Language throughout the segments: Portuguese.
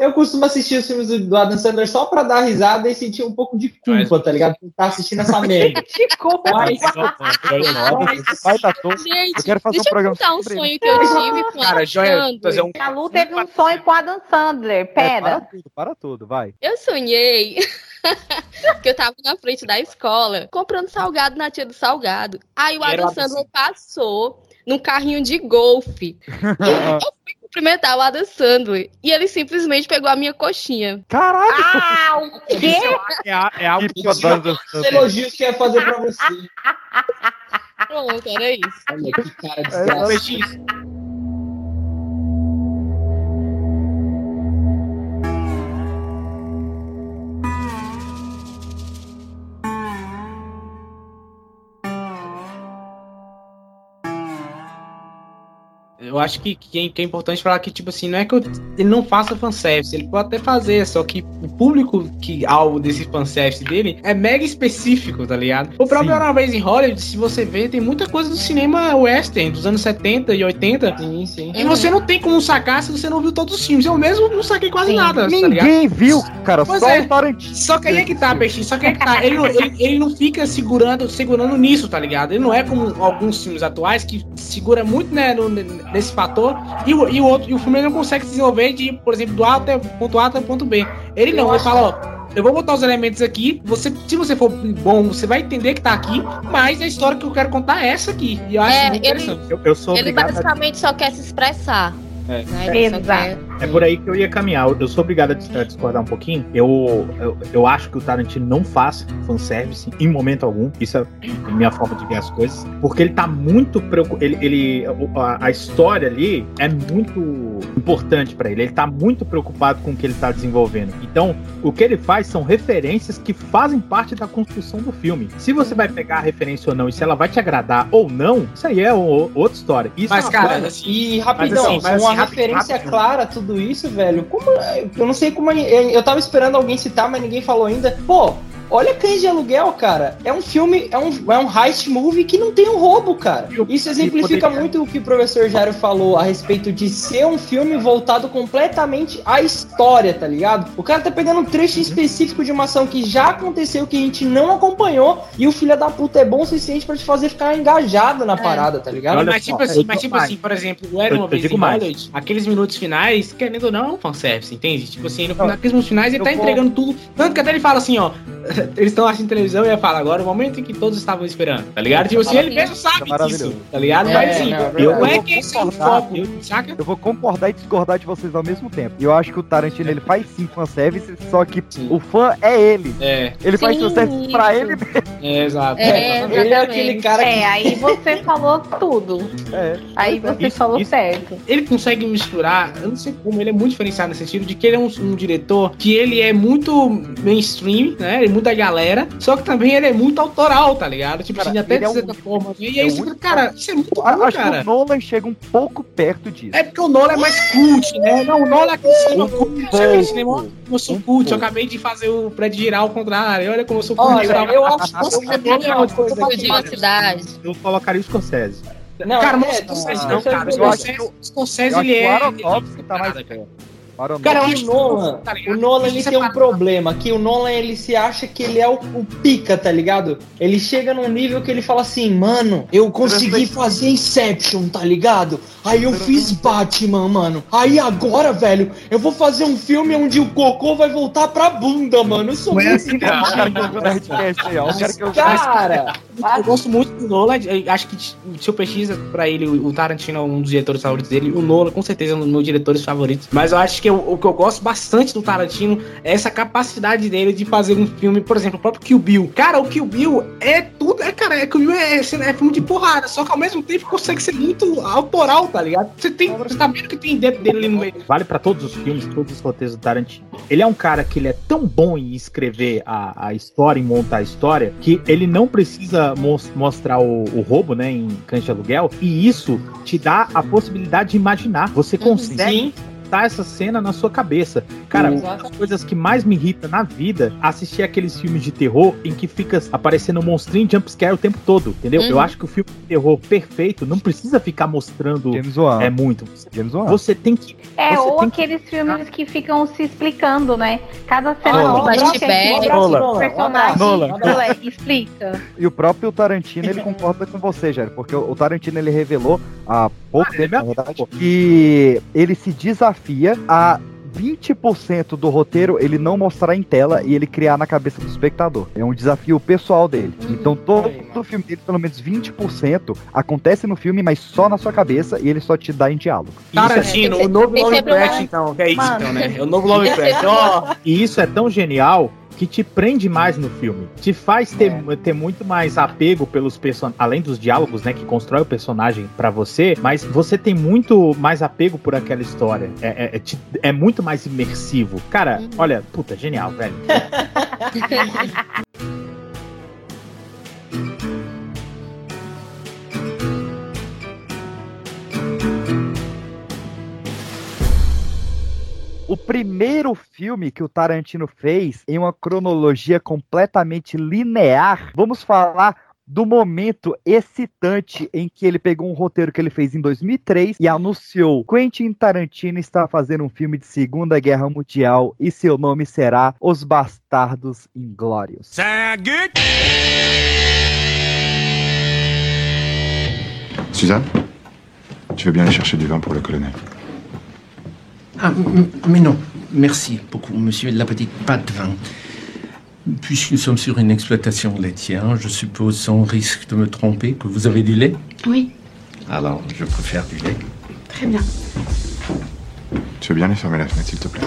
eu costumo assistir os filmes do, Adam Sandler só pra dar risada e sentir um pouco de culpa, tá ligado? Por estar assistindo essa merda. Que culpa. Mas, Vai todo. Gente, Eu quero fazer um deixa programa eu contar um sonho que eu tive com Cara, a joia, fazer um. A Lu teve um sonho com a Adam Sandler. É, para Pera. tudo, para tudo, vai. Eu sonhei que eu tava na frente da escola comprando salgado na tia do salgado. Aí o o Adam Adam Sandler passou num carrinho de golfe. E eu fui cumprimentar o Adam Sandler. E ele simplesmente pegou a minha coxinha. Caralho! Ah, o quê? É, a- é algo Que foda. os elogios que ia fazer pra você. Pronto, era isso. Olha que cara de É, Eu acho que, que, é, importante falar que, tipo assim, não é que eu- ele não faça fanservice, ele pode até fazer, só que o público que alvo desse fanservice dele é mega específico, tá ligado? O próprio Sim. Uma Vez em Hollywood, se você ver, tem muita coisa do cinema western, dos anos 70 e 80, Sim, sim. e você não tem como sacar se você não viu todos os filmes. Eu mesmo não saquei quase Sim. nada, tá? Ninguém viu, cara, Pois só é. o Tarantino. Só que aí é que tá, Peixinho, só que aí é que tá. Ele, não- ele, ele não fica segurando, segurando nisso, tá ligado? Ele não é como alguns filmes atuais que segura muito né, no- nesse fator e o, e o outro, e o filme não consegue se desenvolver de, por exemplo, do A até ponto A até ponto B. Ele não, ele fala, ó. Eu vou botar os elementos aqui. Você, se você for bom, você vai entender que tá aqui. Mas a história que eu quero contar é essa aqui. E eu acho É, muito ele- interessante. Eu, eu sou Ele obrigado a basicamente só quer se expressar. É. Né? Ele só Exato. É por aí que eu ia caminhar. Eu sou obrigado a dis- a discordar um pouquinho. Eu, eu, eu acho que o Tarantino não faz fanservice em momento algum. Isso é a minha forma de ver as coisas. Porque ele tá muito preocupado. Ele, ele, a, a história ali é muito importante pra ele. Ele tá muito preocupado com o que ele tá desenvolvendo. Então, o que ele faz são referências que fazem parte da construção do filme. Se você vai pegar a referência ou não e se ela vai te agradar ou não, isso aí é o- outra história. Isso Mas, é cara, assim, E rapidão, assim, mas uma assim, referência rápido. clara a tudo isso, velho. Como eu não sei como eu, tava esperando alguém citar, mas ninguém falou ainda. Pô, olha Cães de Aluguel, cara. É um filme, é um, é um heist movie que não tem um roubo, cara. Isso exemplifica poderia- muito o que o professor Jairo falou a respeito de ser um filme voltado completamente à história, tá ligado? O cara tá pegando um trecho específico de uma ação que já aconteceu, que a gente não acompanhou, e o filho da puta é bom o suficiente pra te fazer ficar engajado na parada, tá ligado? Olha mas só, tipo assim, mas tipo assim, por exemplo, o Era uma vez em. Hollywood, aqueles minutos finais, querendo ou não, é um fanservice, entende? Tipo assim, no, naqueles minutos finais ele tá entregando tudo. Tanto que até ele fala assim, ó. Eles estão assistindo televisão e ele fala agora, o momento em que todos estavam esperando, tá ligado? Tipo assim, ele mesmo sabe É maravilhoso. disso, tá ligado? É, Mas assim, não, é não, verdade. é Eu que vou esse é o concordar, foco, eu- saca? Eu vou concordar e discordar de vocês ao mesmo tempo. E eu acho que o Tarantino ele faz sim fanservice, só que Sim. o fã é ele. É, Ele faz fanservice pra ele mesmo. é, exato. É, exatamente. Ele é aquele cara que É, aí você falou tudo. É. Aí você Isso- falou isso- certo. ele consegue misturar, eu não sei como, ele é muito diferenciado nesse sentido de que ele é um, um diretor que ele é muito mainstream, né? Ele é muito da galera, só que também ele é muito autoral, tá ligado? Tipo Cara, assim, até de é um- certa forma. E é aí um você muito- cara, isso é muito Eu bom, acho que cara. o Nolan chega um pouco perto disso. É porque o Nolan é mais cult, né? Não, o Nolan é aquele cinema cult. Sabe aquele cinema? Eu sou Um cult, eu acabei de fazer o prédio girar ao contrário. Olha como eu sou cult. Olha, tal. eu acho que é é uma coisa Eu. Eu colocaria o Scorsese. Não, Cara, é, não, Scorsese não, cara. Eu Scorsese, o Scorsese, Eu acho ele que o é... Aronofsky tá mais Nada, cara. perto. Aronofsky. Cara, eu o Nolan, tá o Nolan ele é tem um problema, que o Nolan ele se acha que ele é o, o pica, tá ligado? Ele chega num nível que ele fala assim, mano, eu consegui fazer Inception, tá ligado? Aí eu fiz Batman, mano. Aí agora, velho, eu vou fazer um filme onde o cocô vai voltar pra bunda, mano. Eu sou Não é muito assim, O cara que ouviu o Nerdcast aí, ó. O cara que Cara, Eu gosto muito do Nolan. Acho que se eu pesquisa pra ele, o Tarantino é um dos diretores favoritos dele. O Nolan, com certeza, é um dos meus diretores favoritos. Mas eu acho que eu- o que eu gosto bastante do Tarantino é essa capacidade dele de fazer um filme, por exemplo, o próprio Kill Bill. Cara, o Kill Bill é tudo. É, cara, é, Kill Bill é, é, é filme de porrada, só que ao mesmo tempo consegue ser muito autoral, tá ligado? Você tem. Você tá vendo que tem dentro dele ali no meio. Vale pra todos os filmes, todos os roteiros do Tarantino. Ele é um cara que ele é tão bom em escrever a, a história, em montar a história, que ele não precisa mos- mostrar o, o roubo, né, em Cães de Aluguel, e isso te dá a possibilidade de imaginar. Você consegue sim. Botar essa cena na sua cabeça. Cara, uma das coisas que mais me irrita na vida é assistir aqueles filmes de terror em que fica aparecendo um monstrinho jumpscare o tempo todo, entendeu? Uhum. Eu acho que o filme de terror perfeito não precisa ficar mostrando James Wan. é muito. James Wan. Você tem que. É, ou tem que- aqueles filmes que ficam se explicando, né? Cada cena Ah, abraço, flashback. abraço. personagem Nolan. Nolan, explica. E o próprio Tarantino, ele concorda com você, Jair, porque o o Tarantino, ele revelou há pouco Ah, ele é tempo, na meu verdade, que ele se desafia a 20% do roteiro ele não mostrar em tela e ele criar na cabeça do espectador. É um desafio pessoal dele. Então todo o filme dele, pelo menos 20%, acontece no filme, mas só na sua cabeça e ele só te dá em diálogo. Tarantino, Isso é- o novo Lovecraft, então. Que é isso, então, né? É o novo Lovecraft. Ó, E isso é tão genial que te prende mais no filme. Te faz ter, É. ter muito mais apego pelos personagens, além dos diálogos, né, que constrói o personagem pra você, mas você tem muito mais apego por aquela história. É, é- é te- é muito mais imersivo. Cara, Uhum. olha, puta, genial, velho. O primeiro filme que o Tarantino fez em uma cronologia completamente linear, vamos falar do momento excitante em que ele pegou um roteiro que ele fez em 2003 e anunciou: Quentin Tarantino está fazendo um filme de Segunda Guerra Mundial e seu nome será Os Bastardos Inglórios. Suzanne Tu veux bien aller chercher du vin pour le colonel Ah, mais non, merci beaucoup, monsieur. La petite pas de vin. Puisque nous sommes sur une exploitation laitière, je suppose sans risque de me tromper que vous avez du lait? Oui, Alors, je préfère du lait. très bien. Tu veux bien aller fermer la fenêtre, s'il te plaît?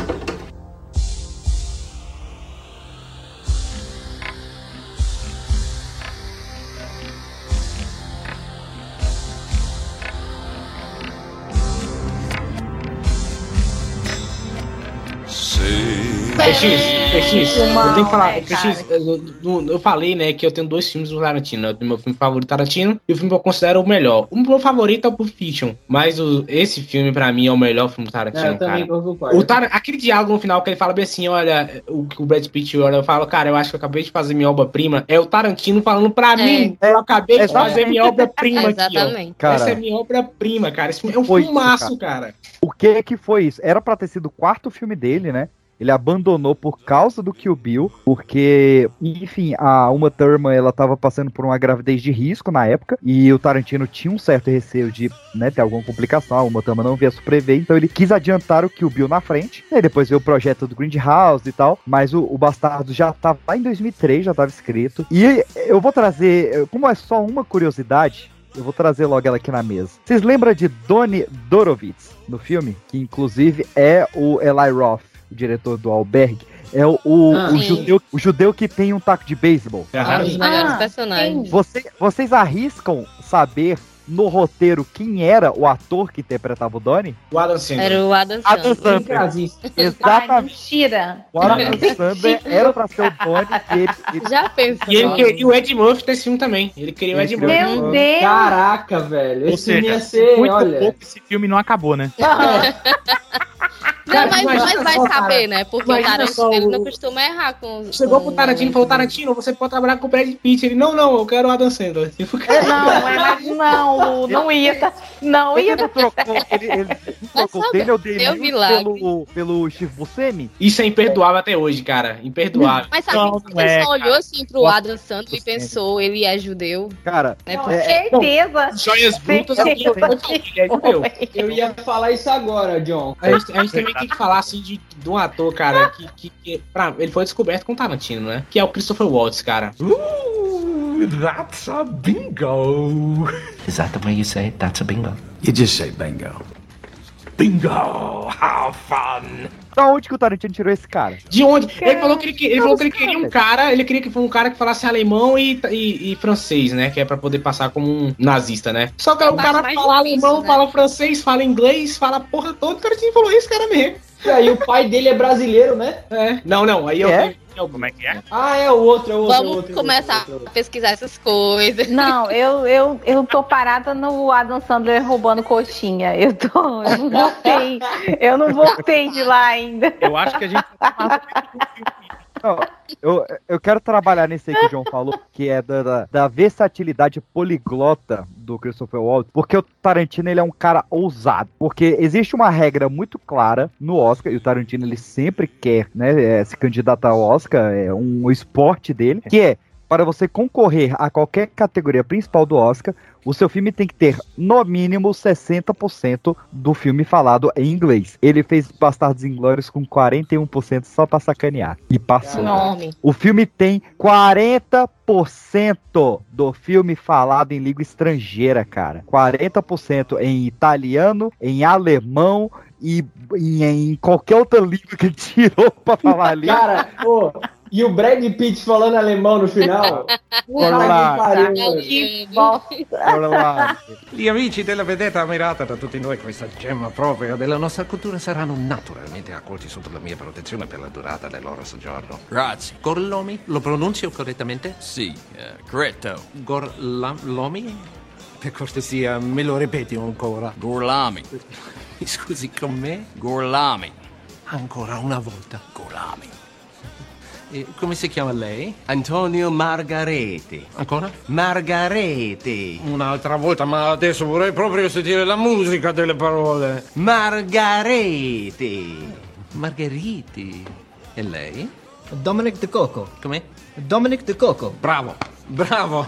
PX, PX, eu tenho que falar, né, PX, eu, eu- eu falei, né, que eu tenho dois filmes do Tarantino, né, eu tenho meu filme favorito Tarantino e o filme que eu considero o melhor. O meu favorito é o Pulp Fiction, mas o- esse filme pra mim é o melhor filme do Tarantino, É, eu cara. concordo. O Tar... Aquele diálogo no final que ele fala bem assim, olha, o que o Brad Pitt olha, eu falo, cara, eu acho que eu acabei de fazer minha obra-prima. É o Tarantino falando pra É. mim, eu acabei de Exatamente. fazer minha obra-prima aqui, ó. Exatamente. Cara, Essa é minha obra-prima, cara. Esse filme é um Foi isso, filmaço, cara. O que que foi isso? Era pra ter sido o quarto filme dele, né? Ele abandonou por causa do Kill Bill, porque, enfim, a Uma Thurman, ela tava passando por uma gravidez de risco na época, e o Tarantino tinha um certo receio de, né, ter alguma complicação, a Uma Thurman não via se então ele quis adiantar o Kill Bill na frente, e depois veio o projeto do Grindhouse e tal, mas o, o Bastardo já tava lá em 2003, já tava escrito, e eu vou trazer, como é só uma curiosidade, eu vou trazer logo ela aqui na mesa. Vocês lembram de Donnie Dorovitz no filme? Que inclusive é o Eli Roth, o diretor do Albergue. É o, o, Ah, o judeu, o judeu que tem um taco de beisebol. Um dos melhores Ah, personagens. Você, vocês arriscam saber no roteiro quem era o ator que interpretava o Donnie? O Adam Sandler. Era o Adam Adam Sandler. Sandler. Frasista. Ai, Exatamente. mentira. O Adam Sandler era pra ser o Donnie e ele, ele- Já pensou? E ele queria o Ed Murphy desse filme também. Ele queria o Ed Murphy. Meu Deus. Caraca, velho. Ou Esse seja, ia ser, Muito olha. pouco esse filme não acabou, né? Não, Cara, mas, imagina mas vai só, saber, cara. né? Porque o Imagina Tarantino só ele o- não costuma errar com. Chegou com pro Tarantino e falou: Tarantino, você pode trabalhar com o Brad Pitt. Ele, não, não, eu quero o Adam Sandler. Tipo, cara, Não, é, mas não, não ia, tá- não ia. ele trocou, ele, ele trocou deu Day-Lewis milagre. pelo, pelo Steve Buscemi. Isso é imperdoável até hoje, cara. Imperdoável. Mas sabe, Não, ele é, só olhou assim pro Nossa, Adam Sandler e pensou, ele é judeu. Cara, Né? Não, Porque- É, certeza. Joias brutas Certeza aqui, ele é judeu. Eu ia falar isso agora, John. A gente, a gente também tem que falar assim de, de um ator, cara, que, que, que pra- ele foi descoberto com Tarantino, né? Que é o Christopher Waltz, cara. Ooh, that's a bingo. Is that the way you say it? That's a bingo. You just say bingo. Bingo! How fun! da onde que o Tarantino tirou esse cara? De onde? Ele falou que ele, que- ele falou que ele queria um cara, ele queria que fosse um cara que falasse alemão e, e, e francês, né? Que é pra poder passar como um nazista, né? Só que É a o cara fala difícil, alemão, né? fala francês, fala inglês, fala a porra toda. O cara falou isso, cara mesmo. E aí o pai dele é brasileiro, né? É. Não, não, aí eu. É? eu- Como é que é? Ah, é o outro, é o outro. é o Vamos outro, é começar outro, é outro. a pesquisar essas coisas. Não, eu, eu, eu tô parada no Adam Sandler roubando coxinha. Eu tô. Eu não voltei. Eu não voltei de lá ainda. Eu acho que a gente Não, eu, eu quero trabalhar nesse aí que o John falou, que é da, da, da versatilidade poliglota do Christopher Waltz, porque o Tarantino ele é um cara ousado, porque existe uma regra muito clara no Oscar, e o Tarantino ele sempre quer né, eh, se candidatar ao Oscar, é um esporte dele, que é para você concorrer a qualquer categoria principal do Oscar, o seu filme tem que ter, no mínimo, 60% do filme falado em inglês. Ele fez Bastardos Inglórios com 41% só pra sacanear. E passou. Nome. O filme tem 40% do filme falado em língua estrangeira, cara. 40% em italiano, em alemão e em, em qualquer outra língua que ele tirou pra falar ali. Cara, pô, e o Brad Pitt falando alemão no final? Puta lá. que pariu, Tá mano. Que bosta. Bora lá. Gli amici della vedetta ammirata da tutti noi, questa gemma propria della nostra cultura, saranno naturalmente accolti sotto la mia protezione per la durata del loro soggiorno. Grazie. Gorlomi, lo pronuncio correttamente? Sì, eh, corretto. Gorlomi? Per cortesia, me lo ripeti ancora? Gorlami. Mi scusi con me? Gorlami. Ancora una volta. Gorlami. E come si chiama lei? Antonio Margarete. Ancora? Margarete. Un'altra volta, ma adesso vorrei proprio sentire la musica delle parole. Margarete. Margheriti. E lei? Dominic De Coco. Com'è? Dominic De Coco. Bravo, bravo.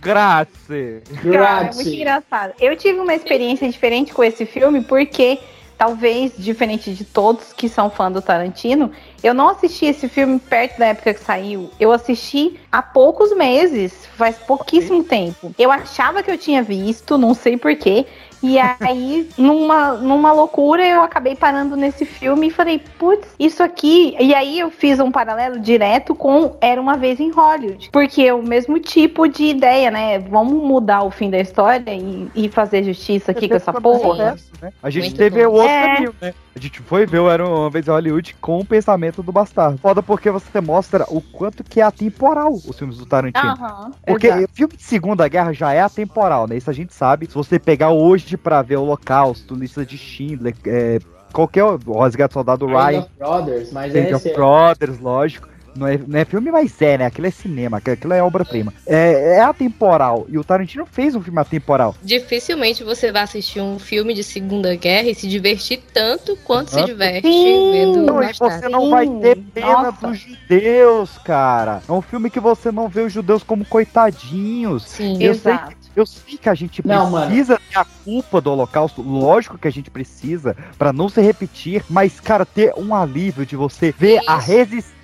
Grazie. Cara, é muito Grazie. engraçado. Eu tive uma experiência diferente com esse filme porque, talvez, diferente de todos que são fã do Tarantino, eu não assisti esse filme perto da época que saiu. Eu assisti há poucos meses, faz pouquíssimo tempo. Eu achava que eu tinha visto, não sei porquê. E aí, numa, numa loucura, eu acabei parando nesse filme e falei, putz, isso aqui. E aí eu fiz um paralelo direto com Era uma vez em Hollywood. Porque é o mesmo tipo de ideia, né? Vamos mudar o fim da história e, e fazer justiça aqui com essa porra. né? A gente Muito teve bom. o outro É. caminho, né? A gente foi ver o Era uma vez em Hollywood com o pensamento do bastardo. Foda porque você mostra o quanto que é atemporal os filmes do Tarantino. Aham. Porque exato. filme de Segunda Guerra já é atemporal, né? Isso a gente sabe. Se você pegar hoje pra ver o Holocausto, lista de Schindler, é, qualquer o Resgate do Soldado Band Ryan, of Brothers, mas Band é of. Brothers, lógico. Não é, não é filme, mas é, né? Aquilo é cinema, aquilo- é obra-prima. É, é atemporal. E o Tarantino fez um filme atemporal. Dificilmente você vai assistir um filme de Segunda Guerra e se divertir tanto quanto se Aham. diverte Sim. vendo Não, e Bastardos. você não vai ter pena nossa. dos judeus, cara. É um filme que você não vê os judeus como coitadinhos. Sim. Eu sei, Exato. Eu sei que a gente Não, mano. precisa ter a culpa do holocausto, lógico que a gente precisa, pra não se repetir, mas, cara, ter um alívio de você ver a Isso.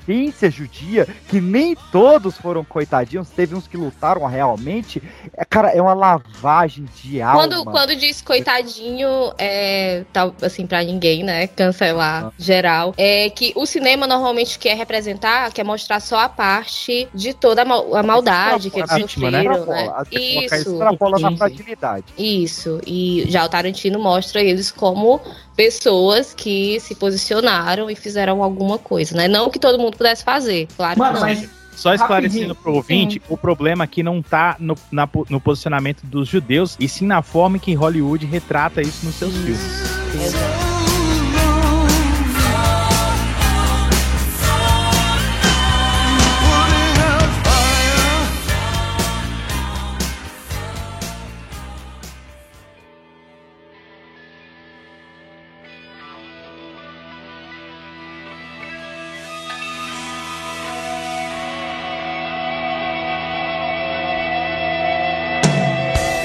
Resistência judia, que nem todos foram coitadinhos, teve uns que lutaram realmente, é, cara, é uma lavagem de alma. Quando, quando diz coitadinho, é, tal, assim, pra ninguém, né, cancelar geral, é que o cinema normalmente quer representar, quer mostrar só a parte de toda a, mal- a maldade que eles né? sofreram, né? Colocar Isso. extrapola na fragilidade. Isso, e já o Tarantino mostra eles como pessoas que se posicionaram e fizeram alguma coisa, né? Não que todo mundo pudesse fazer, claro Mano, que não. mas Só esclarecendo Rapidinho. pro ouvinte, o problema aqui não tá no, na no posicionamento dos judeus, e sim na forma que Hollywood retrata isso nos seus filmes.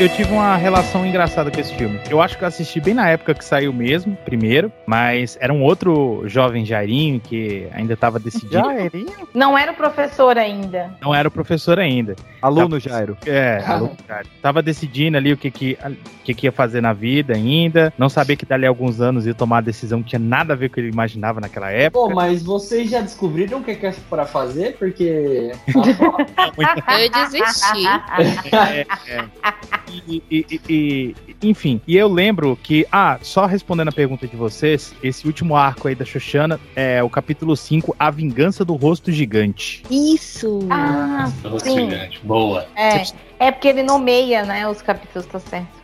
Eu tive uma relação engraçada com esse filme. Eu acho que eu assisti bem na época que saiu mesmo, primeiro, mas era um outro jovem Jairinho que ainda tava decidindo. Jairinho? Não era o professor ainda. Não era o professor ainda. Aluno Jairo. É, aluno, cara. Tava decidindo ali o que que, que que ia fazer na vida ainda. Não sabia que dali a alguns anos ia tomar a decisão que tinha nada a ver com o que ele imaginava naquela época. Pô, mas vocês já descobriram o que é pra fazer? Porque. Eu desisti. É, é. E, e- enfim, e eu lembro que, ah, só respondendo a pergunta de vocês, esse último arco aí da Xoxana é o capítulo 5, A Vingança do Rosto Gigante. Isso. Ah, sim. gigante. Boa. É, é porque ele nomeia, né, os capítulos, tá certo.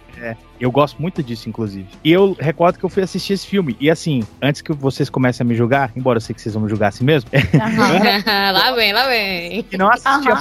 Eu gosto muito disso, inclusive. E eu recordo que eu fui assistir esse filme. E assim, antes que vocês comecem a me julgar, embora eu sei que vocês vão me julgar assim mesmo, lá vem, lá vem. que não assistia.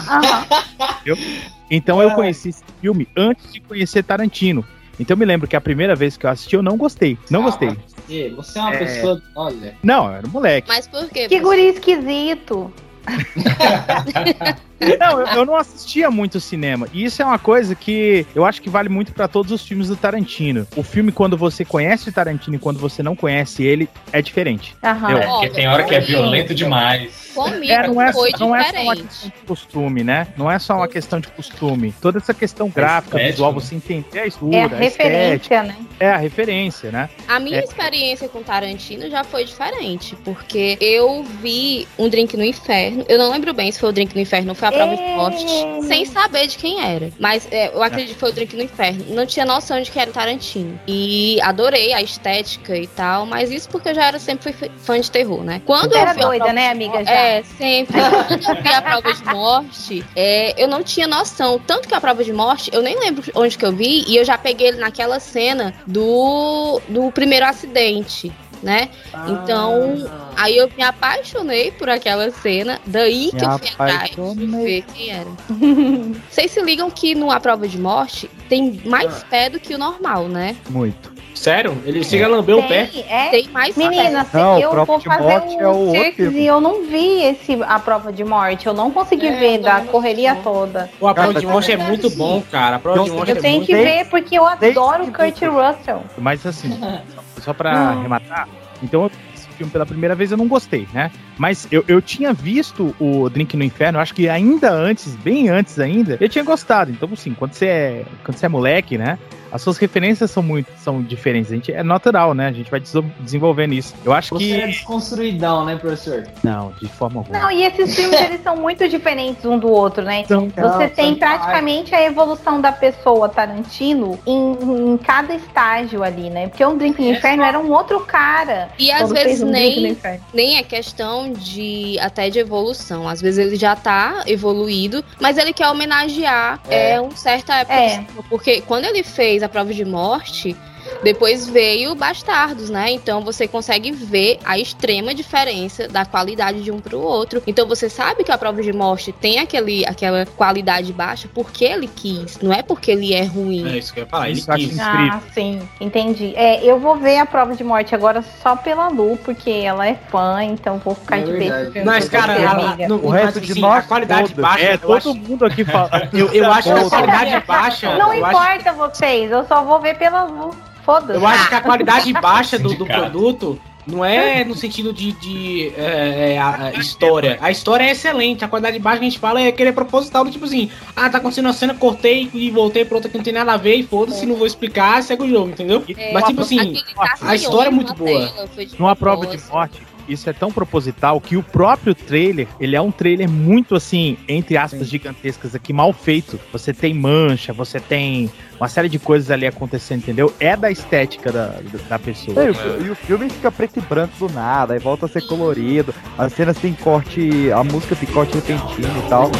Então eu conheci esse filme antes de conhecer Tarantino. Então eu me lembro que a primeira vez que eu assisti, eu não gostei. Não gostei. Você, você é uma É. pessoa. Olha. Não, eu era um moleque. Mas por quê? Que guri esquisito. Não, eu, eu não assistia muito cinema. E isso é uma coisa que eu acho que vale muito pra todos os filmes do Tarantino. O filme, quando você conhece o Tarantino e quando você não conhece ele, é diferente. Aham. Eu- É, porque tem hora que é violento demais. Comigo É, não é, foi não é só uma diferente. questão de costume, né? Não é só uma questão de costume. Toda essa questão gráfica, estética, visual, né? você entender a estrutura, É a a estética, referência, né? é a referência, né? A minha É. experiência com Tarantino já foi diferente, porque eu vi um drink no inferno. Eu não lembro bem se foi o drink no inferno ou foi a prova de morte, sem saber de quem era. Mas é, eu acredito que foi o drink no inferno. Não tinha noção de que era o Tarantino. E adorei a estética e tal, mas isso porque eu já era sempre fui fã de terror, né? Quando Era eu vi a doida, né, amiga, já? É, sempre. Quando eu vi a prova de morte, é, eu não tinha noção. Tanto que a prova de morte, eu nem lembro onde que eu vi, e eu já peguei ele naquela cena do, do primeiro acidente. Né? Então, aí eu me apaixonei por aquela cena, daí que Me eu fui atrás de ver quem era. Vocês se ligam que no A Prova de Morte tem mais pé do que o normal, né? Muito. Sério? Ele chega a lamber o pé. Tem, é. Tem mais Menina, pé. Não, eu prova vou de fazer morte é o um outro e eu não vi esse a prova de morte. Eu não consegui É, ver eu da correria toda. Pô, a prova Cara, de morte é muito bom, cara. A prova de Eu morte Eu é tenho muito que Desde- ver porque eu adoro o que Kurt Russell. Mas assim, só pra arrematar, então esse filme pela primeira vez eu não gostei, né? Mas eu, eu tinha visto o Drink no Inferno, acho que ainda antes, bem antes ainda, eu tinha gostado. Então, assim, quando você é, quando você é moleque, né? As suas referências são muito são diferentes. A gente, é natural, né? A gente vai desenvolvendo isso. Eu acho Você é que. desconstruidão, né, professor? Não, de forma alguma. Não, e esses filmes eles são muito diferentes um do outro, né? Então, Você Não, tem são praticamente a evolução da pessoa Tarantino em, em cada estágio ali, né? Porque um Drink no É Inferno era um outro cara. E às vezes um nem, nem é questão de até de evolução. Às vezes ele já tá evoluído, mas ele quer homenagear É. é. um certa época. É. Porque quando ele fez a prova de morte, depois veio Bastardos, né? Então você consegue ver a extrema diferença da qualidade de um pro outro. Então você sabe que a prova de morte tem aquele, aquela qualidade baixa porque ele quis, não é porque ele é ruim. É isso que eu ia falar. Ele quis. Ah, sim, entendi. É, eu vou ver a prova de morte agora só pela Lu, porque ela é fã, então vou ficar É de filme. Mas, cara, você, a, amiga. no, O resto de assim, nós a qualidade todos. baixa. É, eu todo acho, mundo aqui fala. eu, eu acho que a qualidade baixa. Não eu acho- importa vocês, eu só vou ver pela Lu. Foda-se. Eu acho que a qualidade baixa do, do produto não é no sentido de, de, é, é, a, a história. A história é excelente. A qualidade baixa que a gente fala é aquele proposital do tipo assim: ah, tá acontecendo a cena, cortei e voltei pra outra que não tem nada a ver e foda-se, não vou explicar, segue o jogo, entendeu? É, Mas tipo assim, a história é muito boa. Numa prova de propósito. morte, isso é tão proposital que o próprio trailer, ele é um trailer muito assim, entre aspas, gigantescas aqui, mal feito. Você tem mancha, você tem uma série de coisas ali acontecendo, entendeu? É da estética da, da pessoa. E o, e o filme fica preto e branco do nada, aí volta a ser colorido, as cenas tem corte, a música tem corte repentino e tal.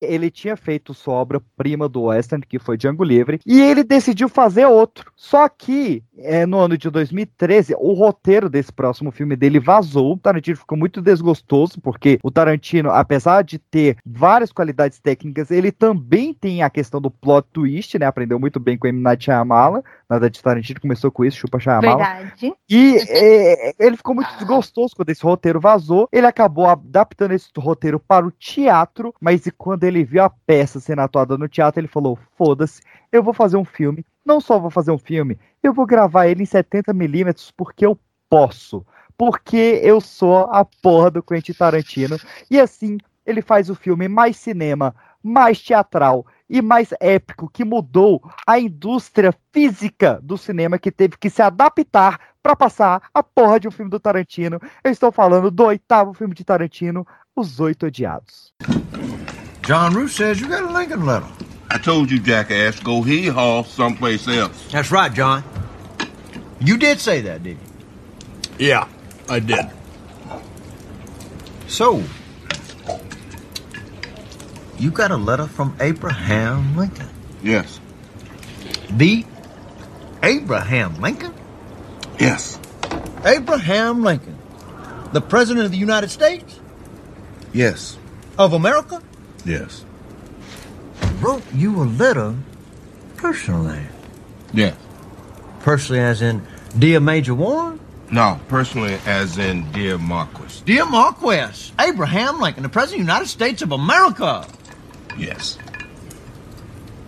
Ele tinha feito sua obra-prima do Western, que foi Django Livre, e ele decidiu fazer outro. Só que, é, no ano de 2013, o roteiro desse próximo filme dele vazou. O Tarantino ficou muito desgostoso, porque o Tarantino, apesar de ter várias qualidades técnicas, ele também tem a questão do plot twist, né? Aprendeu muito bem com M. Night Shyamalan. Nada de Tarantino começou com isso, chupa Shyamalan. Verdade. E é, ele ficou muito desgostoso quando esse roteiro vazou. Ele acabou adaptando esse roteiro para o teatro, mas e quando ele viu a peça sendo atuada no teatro, ele falou: foda-se, eu vou fazer um filme. Não só vou fazer um filme, eu vou gravar ele em 70mm porque eu posso. Porque eu sou a porra do Quentin Tarantino. E assim, ele faz o filme mais cinema, mais teatral e mais épico que mudou a indústria física do cinema que teve que se adaptar para passar a porra de um filme do Tarantino. Eu estou falando do oitavo filme de Tarantino, Os Oito Odiados. John Roos says you got a Lincoln letter. I told you, jackass, go hee haw someplace else. That's right, John. You did say that, didn't you? Yeah, I did. So, you got a letter from Abraham Lincoln? Yes. The Abraham Lincoln? Yes. Abraham Lincoln, the President of the United States? Yes. Of America? Yes. Wrote you a letter personally. Yes. Personally, as in, Dear Major Warren? No, personally, as in dear Marquis. Dear Marquis, Abraham Lincoln, the President of the United States of America. Yes.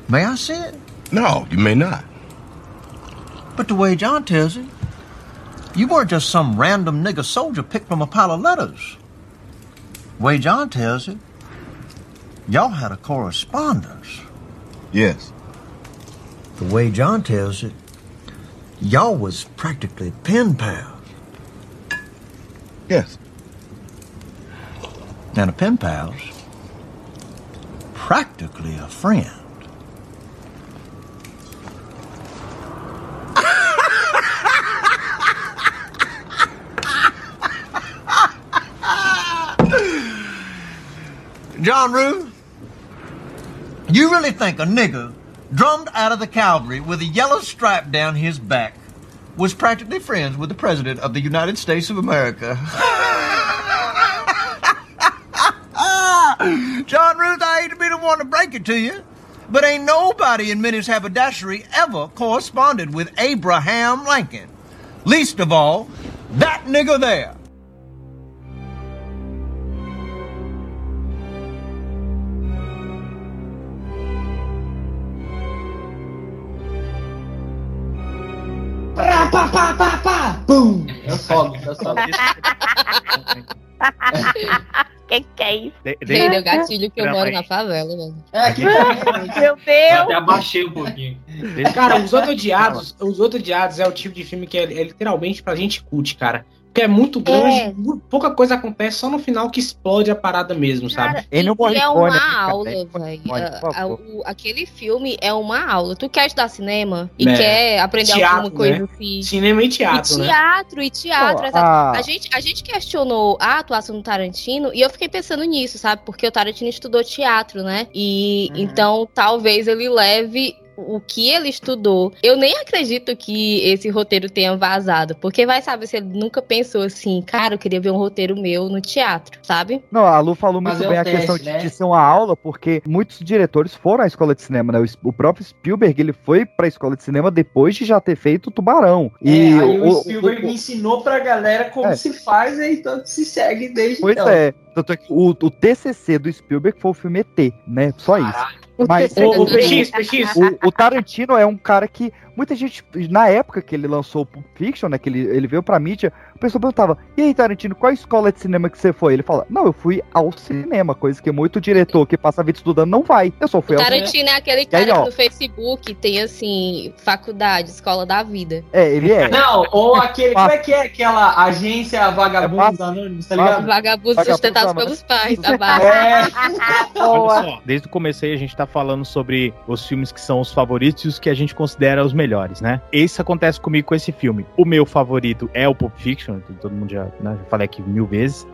May I see it? No, you may not. But the way John tells it, you weren't just some random nigger soldier picked from a pile of letters. Way John tells it, y'all had a correspondence. Yes. The way John tells it, y'all was practically pen pals. Yes. And a pen pal's practically a friend. John Rue, you really think a nigger drummed out of the cavalry with a yellow stripe down his back was practically friends with the President of the United States of America? John Ruth, I hate to be the one to break it to you, but ain't nobody in Minnie's haberdashery ever corresponded with Abraham Lincoln. Least of all, that nigger there. Pá. Bum! Eu sobe, eu sobe. que que é isso? De- de- Dei deu gatilho que eu Não, moro mas- na favela, velho. É, aqui também. Meu Eu até Deus! abaixei um pouquinho. Cara, Os Outros Odiados, Os Outros Odiados é o tipo de filme que é, é literalmente pra gente cult, cara. Porque é muito grande, É. pouca coisa acontece, só no final que explode a parada mesmo, sabe? Cara, Ennio e é Morricone, uma né, cara? aula, velho. Aquele filme é uma aula. Tu quer estudar cinema e É. quer aprender Teatro, alguma coisa né? assim. Cinema e teatro, e né? teatro, e teatro, Pô, a- A, gente, a gente questionou a atuação do Tarantino e eu fiquei pensando nisso, sabe? Porque o Tarantino estudou teatro, né? E Uhum. então talvez ele leve o que ele estudou. Eu nem acredito que esse roteiro tenha vazado, porque vai saber se ele nunca pensou assim, cara, eu queria ver um roteiro meu no teatro, sabe? Não, a Lu falou muito é bem a questão teste, de, né? de ser uma aula, porque muitos diretores foram à escola de cinema, né? O, o próprio Spielberg, ele foi pra escola de cinema depois de já ter feito o Tubarão. É, E aí o, o- Spielberg o- ensinou pra galera como É. se faz e tanto se segue desde Pois então. é. Tanto é que o, o TCC do Spielberg foi o filme ET, né? Só isso. O Mas o, PX, PX. o, o Tarantino é um cara que muita gente, na época que ele lançou o Pulp Fiction, né, que ele, ele veio pra mídia, o pessoal perguntava, e aí Tarantino, qual escola de cinema que você foi? Ele fala, não, eu fui ao cinema, coisa que muito diretor que passa a vida estudando não vai. Eu só fui O ao cinema. Tarantino é aquele aí, cara ó. que no Facebook tem assim, faculdade, escola da vida. É, ele é. Não, ou aquele. Como é que é aquela agência vagabundos É anônimos, tá fácil. ligado? Vagabundos Vagabundo sustentados pelos pais da base. É. Olha só, desde o começo aí a gente tá falando sobre os filmes que são os favoritos e os que a gente considera os melhores, né? Isso acontece comigo com esse filme. O meu favorito é o Pulp Fiction, todo mundo já, né, já falei aqui mil vezes.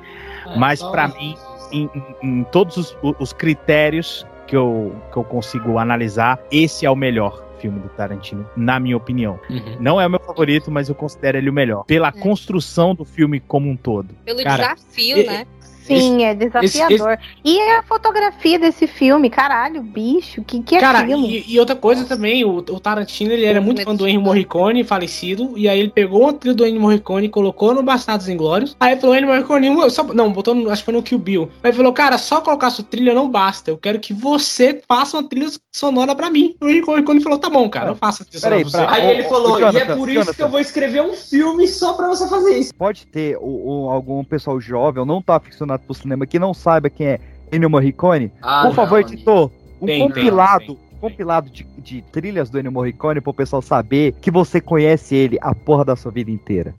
Mas só pra isso. mim, em, em- em todos os, os critérios que eu, que eu consigo analisar, esse é o melhor filme do Tarantino, na minha opinião. Uhum. Não é o meu favorito, mas eu considero ele o melhor. Pela construção do filme como um todo. Pelo Cara, desafio, e- né? Sim, é desafiador. E a fotografia desse filme, caralho, bicho, que que é Cara, aquilo? e, e outra coisa também, o, o Tarantino ele era muito fã do Ennio Morricone, falecido, e aí ele pegou uma trilha do Ennio Morricone e colocou no Bastardos Inglórios. Aí ele falou, Ennio Morricone, eu só, não, botou no, acho que foi no Kill Bill. Aí ele falou, cara, só colocar sua trilha não basta, eu quero que você faça uma trilha sonora pra mim. O Ennio Morricone falou, tá bom, cara, eu faço a trilha sonora pra você. pra- Aí ele falou, ô, e é Jonathan, por isso que Jonathan. eu vou escrever um filme só pra você fazer isso. Pode ter o, o- algum pessoal jovem ou não tá aficionado por cinema que não saiba quem é Ennio Morricone. Ah, Por favor, editor, um Tem, tem, compilado, tem, um compilado de, de trilhas do Ennio Morricone pro pessoal saber que você conhece ele a porra da sua vida inteira.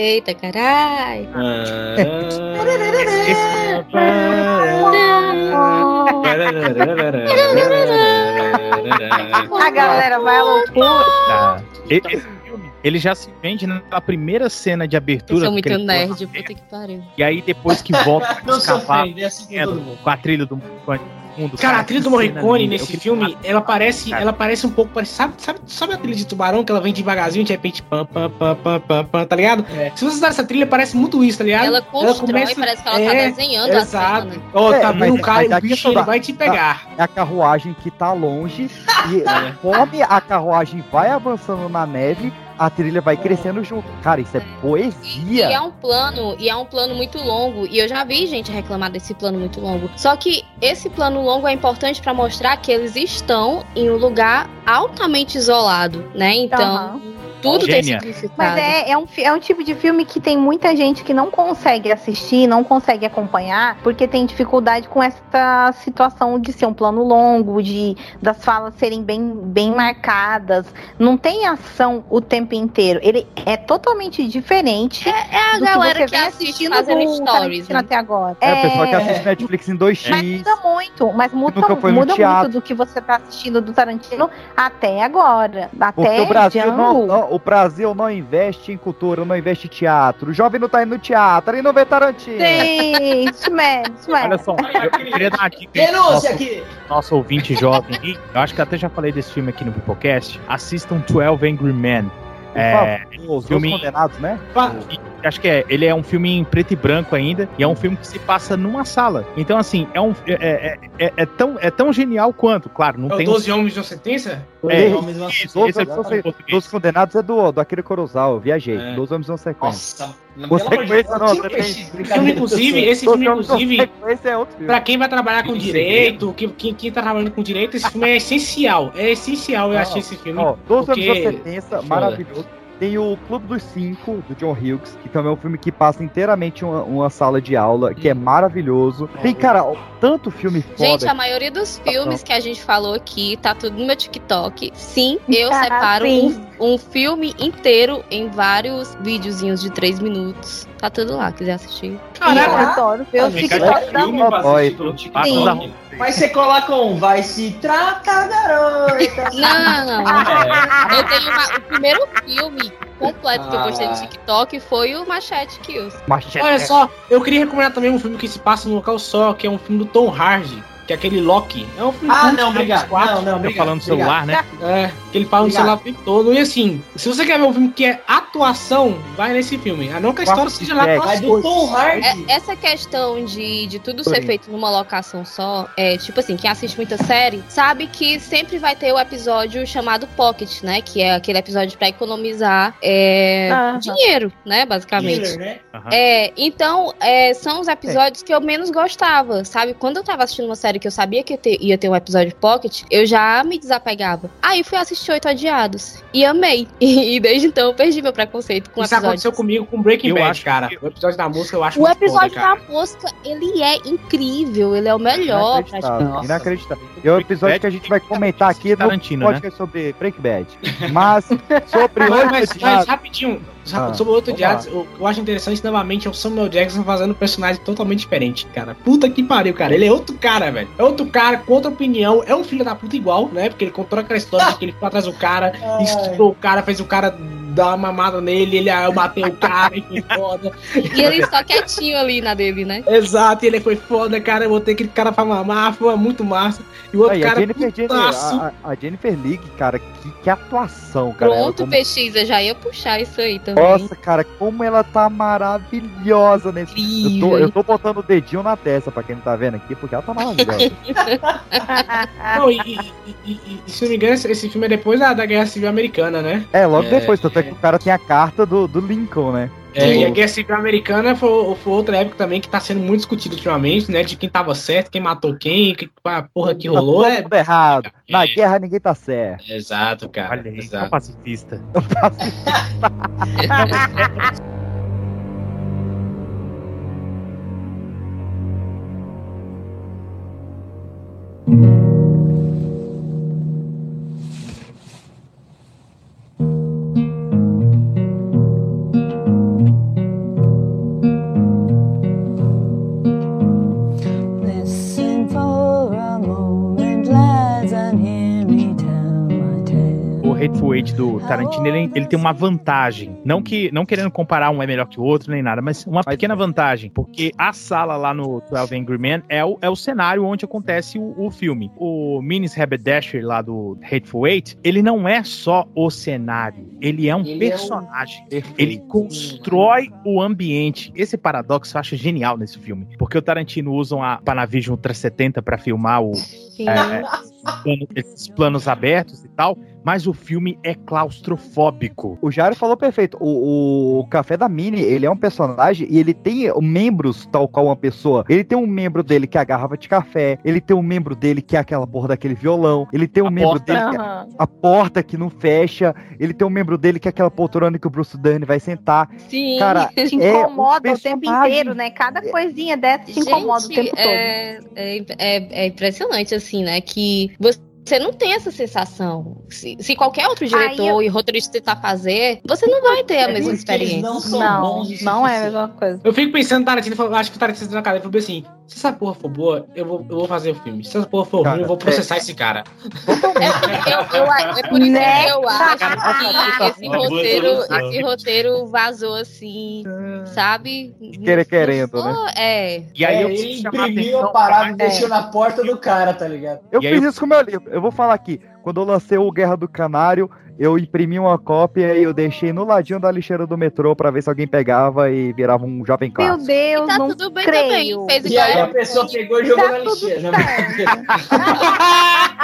Eita, carai. A galera vai à loucura. Esse filme, ele já se vende na primeira cena de Eu abertura. sou muito nerd, puta que pariu. E aí depois que volta os cavalos, é assim com mundo. com a trilha do fundo. Cara, a trilha do Morricone nesse filme, queria- ela parece, Cara. ela parece um pouco parecida. Sabe, sabe, sabe a trilha de tubarão que ela vem devagarzinho, de repente, pam, pam, pam, pam, pam, pam, tá ligado? É. Se você usar essa trilha, parece muito isso, tá ligado? Ela constrói, começa- parece que ela tá é, desenhando a Exato. cena. né? Ó, É, tá mas- vendo o cara e o bicho ele vai te pegar. É a carruagem que tá longe e conforme a carruagem vai avançando na neve, a trilha vai crescendo junto. Cara, isso é E poesia. é um plano, e é um plano muito longo. E eu já vi gente reclamar desse plano muito longo. Só que esse plano longo é importante pra mostrar que eles estão em um lugar altamente isolado, né? Então, Aham. Tudo tem Gênia. significado. Mas é, é, um, é um tipo de filme que tem muita gente que não consegue assistir, não consegue acompanhar, porque tem dificuldade com essa situação de ser um plano longo, de das falas serem bem, bem marcadas. Não tem ação o tempo inteiro. Ele é totalmente diferente. É a do galera você que vem assiste assistindo fazendo do stories, né? até agora. É, o pessoal que É, assiste Netflix em 2x. Mas muda muito, mas muda, muda muito do que você tá assistindo do Tarantino até agora. Porque Até o Brasil, não, Django. não- o Brasil não investe em cultura, não investe em teatro. O jovem não tá indo no teatro e não vê Tarantino. Sim, isso mesmo, isso mesmo. Olha só, eu queria dar pro Denúncia nosso, aqui! nosso ouvinte jovem. Eu acho que até já falei desse filme aqui no Pipocast. Assistam 12 Angry Men. Por É, favor, os filme- dois condenados, né? Acho que é, ele é um filme em preto e branco ainda, e é um filme que se passa numa sala. Então, assim, é um é, é, é- é tão, é tão genial quanto, claro, não É o tem um 12 homens de uma sentença? É, homens, uma- Doze é homens, o em português. Dos condenados é do, do Akira Kurosawa, eu viajei. É. Dois homens não sequência. Nossa, Deus, não, peixe, Esse filme, inclusive, esse filme, não inclusive, é pra quem vai trabalhar com direito, que, quem, quem tá trabalhando com direito, esse filme é essencial. É essencial eu Não, achei esse filme. Ó, Doze porque- homens não sequência, foda. maravilhoso. Tem o Clube dos Cinco, do John Hughes, que também é um filme que passa inteiramente uma, uma sala de aula, que é maravilhoso. Tem, cara, tanto filme foda. Gente, a maioria dos filmes que a gente falou aqui tá tudo no meu TikTok. Sim, eu Ah, separo sim. um, um filme inteiro em vários videozinhos de 3 minutos. Tá tudo lá, quiser assistir. eu Caraca, adoro ver Amiga, TikTok da filme Mas você coloca um, vai se tratar, garota. Não, É. eu tenho uma- o primeiro filme completo que eu postei no Ah. TikTok foi o Machete Kills. Machete. Olha só, eu queria recomendar também um filme que se passa num local só, que é um filme do Tom Hardy, que é aquele Loki. É um filme Ah, não, obrigado. dos quatro. Não, não, Tá obrigado. falando no celular, né? É, que ele fala no celular o tempo todo. E assim, se você quer ver um filme que é atuação, vai nesse filme. A não que a história seja lá aquelas Mas do. Tom Hardy. É- essa questão de, de tudo ser feito numa locação só, é tipo assim, quem assiste muita série sabe que sempre vai ter o episódio chamado Pocket, né? Que é aquele episódio pra economizar é, Aham. dinheiro, né? Basicamente. Killer, né? É, então, é, são os episódios que eu menos gostava, sabe? Quando eu tava assistindo uma série que eu sabia que ia ter, ia ter um episódio pocket, eu já me desapegava. Aí fui assistir Oito Odiados e amei. E, desde então eu perdi meu preconceito com Isso episódios. aconteceu comigo com Breaking Eu Bad, acho cara. O episódio da música eu acho O muito episódio foda, cara. da mosca, ele é incrível, ele é o melhor. Inacreditável, praticamente. inacreditável. E é o episódio que a gente vai comentar aqui no Tarantino, podcast sobre Breaking Bad. Mas sobre Mas, oito mas, mas rapidinho, Ah, sobre o outro vamos diados, o que eu acho interessante novamente é o Samuel Jackson fazendo um personagem totalmente diferente, cara. Puta que pariu, cara. Ele é outro cara, velho. É outro cara com outra opinião. É um filho da puta igual, né? Porque ele contou aquela história de que ele foi atrás do cara, estudou o cara, fez o cara dar uma mamada nele, ele ah, eu matei o cara e foi foda. E ele só quietinho ali na dele, né? Exato, e ele foi foda, cara. Eu botei aquele cara pra mamar, foi muito massa. E o outro Aí, a, cara, Jennifer, Jennifer, putaço. a, a Jennifer League, cara, que, que atuação, cara. Pronto, como- PX, eu já ia puxar isso aí também. Nossa, cara, como ela tá maravilhosa nesse. Eu tô, eu tô botando o dedinho na testa pra quem não tá vendo aqui, porque ela tá maravilhosa. Não, e, e- e- e- se não me engano, esse, esse filme é depois da, da Guerra Civil Americana, né? é, logo É, depois, tanto é que o cara tem a carta do, do Lincoln, né? É, e a Guerra Civil Americana foi, foi outra época também que tá sendo muito discutida ultimamente, né? De quem tava certo, quem matou quem, que, a porra que Tá rolou. todo É... mundo errado. Na É. guerra ninguém tá certo. Exato, cara. Olha aí, é um exato. pacifista. Hateful Eight do Tarantino, ele, ele tem uma vantagem. Não que não querendo comparar um é melhor que o outro, nem nada, mas uma pequena vantagem. Porque a sala lá no 12 Angry Men é o, é o cenário onde acontece o, o filme. O Minis Haberdasher lá do Hateful Eight, ele não é só o cenário, ele é um Ele é um- personagem. Ele constrói o ambiente. Esse paradoxo eu acho genial nesse filme. Porque o Tarantino usa a Panavision 370 para filmar o, é, planos abertos e tal, mas o filme é claustrofóbico. O Jairo falou perfeito. O, o Café da Mini, ele é um personagem e ele tem membros tal qual uma pessoa. Ele tem um membro dele que é a garrafa de café, ele tem um membro dele que é aquela porra daquele violão, ele tem um A membro porta. dele que é a porta que não fecha, ele tem um membro dele que é aquela poltrona que o Bruce Dern vai sentar. Sim. Cara, Te é um incomoda o tempo inteiro, né? Cada coisinha dessa te incomoda o Gente, tempo todo. é, é, é- é impressionante, assim, né? Que você não tem essa sensação. Se, se qualquer outro diretor Aí e roteirista tentar fazer, você não vai ter a mesma experiência. não são Não, não é a mesma coisa. Eu fico pensando no Tarantino, eu acho que o Tarantino na cadeira falou assim: se essa porra for boa, eu vou, eu vou fazer o filme. Se essa porra for Cara, ruim, eu vou processar esse cara. É, eu- eu- é por isso Né? que eu acho que esse roteiro, esse roteiro vazou assim, sabe? Querer querendo, foi- É. E aí É, eu ele imprimiu atenção a parada e deixou na porta do cara, tá ligado? Eu E aí fiz eu- isso com o meu livro. Eu vou falar aqui. Quando eu lancei o Guerra do Canário, eu imprimi uma cópia e eu deixei no ladinho da lixeira do metrô pra ver se alguém pegava e virava um jovem Meu clássico. Deus, Tá não tudo bem creio. também. Fez E aí a pessoa pegou e jogou Tá na lixeira.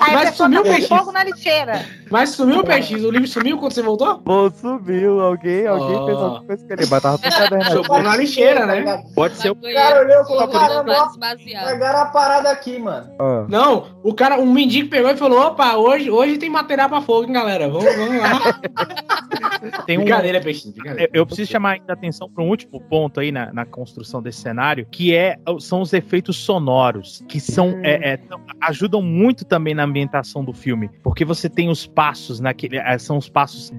Aí Mas sumiu tá o peixe. fogo na lixeira. Mas sumiu o peixe, o livro sumiu quando você voltou? Pô, subiu. Alguém, alguém Oh. fez alguma coisa que ele mas tava tudo cadernado. Jogou na lixeira, né? Pode ser o O cara olhou e falou, Jogou cara, vários não, baseados. largaram a parada aqui, mano. Ah. Não, o cara, um mendigo pegou e falou: opa, hoje, hoje tem material pra fogo, hein, galera? Vamos, vamos lá. Tem um, Brincadeira, peixinho, brincadeira. Eu- Eu preciso chamar ainda a atenção para um último ponto aí na, na construção desse cenário, que é, são os efeitos sonoros, que são é, é, tão- ajudam muito também na ambientação do filme, porque você tem os passos naquele, é, são os passos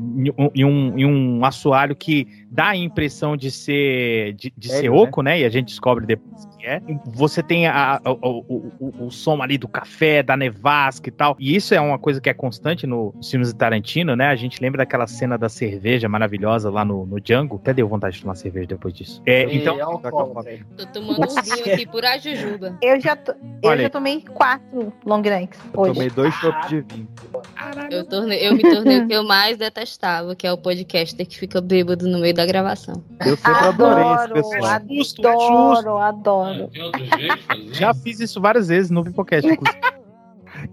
em um, em um assoalho que dá a impressão de ser de, de ser Sério, né? oco, né? E a gente descobre depois que é. Você tem a- a- o, o, o, o som ali do café, da nevasca e tal. E isso é uma coisa que é constante no- nos filmes de Tarantino, né? A gente lembra daquela cena da cerveja maravilhosa lá no, no Django. Até deu vontade de tomar cerveja depois disso. É, E então, é copo, velho. Tô tomando um vinho aqui por ajujuba. Eu já, to- eu Olha já tomei quatro long necks hoje. Tomei dois chopps de vinho. Eu, tornei, eu me tornei o que eu mais detestava, que é o podcaster que fica bêbado no meio da gravação. Eu sempre adorei esse Adoro, pessoal. Justo, é justo. adoro, adoro. Jeito de fazer? já fiz isso várias vezes no Vipocast, inclusive.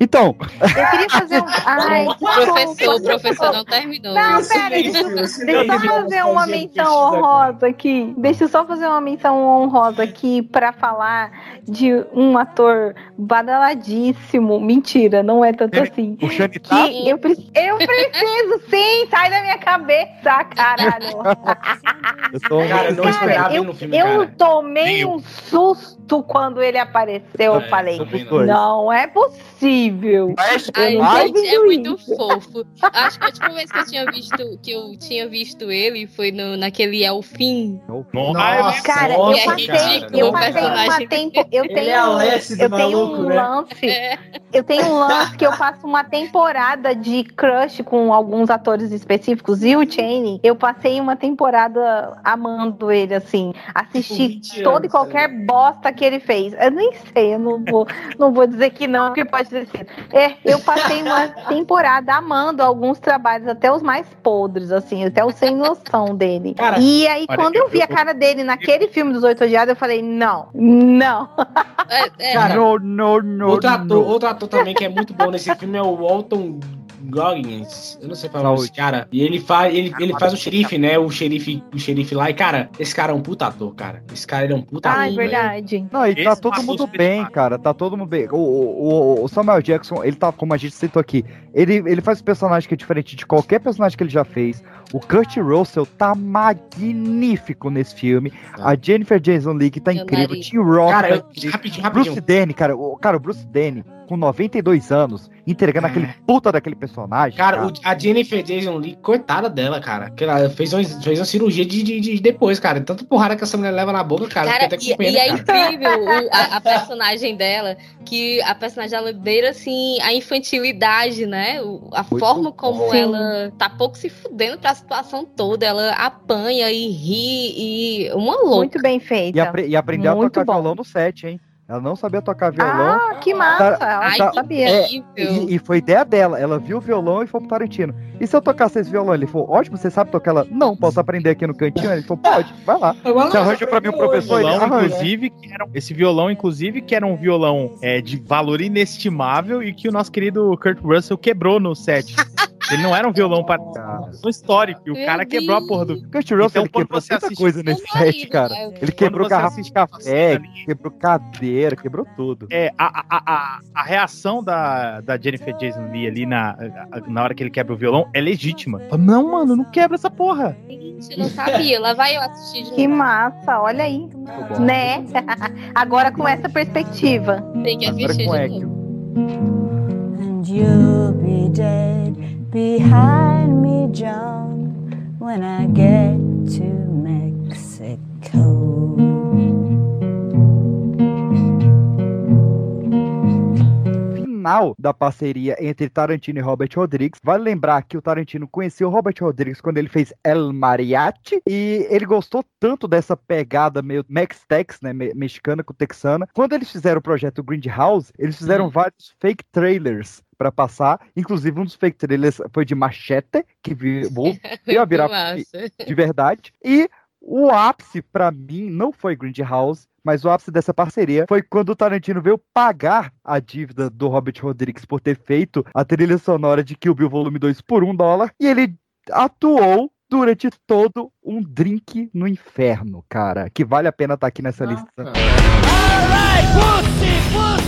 Então, Eu queria fazer um. Ai, Professor, o professor não terminou. Não, pera, deixa, deixa eu só fazer uma menção honrosa aqui. Deixa eu só fazer uma menção honrosa aqui pra falar de um ator badaladíssimo. Mentira, não é tanto assim. o tá Que eu, pre- eu preciso sim, sai da minha cabeça, caralho. Eu tô Cara, eu não Cara, esperava eu, no filme, eu cara. tomei um susto quando ele apareceu. Eu É, falei, também dois. não é possível. Ai, Eu não tô gente, é muito isso. fofo. Acho que a última vez que eu tinha visto, que eu tinha visto ele foi no, naquele Elfim. Nossa, Cara, nossa, eu passei, cara. eu passei uma personagem- tempo, eu Ele tenho, é do eu tenho maluco, um né? lance, É. eu tenho um lance que eu passo uma temporada de crush com alguns atores específicos e o Chaney, eu passei uma temporada amando ele assim, assisti 20 toda e qualquer bosta que ele fez. Eu nem sei, eu não vou, não vou dizer que não, que pode É, eu passei uma temporada amando alguns trabalhos, até os mais podres, assim, até o sem noção dele. Cara, e aí, olha, quando eu, eu- vi a eu- cara dele naquele filme dos Oito Odiados, eu falei, não, não. É, é, Cara, No, no, no, outro, ator, outro ator também que é muito bom nesse filme é o Walton Goggins. Eu não sei falar Não, desse cara. E ele faz, ele, ele faz o xerife, né? O xerife, o xerife lá. E, cara, esse cara é um puta ator, cara. Esse cara ele é um puta Ah, é ator. verdade. Não, e tá Esse todo passou mundo bem, cara. Tá todo mundo bem. O, o, o Samuel Jackson, ele tá, como a gente citou aqui, ele, ele faz um personagem que é diferente de qualquer personagem que ele já fez. O Kurt Russell tá magnífico nesse filme. A Jennifer Jason Leigh tá Meu incrível. Tim Roth Cara, tá eu, incrível. rapidinho, Bruce rapidinho. Danny, cara, o, cara, o Bruce Danny, com 92 anos, entregando É. aquele puta daquele personagem. personagem. Cara, o- a Jennifer Jason Lee, coitada dela, cara. Que ela fez uma, fez uma cirurgia de, de, de depois, cara. Tanto porrada que essa mulher leva na boca, cara. Cara, e, e é cara. incrível o- a, a personagem dela, que a personagem dela beira, assim, a infantilidade, né? O- a Muito forma como bom. Ela tá pouco se fudendo pra situação toda. Ela apanha e ri e uma louca. Muito bem E, feita. apre- e aprendeu Muito a tocar bom. violão no set, hein? Ela não sabia tocar violão. Ah, que massa. Tá- Eu tá- sabia. é. E, e foi ideia dela. Ela viu o violão e foi pro Tarantino. E se eu tocasse esse violão? Ele falou, ótimo, você sabe tocar? Ela, não, posso aprender aqui no cantinho? Ele falou, pode, vai lá. Você arranja pra mim um professor? Ele violão, arranja. inclusive, que era, um- esse violão, inclusive, que era um violão é, de valor inestimável e que o nosso querido Kurt Russell quebrou no set. Ele não era um violão para um histórico, e o cara quebrou a porra do. Kurt Russell, Então, ele quando quebrou você tanta assiste coisa nesse set, cara. né? Ele quebrou garrafa de café, quebrou cadeira, quebrou tudo. É, a, a, a, a- reação da, da Jennifer Jason Lee ali na, na hora que ele quebra o violão é legítima. Fala, Não, mano, não quebra essa porra. Gente, não sabia. Lá vai eu assistir de Que novo. massa, olha aí. bom. Né? Agora com essa perspectiva. Tem que assistir de novo. And you'll be dead behind me, John, when I get to Mexico. Final da parceria entre Tarantino e Robert Rodrigues. Vale lembrar que o Tarantino conheceu o Robert Rodrigues quando ele fez El Mariachi e ele gostou tanto dessa pegada meio Mex-Tex, né, me- mexicana com texana. Quando eles fizeram o projeto Grindhouse, eles fizeram Hum. vários fake trailers pra passar, inclusive um dos fake trailers foi de Machete, que vi- veio a virar de verdade. E o ápice, pra mim, não foi Grindhouse, mas o ápice dessa parceria foi quando o Tarantino veio pagar a dívida do Robert Rodrigues por ter feito a trilha sonora de Kill Bill Volume 2 por um dólar, e ele atuou durante todo um drink no inferno, cara, que vale a pena estar aqui nessa lista. Alright, pussy, pussy, pussy,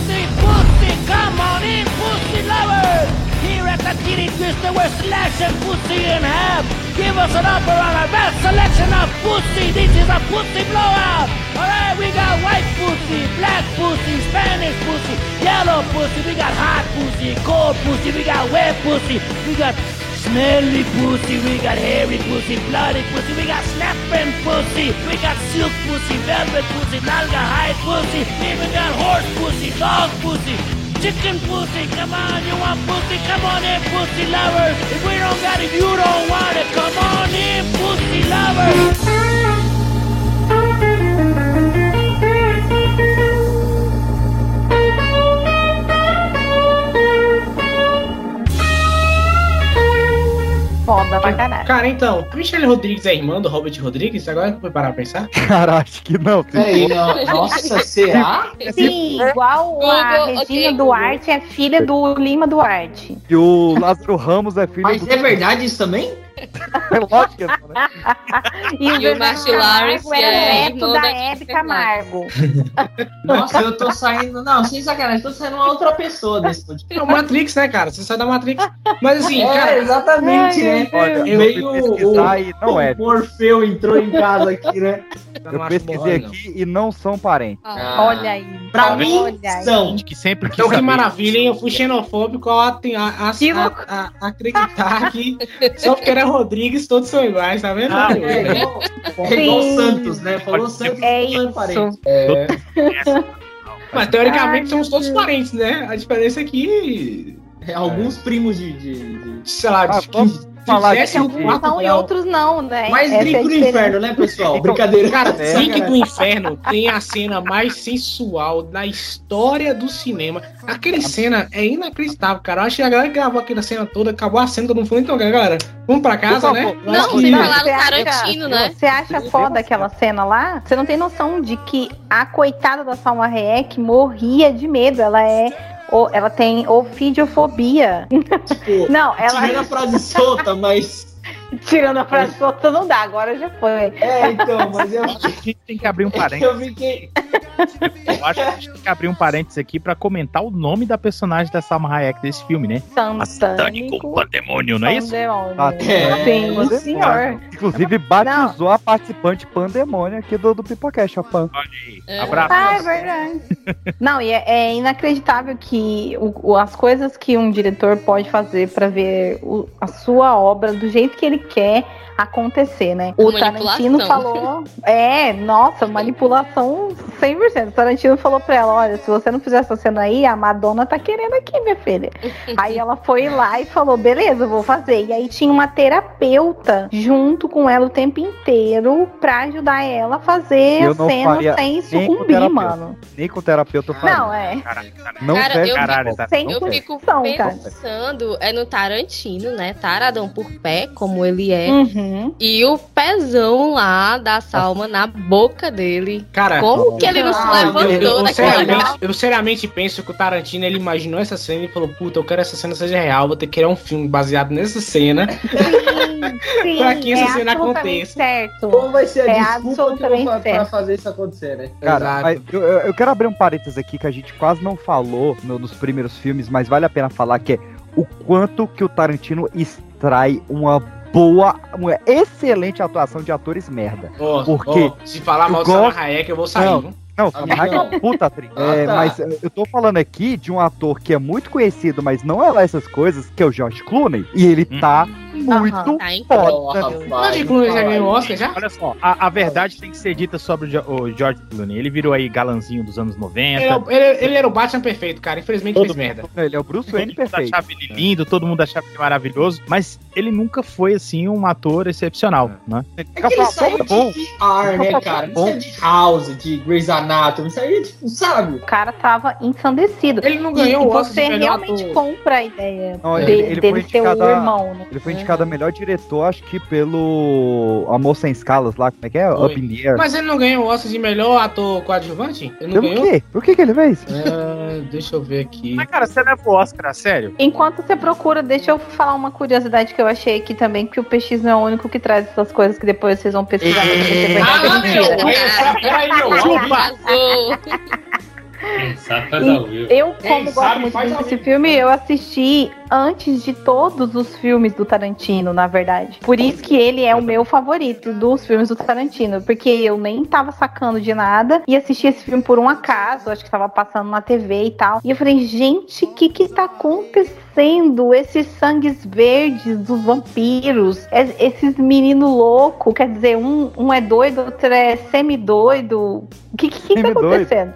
The Twister, we're slashing pussy in half. Give us an upper on our best selection of pussy. This is a pussy blowout. Alright, we got white pussy, black pussy, Spanish pussy, yellow pussy. We got hot pussy, cold pussy. We got wet pussy. We got smelly pussy. We got hairy pussy, bloody pussy. We got snapping pussy. We got silk pussy, velvet pussy, nalga hide pussy. We even got horse pussy, dog pussy. Chicken pussy, come on, you want pussy? Come on in, pussy lovers. If we don't got it, you don't want it. Come on in, pussy lovers. Foda pra caralho. Cara, então, Michelle Rodrigues é irmã do Robert Rodrigues? Agora que eu fui parar pra pensar. Cara, acho que não. Peraí, não. Nossa, será? Sim, igual a Google, Regina ok, Duarte é filha do Lima Duarte. E o Lázaro Ramos é filho Mas do... é verdade isso também? É lógico que é, né? E o E o Lawrence era é neto da Hebe Camargo. Nossa, eu tô saindo. Não, sem sacanagem, tô saindo uma outra pessoa desse podcast. É o Matrix, né, cara? Você sai da Matrix. Mas assim, É, cara, exatamente, Ai, né? Olha, eu Veio fui o, pesquisar e não é. o Morfeu entrou em casa aqui, né? eu Eu não bom, pesquisei não. aqui e não são parentes. Ah, Olha aí. Pra mim, Olha aí. são. Que sempre Então que maravilha, hein? Eu fui xenofóbico ao ati- a, a, a, a- a acreditar que só porque era Rodrigues todos são iguais, tá vendo? Ah, É igual, é igual Sim. Santos, né? Falou. Santos, É não isso. parente. Mas teoricamente Ai, somos todos Deus. parentes, né? A diferença é que, É, Alguns primos de. de- de- sei lá, Ah, de vamos falar um de- quarto São e outros não, né? Mais Essa é drink a do inferno, né, pessoal? Então, Brincadeira. Cara, É, Drink cara. do Inferno tem a cena mais sensual da história do cinema. Aquela cena é inacreditável, cara. Eu acho que a galera que gravou aquela cena toda, acabou a cena, todo mundo falou, então, galera, vamos pra casa, Por né? Não, que- Não, falar do você acha- Tarantino, né? Você acha foda aquela cena lá? Você não tem noção de que a coitada da Salma Hayek morria de medo. Ela é. Ou- Ela tem ofidiofobia. Tipo, Não, ela. tirando a frase solta, mas. Tirando a frase solta não dá, agora já foi. É, então, mas eu, A gente tem que abrir um parênteses. eu fiquei. Eu acho que a gente tem que abrir um parênteses aqui pra comentar o nome da personagem da Salma Hayek desse filme, né? Santânico Pandemônio, não é isso? Pandemônio. Ah. Sim, senhor. Inclusive, batizou a participante pandemônio aqui do, do Pipocast, a Pan. Olha aí. É. Abraço. Ah, é verdade. Não, e é, é inacreditável que o- o- as coisas que um diretor pode fazer pra ver o- a sua obra do jeito que ele quer acontecer, né? O. Tarantino falou. É, nossa, manipulação 100%. O Tarantino falou pra ela: olha, se você não fizer essa cena aí, a Madonna tá querendo aqui, minha filha. aí ela foi lá e falou: beleza, eu vou fazer. E aí tinha uma terapeuta junto com ela o tempo inteiro pra ajudar ela a fazer Eu a cena sem sucumbir, mano. Nem com o terapeuta eu faria. Não, é. Caralho, caralho. Não Cara, eu Caralho, fico, tá- Sem não eu fico pensando é no Tarantino, né? Taradão por pé, como ele é. Uhum. E o pezão lá da Salma na boca dele. Cara, Como que ele não Ah, eu, levantou eu, seriamente, eu seriamente penso que o Tarantino ele imaginou essa cena e falou: Puta, eu quero essa cena seja real, vou ter que criar um filme baseado nessa cena. Sim, Pra que essa é cena aconteça. Certo. Qual vai ser a É desculpa que eu vou pra fazer isso acontecer, né? Cara, eu, eu- quero abrir um parênteses aqui que a gente quase não falou no- nos primeiros filmes, mas vale a pena falar que é o quanto que o Tarantino extrai uma boa, uma excelente atuação de atores merda. Ó, Por quê? ó, se falar mal do gosto- Hayek, eu vou sair. Não. Não, Salma Hayek é uma puta atriz. Ah, É, tá. Mas eu tô falando aqui de um ator que é muito conhecido, mas não é lá essas coisas, que é o George Clooney. E ele tá muito. Tá em foda. De Clooney já ganhou o Oscar já? Olha só, a, a verdade tem que ser dita sobre o, George Clooney. Ele virou aí galanzinho dos anos 90. Ele, é ele- ele era o Batman perfeito, cara. Infelizmente Todo fez merda. Ele é o Bruce Todo Wayne mundo perfeito. achava ele lindo, todo mundo achava ele maravilhoso, mas ele nunca foi, assim, um ator excepcional, né? É que ele saiu de ER, né, cara? Não saiu de House, de Grey's Anatomy, saiu tipo, sabe? O cara tava ensandecido. Ele não ganhou e o Oscar você de realmente ator. compra a ideia Não, de- ele- ele dele foi ser o irmão, né? Ele foi indicado a melhor diretor, acho que pelo Amor Sem Escalas lá, como é que é? Foi. Up in the Air. Mas ele não ganhou o Oscar de melhor ator coadjuvante? Ele não Pelo ganhou? quê? Por que que ele fez? É, deixa eu ver aqui. Mas, cara, você leva o Oscar a sério? Enquanto você procura, deixa eu falar uma curiosidade que eu achei aqui também, que o PX não é o único que traz essas coisas que depois vocês vão pesquisar é Ah, meu! Peraí, meu! Arrasou. Quem sabe faz ao vivo. Eu, Quem como gosto sabe muito desse filme, eu assisti antes de todos os filmes do Tarantino, na verdade. Por isso que ele é o meu favorito dos filmes do Tarantino, porque eu nem tava sacando de nada e assisti esse filme por um acaso, acho que tava passando na TV e tal. E eu falei, gente, o que que tá acontecendo? Esses sangues verdes dos vampiros, es- esses meninos loucos, quer dizer, um, um é doido, outro é semi-doido. O que que, que tá acontecendo?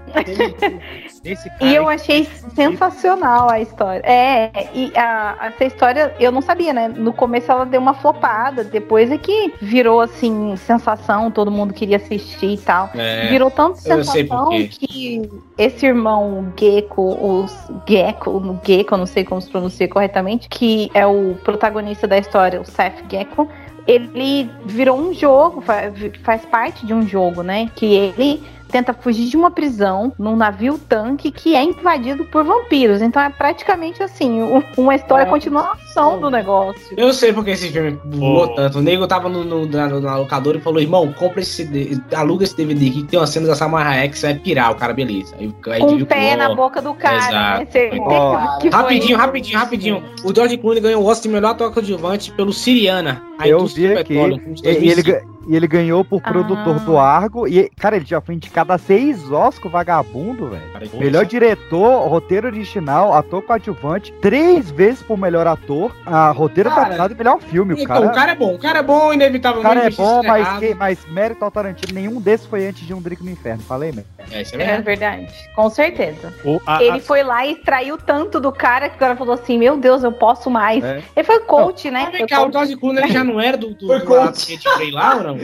Esse cara E eu achei sensacional a história. É, e a- essa história eu não sabia, né? No começo ela deu uma flopada, depois é que virou assim, sensação, todo mundo queria assistir e tal. É, Virou tanto sensação que esse irmão Gecko, o Gecko, no Gecko, eu não sei como se pronuncia corretamente, que é o protagonista da história, o Seth Gecko, ele virou um jogo, fa- faz parte de um jogo, né? Que ele tenta fugir de uma prisão num navio tanque que é invadido por vampiros. Então é praticamente assim, um- uma história É. continuação do negócio. Eu sei porque esse filme voou tanto. O nego tava no, no- na, na locadora e falou: irmão, compra esse CD, aluga esse DVD aqui que tem uma cena da Hayek, você vai pirar, o cara, beleza. Aí, aí Com o pé na boca do cara, Exato. né? Certeza Ó, que Rapidinho, rapidinho, rapidinho. O George Clooney ganhou o Oscar de melhor ator coadjuvante pelo Siriana. A Eu vi aqui. E, e ele, 2005. ga- e ele ganhou por produtor Ah. do Argo. E, cara, ele já foi indicado a seis Oscar, vagabundo, velho. Melhor diretor, roteiro original, ator coadjuvante, três vezes por melhor ator, a roteiro Cara, adaptado e melhor filme. O Então, cara, o cara é bom, o cara é bom, o inevitavelmente. cara é bom, mas, que, mas mérito ao Tarantino, nenhum desses foi antes de um Drink no Inferno. Falei, mesmo. É, isso é É verdade. verdade, com certeza. O- a- Ele a- foi lá e extraiu tanto do cara que o cara falou assim: Meu Deus, eu posso mais. É. Ele foi coach, né? Mas vem cá, o. George Clooney ele já não era do, do, Foi do Grey lá ou não?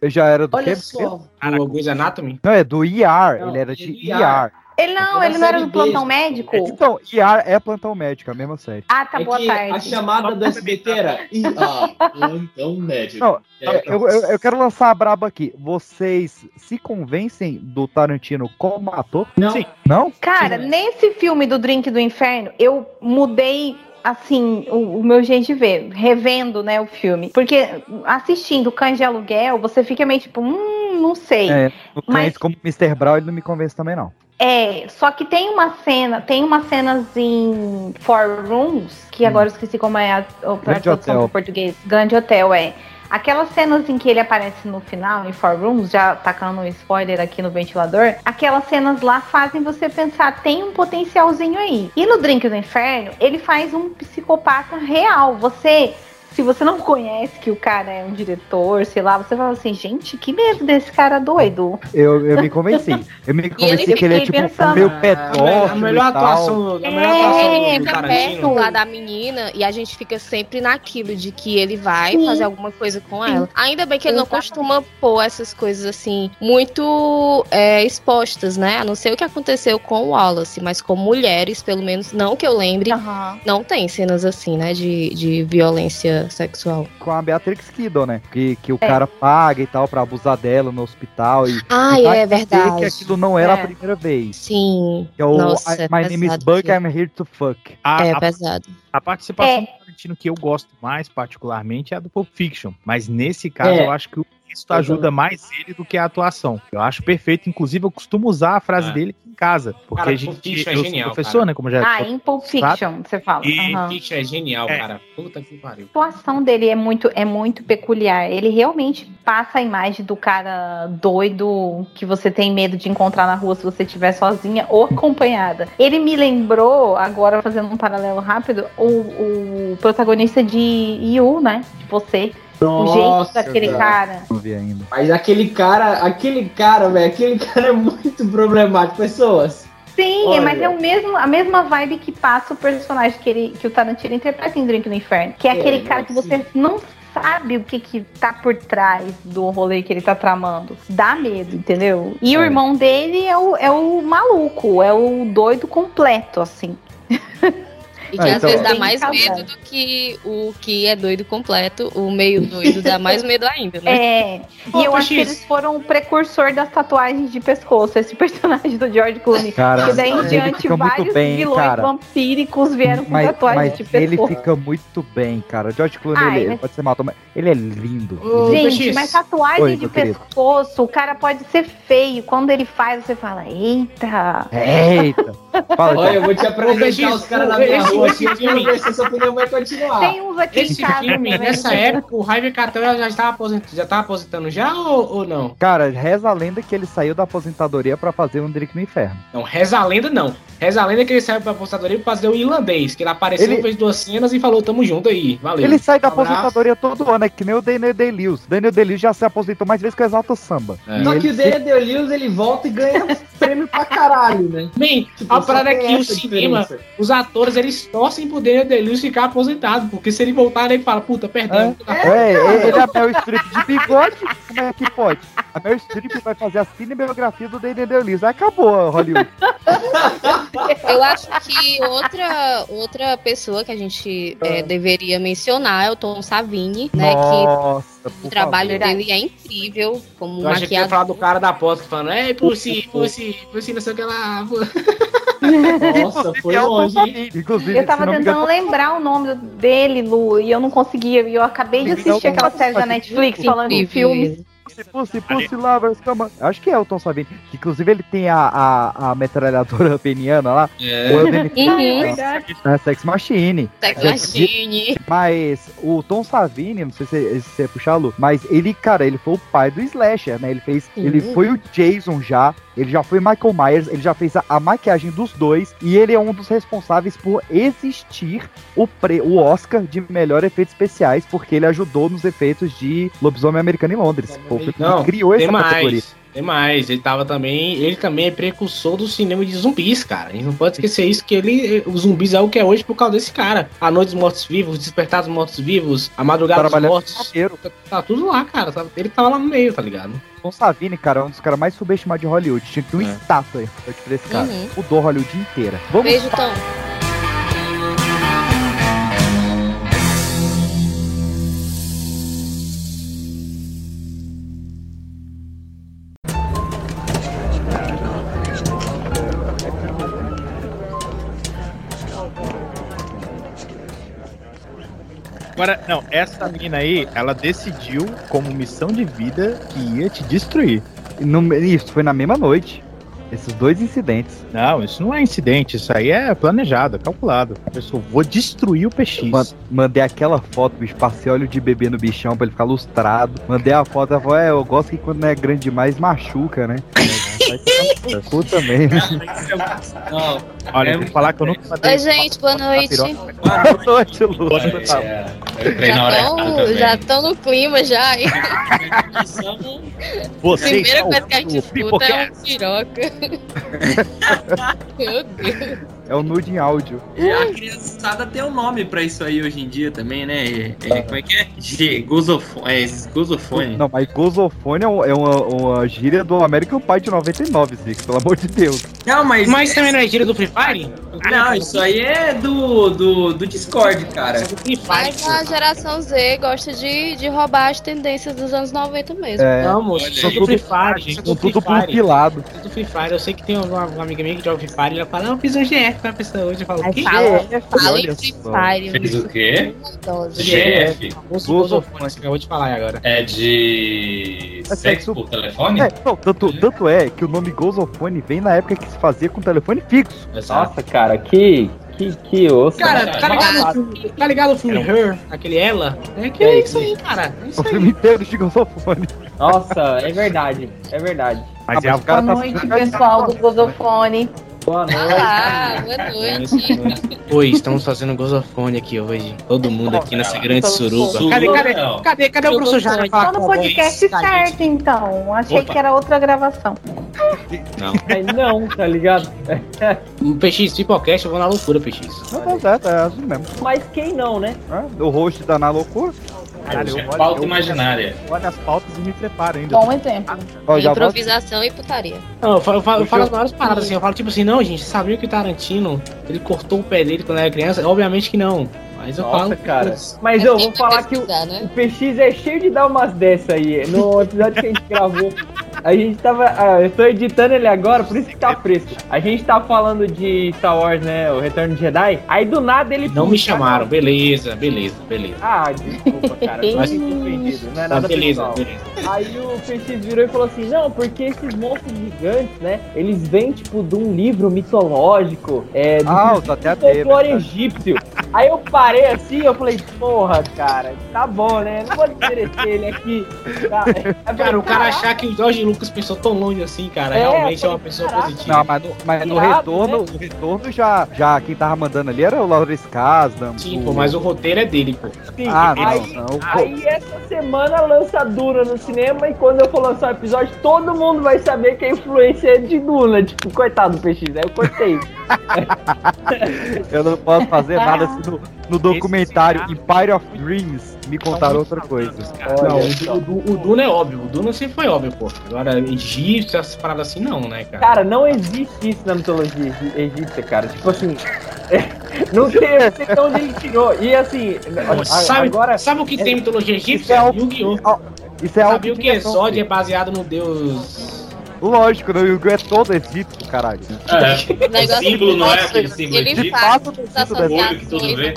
Eu já era do Olha quê? só. Do Grey's Anatomy? Não, é do ER. Não, ele era é de ER. ER. Ele não, Era ele não era série do plantão médico. Então, ER é plantão médico, a mesma série. Ah, tá, É boa que a tarde. chamada do SBT era IA, plantão médico. Não, É, Eu, eu- eu quero lançar a braba aqui. Vocês se convencem do Tarantino como ator? Não. Sim. Não? Cara, nesse filme do Drink do Inferno, eu mudei assim o, o meu jeito de ver, revendo, né, o filme. Porque assistindo Cães de Aluguel, você fica meio tipo, hum, não, sei. É, no Mas- como Mr. Brown ele não me convence também, não. É, só que tem uma cena, tem umas cenas em Four Rooms, que agora eu esqueci como é a, a tradução para português. Grande Hotel, é. Aquelas cenas em que ele aparece no final, em Four Rooms, já tacando um spoiler aqui no ventilador, aquelas cenas lá fazem você pensar, tem um potencialzinho aí. E no Drink do Inferno, ele faz um psicopata real. Você. Se você não conhece que o cara é um diretor, sei lá, você fala assim, gente, que medo desse cara doido. Eu, eu me convenci. Eu me convenci que ele é fiquei tipo pensando- meio A pedófilo melhor tal. atuação, a melhor É, atuação do fica perto Tarantino. lá da menina e a gente fica sempre naquilo de que ele vai Sim. fazer alguma coisa com Sim. ela. Ainda bem que ele não Exatamente. costuma pôr essas coisas assim muito é, expostas, né? A não ser o que aconteceu com o Wallace, mas com mulheres, pelo menos não que eu lembre, não tem cenas assim, né? De, de violência sexual. Com a Beatrix Kiddo, né? Que, que o É. cara paga e tal pra abusar dela no hospital. E, Ah, e é verdade. que aquilo não era É. a primeira vez. Sim. Que é o Nossa, I- é My name is pesado, Buck. I'm here to fuck. A, É a- pesado. a participação É. do Tarantino que eu gosto mais, particularmente, é a do Pulp Fiction. Mas nesse caso, É. eu acho que o texto ajuda mais ele do que a atuação. Eu acho perfeito. Inclusive, eu costumo usar a frase É. dele aqui em casa. Porque Cara, a Pulp gente. É genial, professor, cara. né? Como já Ah, em Pulp Fiction, você fala. E Aham. Fiction é genial, É. cara. Puta que pariu. A atuação dele é muito, é muito peculiar. Ele realmente passa a imagem do cara doido que você tem medo de encontrar na rua se você estiver sozinha ou acompanhada. Ele me lembrou, agora fazendo um paralelo rápido, o, o protagonista de You, né? De você. O jeito Nossa, daquele cara. cara. Não vi ainda. Mas aquele cara, aquele cara, velho, aquele cara é muito problemático. Pessoas. Sim, Olha. mas é o mesmo, a mesma vibe que passa o personagem que, ele, que o Tarantino interpreta em Drink no Inferno. Que é, É, aquele cara que você não sabe o que que tá por trás do rolê que ele tá tramando. Dá medo, entendeu? E o É. irmão dele é o, é o maluco, é o doido completo, assim. E que Ah, às então- vezes dá mais medo do que o que é doido completo. O meio doido dá mais medo ainda, né? É, Ô, e eu acho que X. eles foram o precursor das tatuagens de pescoço, esse personagem do George Clooney. Cara, Porque daí em ele diante vários bem, vilões cara. vampíricos vieram com Mas, tatuagens mas de ele pescoço. fica muito bem, cara. George Clooney, Ai, ele, ele mas- pode ser matou, mas ele é lindo. Ô, Gente, mas tatuagem Oi, de meu querido. pescoço, o cara pode ser feio. Quando ele faz, você fala, eita. Eita! Fala, Olha, eu vou te apresentar os caras na minha esse- eu se essa opinião vai continuar. Tem uns aqui Esse em casa filme, também. nessa época, o Harvey Keitel já estava aposentando, já tava aposentando já ou, ou não? Cara, reza a lenda que ele saiu da aposentadoria pra fazer um Drink no Inferno. Não, reza a lenda não. Reza a lenda que ele saiu pra apostadoria pra fazer o irlandês, que ele apareceu, Ele- fez duas cenas e falou, tamo junto aí, valeu. Ele sai da Um aposentadoria todo ano, é que nem o Daniel Day-Lewis. Daniel Day-Lewis já se aposentou mais vezes que o Exalta Samba. É. Só que o Daniel Lewis ele volta e ganha prêmio pra caralho, né? Bem, Tipo, a parada é que o cinema, diferença. os atores, eles torcem pro Daniel Day-Lewis ficar aposentado, porque se ele voltar, ele fala, puta, perdemos. É, ele é a Meryl Streep de bigode, como é que pode? A Meryl Streep vai fazer a cinebiografia do Daniel Day-Lewis. Aí acabou, Hollywood. Eu acho que outra, outra pessoa que a gente é, deveria mencionar é o Tom Savini, né? Que Nossa, o por trabalho favor. dele é incrível como Eu achei que ia maquiador. falar do cara da aposta, falando, ei, Pussy, Pussy, Pussy, não sei o que lá. Nossa, foi longe, hein? Inclusive, Eu tava tentando engano, lembrar o nome dele, Lu, e eu não conseguia. E eu acabei de assistir aquela série da Netflix falando de filmes. ele. Pussy, Pussy Lovers, come. Acho que é o Tom Savini. Que, inclusive, ele tem a, a, a metralhadora peniana lá. É. É Uhum. É. É Sex Machine. Sex Machine. Mas o Tom Savini, não sei se, se você puxar, Lu, mas ele, cara, ele foi o pai do Slasher, né? Ele fez. Sim. Ele foi o Jason já. Ele já foi Michael Myers, ele já fez a, a maquiagem dos dois. E ele é um dos responsáveis por existir o, pre, o Oscar de melhor efeitos especiais, porque ele ajudou nos efeitos de Lobisomem Americano em Londres. Pô, ele Não, criou essa categoria. mais. Tem mais. Ele tava também. Ele também é precursor do cinema de zumbis, cara. A gente não pode esquecer isso, que ele. Os zumbis é o que é hoje por causa desse cara. A Noite dos Mortos Vivos, Despertar dos Mortos Vivos, A Madrugada dos Trabalhando Mortos. Tá, tá tudo lá, cara. Tá- Ele tava lá no meio, tá ligado? Tom Savini, cara, é um dos caras mais subestimados de Hollywood. Tinha que ter uma É. estátua aí pra esse cara. Uhum. Mudou Hollywood inteira. Vamos Beijo, Tom. Agora, não, essa mina aí, ela decidiu como missão de vida que ia te destruir. E no- isso foi na mesma noite. Esses dois incidentes. Não, isso não é incidente, isso aí é planejado, é calculado. A pessoa, vou destruir o PX. Man- mandei aquela foto, bicho, passei óleo de bebê no bichão pra ele ficar lustrado. Mandei a foto, ela falou, é, eu gosto que quando não é grande demais, machuca, né? Vai também. Não, Olha, é- eu vou falar que eu nunca mandei. Oi, gente, boa noite. Boa noite, Lu. é, eu entrei na hora Já estão no clima já. hein? Você Primeira está coisa que a gente escuta é um piroca. Meu Deus. É o nude em áudio. E a criançada tem um nome pra isso aí hoje em dia também, né? É, é, como é que é? G, gozofone. É, esses gozofone. Não, mas gozofone é, um- é uma, uma gíria do American Pie de 99, Zico, pelo amor de Deus. Não, mas. Mas também não é gíria do Free Fire? Não, isso aí é do, do, do Discord, cara. Mas a geração Z gosta de, de roubar as tendências dos anos 90 mesmo. É, Não, moço, isso é do Free Fire, gente. Isso é tudo Fire. compilado. Isso é do Free Fire. Eu sei que tem uma, uma amiga minha que joga Free Fire e ela fala, não, eu fiz um GF pra pessoa hoje. Eu falo, o quê? Fala, fala olha em Free. Fire. Fez o quê? GF. Gozofone, você acabou de falar aí agora. É de É sexo sexo- por telefone? É, não, tanto, tanto é que o nome Gozofone vem na época que se fazia com telefone fixo. Nossa, cara, que. Que, que osso. Cara, tá ligado, Ah, o filme- tá ligado o filme Her, aquele Ela? É que é isso aí, cara. É O isso aí. filme inteiro de Gozofone. Nossa, é verdade. É verdade. Mas Ah, é a o cara Boa tá noite, pessoal do Gozofone. Boa noite. Ah, boa noite. Oi, estamos fazendo gozofone aqui hoje. Todo mundo aqui nessa grande suruba. Cadê, cadê, não. cadê, cadê o professor Jara Só no podcast certo, então. Achei Opa. que era outra gravação. Mas não, tá ligado? O PX, Tripocast, eu vou na loucura, PX. Não tá certo, é assim mesmo. Mas quem não, né? É, O host tá na loucura. Caralho, eu olho- Pauta eu- imaginária. Olha as pautas e me preparo ainda. Bom exemplo. Vou- Improvisação e putaria. Não, eu falo, eu falo, eu falo as maiores paradas assim, eu falo tipo assim, não, gente, sabia que o Tarantino, ele cortou o pé dele quando era criança? Obviamente que não. Mas eu Nossa, falo. cara. Mas eu vou falar que o, né? o PX é cheio de dar umas dessas aí. No episódio que a gente gravou, a gente tava. ah, eu tô editando ele agora, por isso que tá fresco. A gente tá falando de Star Wars, né? O Retorno de Jedi. Aí do nada ele. Não me chamaram, beleza, beleza, beleza. Ah, desculpa, cara. Mas- surpreendido. Não é Tá, nada beleza, pessoal. beleza. Aí o PX virou e falou assim: Não, porque esses monstros gigantes, né? Eles vêm, tipo, de um livro mitológico. É, do Ah, os até folclore egípcio. Aí eu parei assim, eu falei, porra, cara, tá bom, né? Não vou desmerecer ele aqui. Tá. Falei, Cara, o cara "Caraca, achar que o Jorge Lucas pensou tão longe assim, cara, É, realmente é uma falei, pessoa caraca. positiva. Não, mas no, mas no Irado, retorno, né? o retorno já, já quem tava mandando ali era o Laurence Kasdan. Sim, pô, mas o roteiro é dele, pô. Sim, Ah, não, aí, não. aí essa semana lança Duna no cinema e quando eu for lançar o episódio, todo mundo vai saber que a influência é de Duna. Tipo, coitado do PX, aí eu cortei. Eu não posso fazer nada se no, no documentário Empire of Dreams me contaram outra coisa. Não, o, o, o Duna é óbvio, o Duna sempre foi óbvio, pô. Agora, egípcio, essas paradas assim, não, né, cara? Cara, não existe isso na mitologia egípcia, cara. Tipo assim, não tem, eu sei de onde ele tirou. E assim, sabe, agora. sabe o que tem mitologia Isso é egípcia? algo- Yu-Gi-Oh! Isso é Sabia de que Exódio é baseado no deus. Lógico, né? o Yu-Gi-Oh! é todo egípcio, caralho. É, O negócio símbolo não é aquele símbolo Ele egípcio? faz De as fato, tem olho que tudo vê.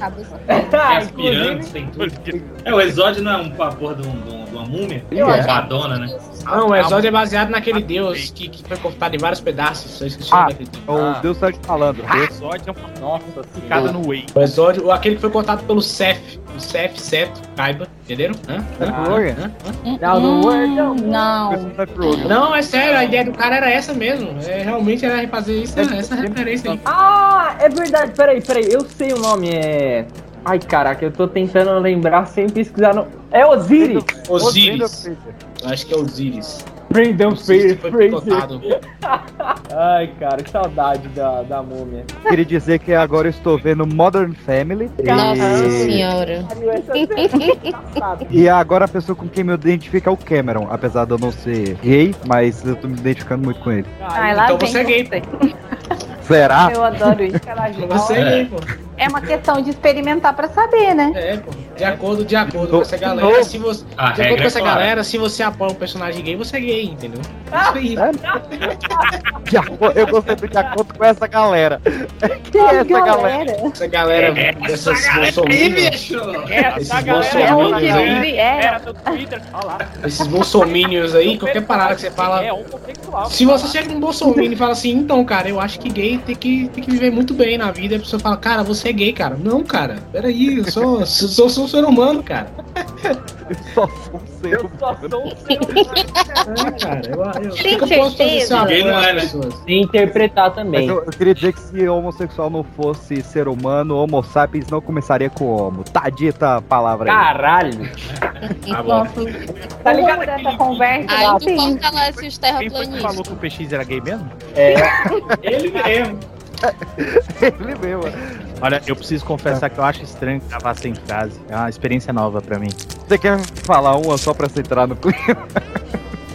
Ah, as pirâmides, tem tudo. É, o Exódio não é um uma porra de, um, de um- de uma múmia? Acho. Madonna, né? Não, o Exódio é baseado naquele deus que, que foi cortado em vários pedaços. Eu esqueci o Ah, nome daquele deus. o Deus tá te falando. O Exódio é uma Nossa picada no Whey. O Exódio, aquele que foi cortado pelo Seth. O Seth, Seto, Kaiba, entenderam? Hã? Hã? Rogan? Hã? Não, não, Hum, não. não. Não, é sério, a ideia do cara era essa mesmo. É, realmente era fazer isso, essa referência aí. Ah, é verdade. Peraí, peraí. Eu sei o nome. É. Ai, caraca, eu tô tentando lembrar sem pesquisar. No... É Osiris. Osiris. Eu acho que é Osiris. Brandon Fraser. Ai, cara, que saudade da, da múmia. Queria dizer que agora eu estou vendo Modern Family. Nossa E, senhora. e agora a pessoa com quem me identifico é o Cameron. Apesar de eu não ser gay, mas eu tô me identificando muito com ele. Ai, lá Então você é gay. Será? Eu adoro isso. Caralho, Você é É. gay, pô. É uma questão de experimentar pra saber, né? É, pô. De acordo, de acordo com essa galera, se você. A de acordo regra com é essa clara. galera, se você apoia um personagem gay, você é gay, entendeu? Isso aí. De acordo- Eu gostei do de acordo com essa galera. Quem é essa galera? Essa galera É, dessas bolsominions. Esses É bolsominions onde aí. vive, é. Era do Twitter, olha lá. Esses bolsominions aí, qualquer parada que você fala. É homossexual. Se você chega num bolsominion e fala assim, então, cara, eu acho que gay tem que, tem que viver muito bem na vida, a pessoa fala, cara, você é gay, cara. Não, cara, peraí, eu sou, sou, sou um ser humano, cara. Só sou um Eu só sou um ser humano. É, cara, eu, eu, Tem o que eu posso certeza? Gay não é, né? E interpretar Mas também. eu, eu queria dizer que se homossexual não fosse ser humano, homo sapiens não começaria com homo. Tá dita a palavra aí. Caralho. Tá bom. Nossa, Tá ligado dessa conversa Aí lá, tu tem- fortalece os que falou terraplanistas. que o PX era gay mesmo? Ele mesmo. Ele mesmo. Olha, eu preciso confessar que eu acho estranho gravar sem frase. É uma experiência nova pra mim. Você quer falar uma só pra você entrar no clima?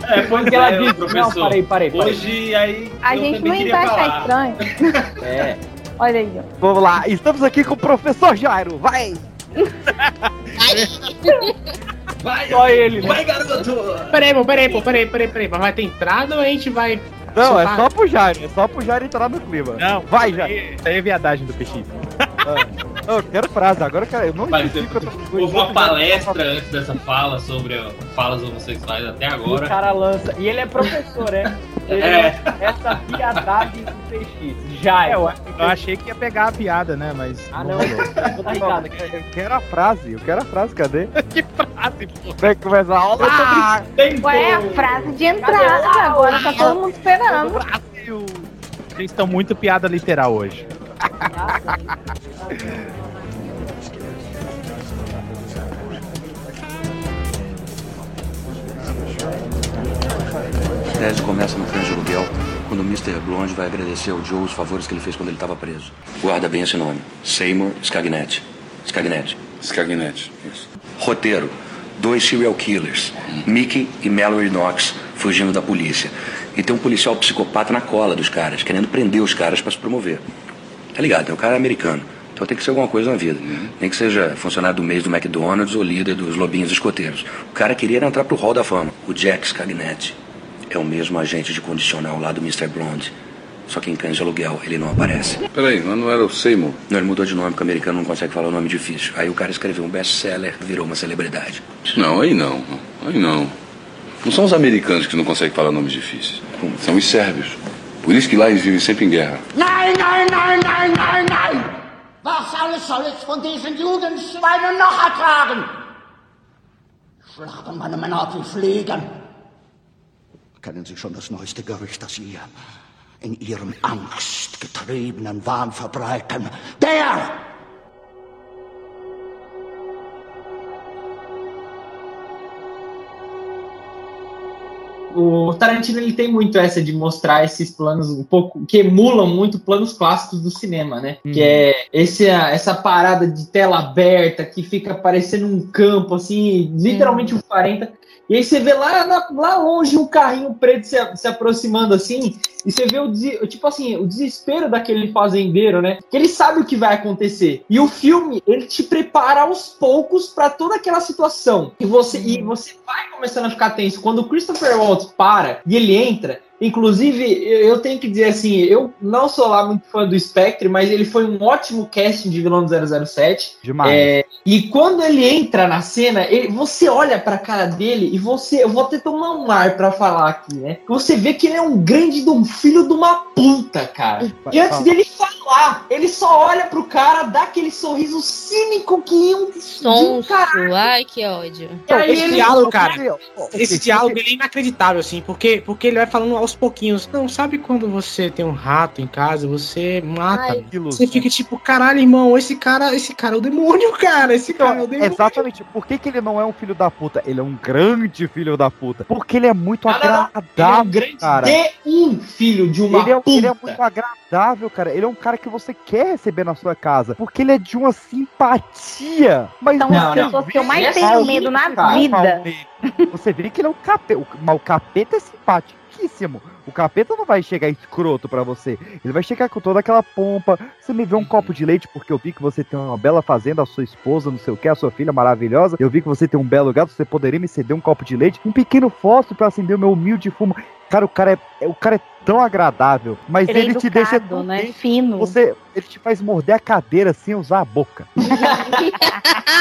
É, pois Porque ela é, disse, professor. não, parei, parei, parei. Hoje aí. A gente não vai achar estranho. É. Olha aí, ó. Vamos lá, estamos aqui com o professor Jairo. Vai! Vai, Só ele, né? vai, garoto! Peraí, pô, peraí, pô, peraí, peraí, peraí. Mas vai ter entrada ou a gente vai. Não, é só pro Jairo, é só pro Jairo entrar no clima. Não, Vai, Jairo. Isso aí é viadagem do PX. Não, eu quero frase, agora eu quero. Eu não Vai entendi o eu tô houve uma palestra antes dessa fala sobre falas homossexuais até O agora. cara lança. E ele é professor, né? Ele É. Essa piadagem do PX. Já É, é. eu, eu achei que ia pegar a piada, né? Mas. Ah, não. Vou dar risada aqui. Eu quero a frase, eu quero a frase, cadê? que frase, pô. Vai começar a aula. Ué, a frase de entrada, agora tá todo mundo esperando. Brasil! Vocês estão muito piada literal hoje. A tese começa no cães de aluguel, quando o Mr. Blonde vai agradecer ao Joe os favores que ele fez quando ele estava preso. Guarda bem esse nome. Seymour Scagnetti. Scagnetti. Scagnetti. Isso. Roteiro. Dois serial killers. Mickey e Mallory Knox fugindo da polícia. E tem um policial psicopata na cola dos caras, querendo prender os caras para se promover. Tá ligado? É um cara americano. Tem que ser alguma coisa na vida. Nem que seja funcionário do mês do McDonald's ou líder dos lobinhos escoteiros. O cara queria entrar pro Hall da Fama. O Jack Scagnetti é o mesmo agente de condicional lá do Mr. Blonde. Só que em cães de aluguel ele não aparece. Peraí, mas não era o Seymour? Não, ele mudou de nome, porque o americano não consegue falar o nome difícil. Aí o cara escreveu um best-seller, virou uma celebridade. Não, aí não. Aí não. Não são os americanos que não conseguem falar nomes difíceis. São os sérvios. Por isso que lá eles vivem sempre em guerra. Nein! Was alles soll jetzt von diesen Jugendschweinen noch ertragen? Schlachten meine Männer ab wie Fliegen. Kennen Sie schon das neueste Gerücht, das Sie in Ihrem angstgetriebenen Wahn verbreiten? Der! O Tarantino ele tem muito essa de mostrar esses planos um pouco que emulam muito planos clássicos do cinema, né? Que é esse, essa parada de tela aberta que fica parecendo um campo assim, literalmente um 40. E aí você vê lá, na- lá longe um carrinho preto se, se aproximando assim, e você vê o tipo assim, o desespero daquele fazendeiro, né? Que ele sabe o que vai acontecer. E o filme, ele te prepara aos poucos pra toda aquela situação. E você e você vai começando a ficar tenso quando o Christopher Waltz para e ele entra. Inclusive, eu tenho que dizer assim, eu não sou lá muito fã do Spectre, mas ele foi um ótimo casting de vilão do 007. Demais. É, e quando ele entra na cena, ele- você olha pra cara dele e você, eu vou até tomar um ar pra falar aqui, né? Você vê que ele é um grande de um filho de uma puta, cara. E antes dele falar, ele só olha pro cara, dá aquele sorriso cínico que um, de um Sonso, caralho. ai que ódio. Esse ele- diálogo, cara, esse diálogo ele é inacreditável, assim, porque, porque ele vai falando aos pouquinhos. Não, sabe quando você tem um rato em casa, você mata. Ai. Você fica tipo, caralho, irmão, esse cara, esse cara é o demônio, cara. Esse cara é o demônio. Exatamente. Por que, que ele não é um filho da puta? Ele é um grande filho da puta. Porque ele é muito Não, não, não. Ele é um agradável, grande cara. de um filho de uma Ele é, puta. ele é muito agradável, cara. Ele é um cara que você quer receber na sua casa. Porque ele é de uma simpatia. Mas São você as pessoas que eu mais tenho que medo na vida. Você vê que ele é um capeta. Mas o capeta é simpático. Pouquíssimo. O capeta não vai chegar escroto pra você. Ele vai chegar com toda aquela pompa. Você me vê um copo de leite porque eu vi que você tem uma bela fazenda, a sua esposa, não sei o que, a sua filha maravilhosa. Eu vi que você tem um belo gato, você poderia me ceder um copo de leite, um pequeno fósforo pra acender o meu humilde fumo. Cara, o cara é, o cara é tão agradável, mas Ele é ele, te deixa educado, tão né? Fino. Você, ele te faz morder a cadeira sem usar a boca.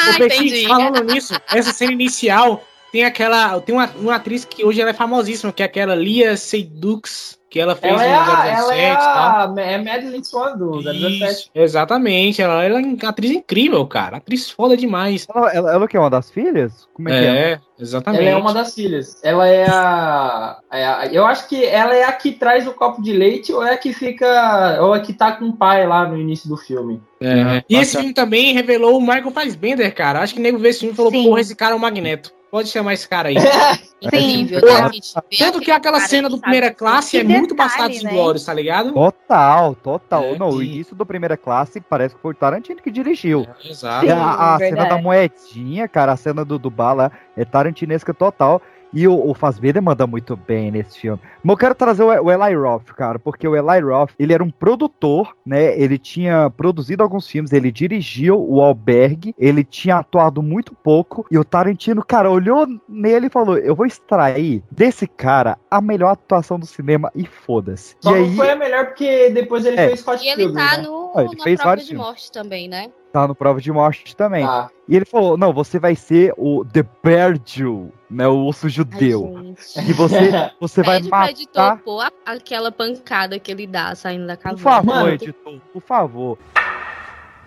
O Petit, falando nisso, essa cena inicial tem aquela. Tem uma, uma atriz que hoje ela é famosíssima, que é aquela Lia Seydoux, que ela fez Ela é, no a, ela é, 007 e tal. a, é Madeline Swan do 007. Isso, exatamente, ela, ela é uma atriz incrível, cara. Atriz foda demais. Ela, ela, ela que é uma das filhas? Como é, que é? É, exatamente. Ela é uma das filhas. Ela é a, é a- Eu acho que ela é a que traz o copo de leite ou é a que fica. Ou é a que tá com o pai lá no início do filme. É. E esse filme também revelou o Michael Fassbender, cara. Acho que o nego vê esse filme e falou, porra, esse cara é o Magneto. Pode chamar esse cara aí. Incrível, gente vê Tanto que aquela cena do primeira classe é muito Bastardos né? Inglórios, tá ligado? Total, total. É, não, o início do primeira classe parece que foi o Tarantino que dirigiu. Exato. E a, a cena da moedinha, cara, a cena do, do bala é tarantinesca total. E o, o Fassbender manda muito bem nesse filme. Mas eu quero trazer o, o Eli Roth, cara, porque o Eli Roth, ele era um produtor, né? Ele tinha produzido alguns filmes, ele dirigiu o Albergue, ele tinha atuado muito pouco. E o Tarantino, cara, olhou nele e falou: Eu vou extrair desse cara a melhor atuação do cinema e foda-se. Só E não aí, foi a melhor porque depois ele É. fez Scott E ele Pilgrim, tá né? no, Ah, ele na fez de filmes. morte também, né? Tá no prova de morte também. Tá. E ele falou: não, você vai ser o The Bear Jew, né? O osso judeu. e você, você vai Pede pro editor matar. pôr a- aquela pancada que ele dá saindo da Por favor, editor, por favor.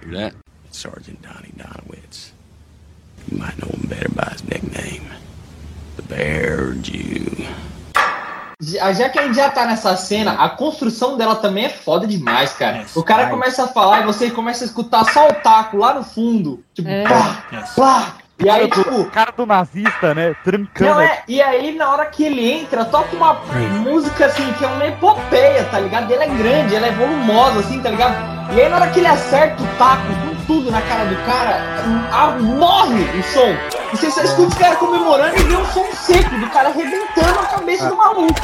Hear that? Sergeant Donnie Donowitz. You might know him better by his nickname. The Bear Jew. Já, já que a gente já tá nessa cena, a construção dela também é foda demais, cara. O cara começa a falar e você começa a escutar só o taco lá no fundo. Tipo, pá, pá. E aí, do- tipo. cara do nazista, né? Trancando. Não, é, e aí, na hora que ele entra, toca uma música assim, que é uma epopeia, tá ligado? Ela é grande, ela é volumosa, assim, tá ligado? E aí, na hora que ele acerta o taco com tudo na cara do cara, a- morre o som. E você só escuta os caras comemorando e vê um som seco do cara arrebentando a cabeça do maluco.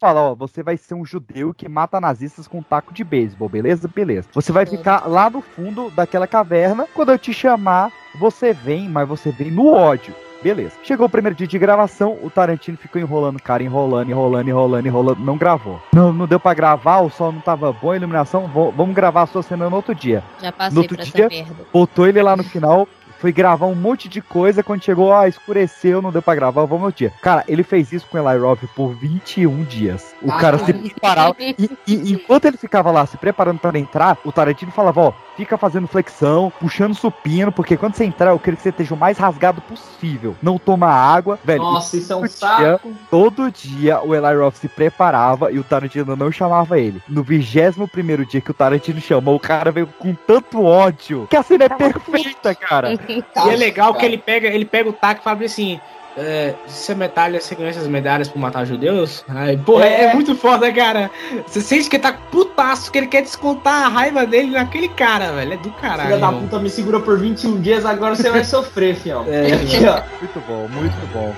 Fala, ó, você vai ser um judeu que mata nazistas com um taco de beisebol, beleza? Beleza. Você vai ficar lá no fundo daquela caverna. Quando eu te chamar, você vem, mas você vem no ódio. Beleza. Chegou o primeiro dia de gravação, o Tarantino ficou enrolando o cara, enrolando, enrolando, enrolando, enrolando. Não gravou. Não, não deu pra gravar, o sol não tava bom, a iluminação. vamos gravar a sua cena no outro dia. Já No passei outro por essa dia, merda. botou ele lá no final, foi gravar um monte de coisa. Quando chegou, ah, escureceu, não deu pra gravar, vamos no dia. Cara, ele fez isso com o Eli Roth por 21 dias. O cara se preparava. E, e enquanto ele ficava lá se preparando pra entrar, o Tarantino falava: Ó, fica fazendo flexão, puxando supino, porque quando você entrar, eu quero que você esteja o mais rasgado possível. Não toma água, velho. Nossa, isso é um todo saco. dia- todo dia o Eli Roth se preparava e o Tarantino não chamava ele. No 21 primeiro dia que o Tarantino chamou, o cara veio com tanto ódio que a cena é perfeita, cara. E é legal que ele pega, ele pega o taco e fala assim. É, se é medalha, você ganha essas medalhas por matar judeus? Ai, porra, é. É. muito foda, cara. Você sente que ele tá putaço, que ele quer descontar a raiva dele naquele cara, velho. É do caralho. Filha da puta me segura por 21 dias, agora você vai sofrer, fião. É, Aqui, ó. Muito bom, muito bom.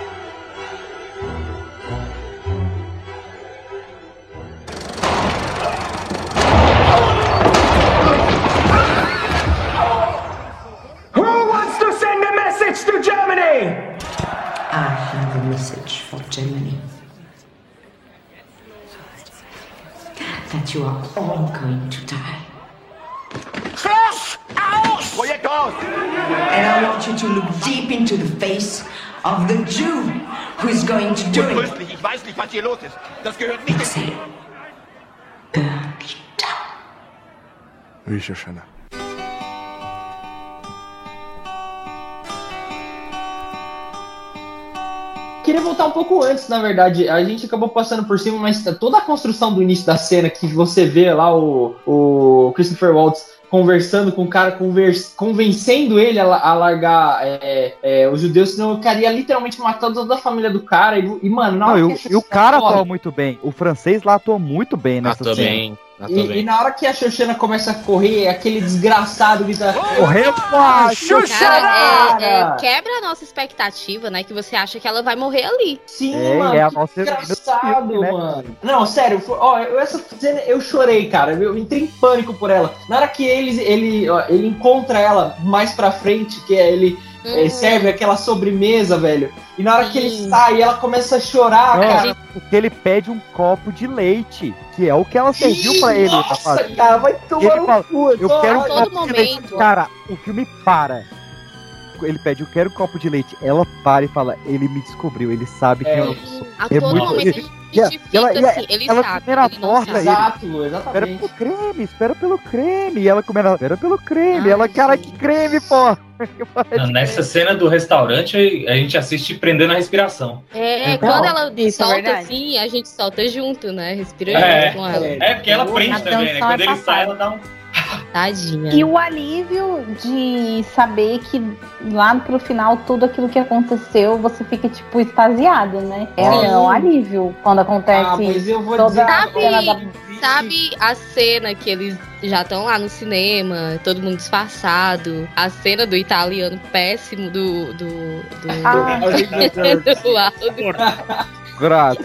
Message to Germany? I have a message for Germany. That you are all going to die. Schloss! Aus! Projekt aus! And I want you to look deep into the face of the Jew who is going to do it. Untröstlich, ich weiß nicht, was hier los ist. Das gehört nicht in... Oui, Shoshana. Queria voltar um pouco antes, na verdade. A gente acabou passando por cima, mas toda a construção do início da cena que você vê lá o, o Christopher Waltz conversando com o cara, convers, convencendo ele a, a largar é, é, os judeus, senão eu queria literalmente matar toda a família do cara. E, e, mano, Não, e, o, e cara atua muito bem. O francês lá atua muito bem nessa Atua cena. bem, E, e na hora que a Xoxana começa a correr, aquele desgraçado que tá. Correu, Cara, é- é, quebra a nossa expectativa, né? Que você acha que ela vai morrer ali. Sim, É, mano, é a nossa engraçado, filme, né? mano. Não, sério, foi- ó, eu, essa cena eu chorei, cara. Eu entrei em pânico por ela. Na hora que ele, ele, ó, ele encontra ela mais pra frente, que é ele é, serve aquela sobremesa, velho. E na hora que ele sai, ela começa a chorar, Não, cara. porque ele pede um copo de leite, que é o que ela serviu pra ele. Nossa, rapaz. cara, vai tomar Ele no fala, cu, Eu quero um copo todo de leite. momento. Cara, o filme para. Ele pede, eu quero um copo de leite. Ela para e fala, ele me descobriu, ele sabe quem eu sou. A É todo muito- momento a gente E a- fica e ela- a- assim, ele ela sabe, comendo a ele torta, sabe. ele- Exato, Espera exatamente. pelo creme, espera pelo creme. E ela comendo, espera pelo creme. ela, cara, que creme, pô. Não, Nessa cena do restaurante, a gente assiste prendendo a respiração. É, Então, quando ela isso é solta verdade. assim, a gente solta junto, né? Respira É, junto com ela. é, porque ela prende também, né? Quando é ele sai, ela dá um. Tadinha. E o alívio de saber que lá pro final tudo aquilo que aconteceu, você fica, tipo, extasiado, né? É Sim. um alívio quando acontece Ah, mas eu vou toda dizer a cena da... Sabe, a cena que eles já estão lá no cinema, todo mundo disfarçado? A cena do italiano péssimo do. do. do. Ah. do Aldo. Graças.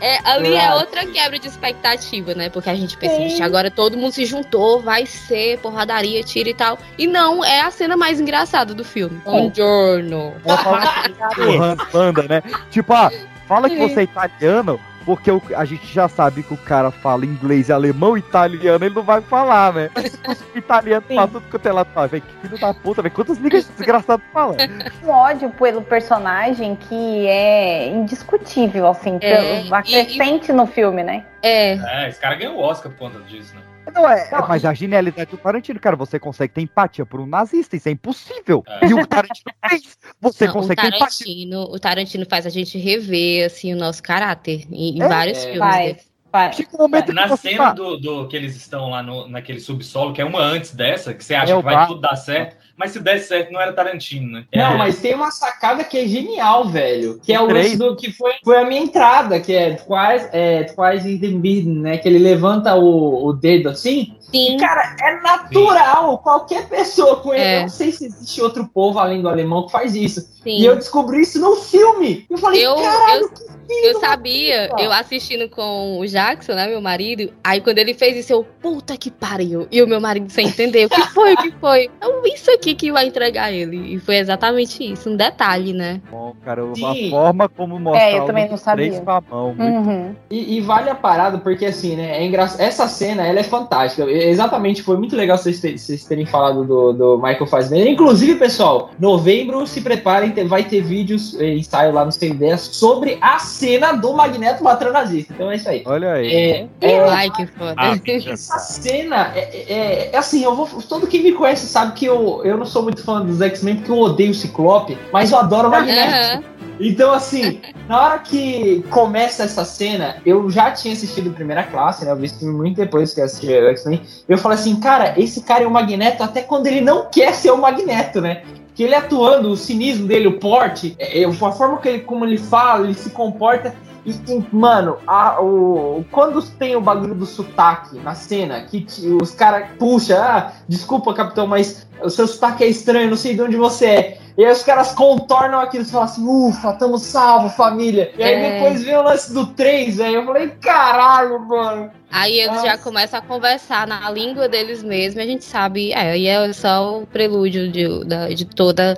É, ali é outra quebra de expectativa, né? Porque a gente pensa, Sim. "Vixe, agora todo mundo se juntou, vai ser porradaria, tira e tal. E não, é a cena mais engraçada do filme. Buongiorno. Empurrando banda, né? Tipo, ah, fala que você é italiano, porque o- a gente já sabe que o cara fala inglês e alemão, italiano ele não vai falar, né? Os italianos falam tudo quanto ela fala. Velho, que filho da puta, velho. Quantos niggas desgraçados falam? um ódio pelo personagem que é indiscutível, assim, É, pelo acrescente no filme, né? É. É, esse cara ganhou o Oscar por conta disso, né? Não, é, é, mas a genialidade do Tarantino, cara, você consegue ter empatia por um nazista, isso é impossível. E o Tarantino fez. Você Não, o consegue ter empatia. O Tarantino faz a gente rever assim o nosso caráter em, em É, vários é. filmes. dele. Faz. Momento Na cena do, do que eles estão lá no, naquele subsolo, que é uma antes dessa, que você acha É que vai bar. tudo dar certo, mas se der certo não era Tarantino, né? Não, É, mas tem uma sacada que é genial, velho. Que é o lance do que foi, foi a minha entrada, que é Twice, é, Twice in the Bidden, né? Que ele levanta o, o dedo assim. Sim. E, cara, é natural. Qualquer pessoa com ele. É. Eu não sei se existe outro povo além do alemão que faz isso. Sim. E eu descobri isso no filme. Eu falei, Eu, caralho, eu, que filho eu sabia, puta." eu assistindo com o Jackson, né, meu marido, aí quando ele fez isso, eu, puta que pariu. E o meu marido sem entender, o que foi, o que foi? Então, isso aqui que vai entregar ele. E foi exatamente isso, um detalhe, né? Bom, cara, Sim. a forma como mostrar É, eu também não sabia. três com a mão. muito Uhum. E, e vale a parada, porque assim, né? É engraçado. Essa cena, ela é fantástica. Exatamente, foi muito legal vocês, ter- vocês terem falado do, do Michael Fassbender. Inclusive, pessoal, novembro, se preparem, vai ter vídeos, eh, ensaio lá no Sem Ideias, sobre a cena do Magneto matando nazista. Então é isso aí. Olha aí. É, é, que foda. Ah, essa cena é, é- é assim, eu vou. Todo quem me conhece sabe que eu, eu não sou muito fã dos X-Men porque eu odeio o Ciclope, mas eu adoro o Magneto. Aham. Então, assim, na hora que começa essa cena, eu já tinha assistido Primeira Classe, né? Eu vi esse filme muito depois que eu assisti o X-Men. Eu falei assim, cara, esse cara é o Magneto até quando ele não quer ser o Magneto, né? Que ele atuando, o cinismo dele, o porte, é, é, a forma que ele, como ele fala, ele se comporta. E, e, mano, a- o, quando tem o bagulho do sotaque na cena, que te- os caras puxam, ah, desculpa, capitão, mas o seu sotaque é estranho, não sei de onde você é. E aí os caras contornam aquilo e falam assim, ufa, tamo salvo, família. E aí É. depois vem o lance do 3, velho. Eu falei, caralho, mano. Aí eles já Nossa. começam a conversar na língua deles mesmos, e a gente sabe, é, aí é só o prelúdio de, de toda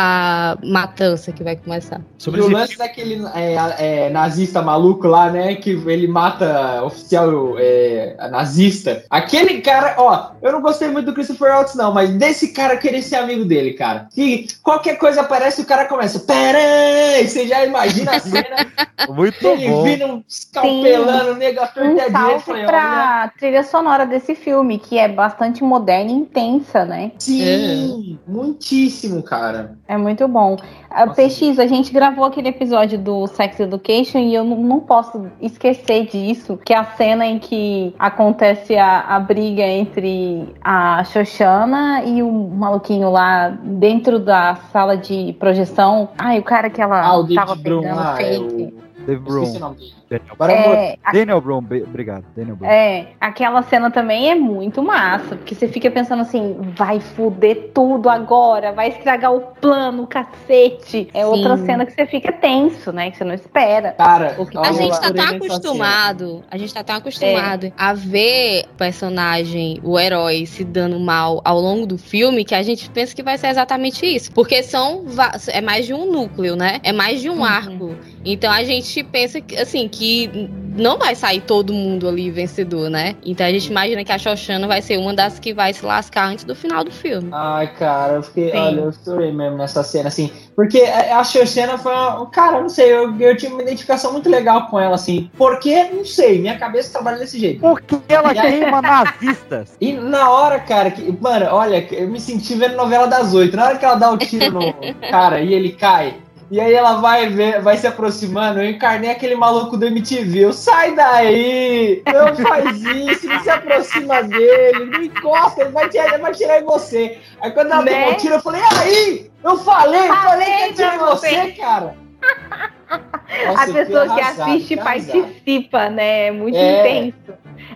a matança que vai começar. Sobre e o lance daquele é, é, nazista maluco lá, né? Que ele mata oficial é, nazista. Aquele cara, ó, eu não gostei muito do Christopher Waltz, não, mas desse cara querer ser amigo dele, cara. Que qualquer coisa aparece, o cara começa. Peraí! Você já imagina a cena Muito ele bom. vindo escalpelando o nego à torta Um e olha, pra trilha sonora desse filme, que é bastante moderna e intensa, né? Sim, muitíssimo, cara. É muito bom. A PX, a gente gravou aquele episódio do Sex Education e eu não, não posso esquecer disso, que é a cena em que acontece a, a briga entre a Xoxana e o maluquinho lá dentro da sala de projeção. Ai, o cara que ela Ah, David tava Brum pegando lá, é fake. Dave Brown. Daniel, É, a- Daniel Brown, obrigado. Daniel Brown. É, aquela cena também é muito massa, porque você fica pensando assim, vai fuder tudo agora, vai estragar o plano, o cacete. É outra Sim. cena que você fica tenso, né? Que você não espera. Cara, O que A tá gente tá tão nessa acostumado, a gente tá tão acostumado a ver o personagem, o herói, se dando mal ao longo do filme que a gente pensa que vai ser exatamente isso. Porque são é mais de um núcleo, né? É mais de um arco. Então a gente pensa que, assim, que não vai sair todo mundo ali vencedor, né? Então a gente imagina que a Shoshana vai ser uma das que vai se lascar antes do final do filme. Ai, cara, eu fiquei. Sim. Olha, eu chorei mesmo nessa cena, assim. Porque a Xoxana foi uma. Cara, não sei, eu, eu tive uma identificação muito legal com ela, assim. Porque, não sei, minha cabeça trabalha desse jeito. Porque ela queima nazistas. E na hora, cara, que, mano, olha, eu me senti vendo novela das oito. Na hora que ela dá o tiro no cara e ele cai. E aí ela vai ver, vai se aproximando. Eu encarnei aquele maluco do MTV. Eu, sai daí! Não faz isso, não se aproxima dele, não encosta, ele vai tirar, ele vai tirar em você. Aí quando ela Né? tomou tiro, eu falei, aí! Eu falei, eu falei que ia tirar em você, você. cara! a pessoa que arrasado, assiste arrasado. participa, né? É muito É. intenso.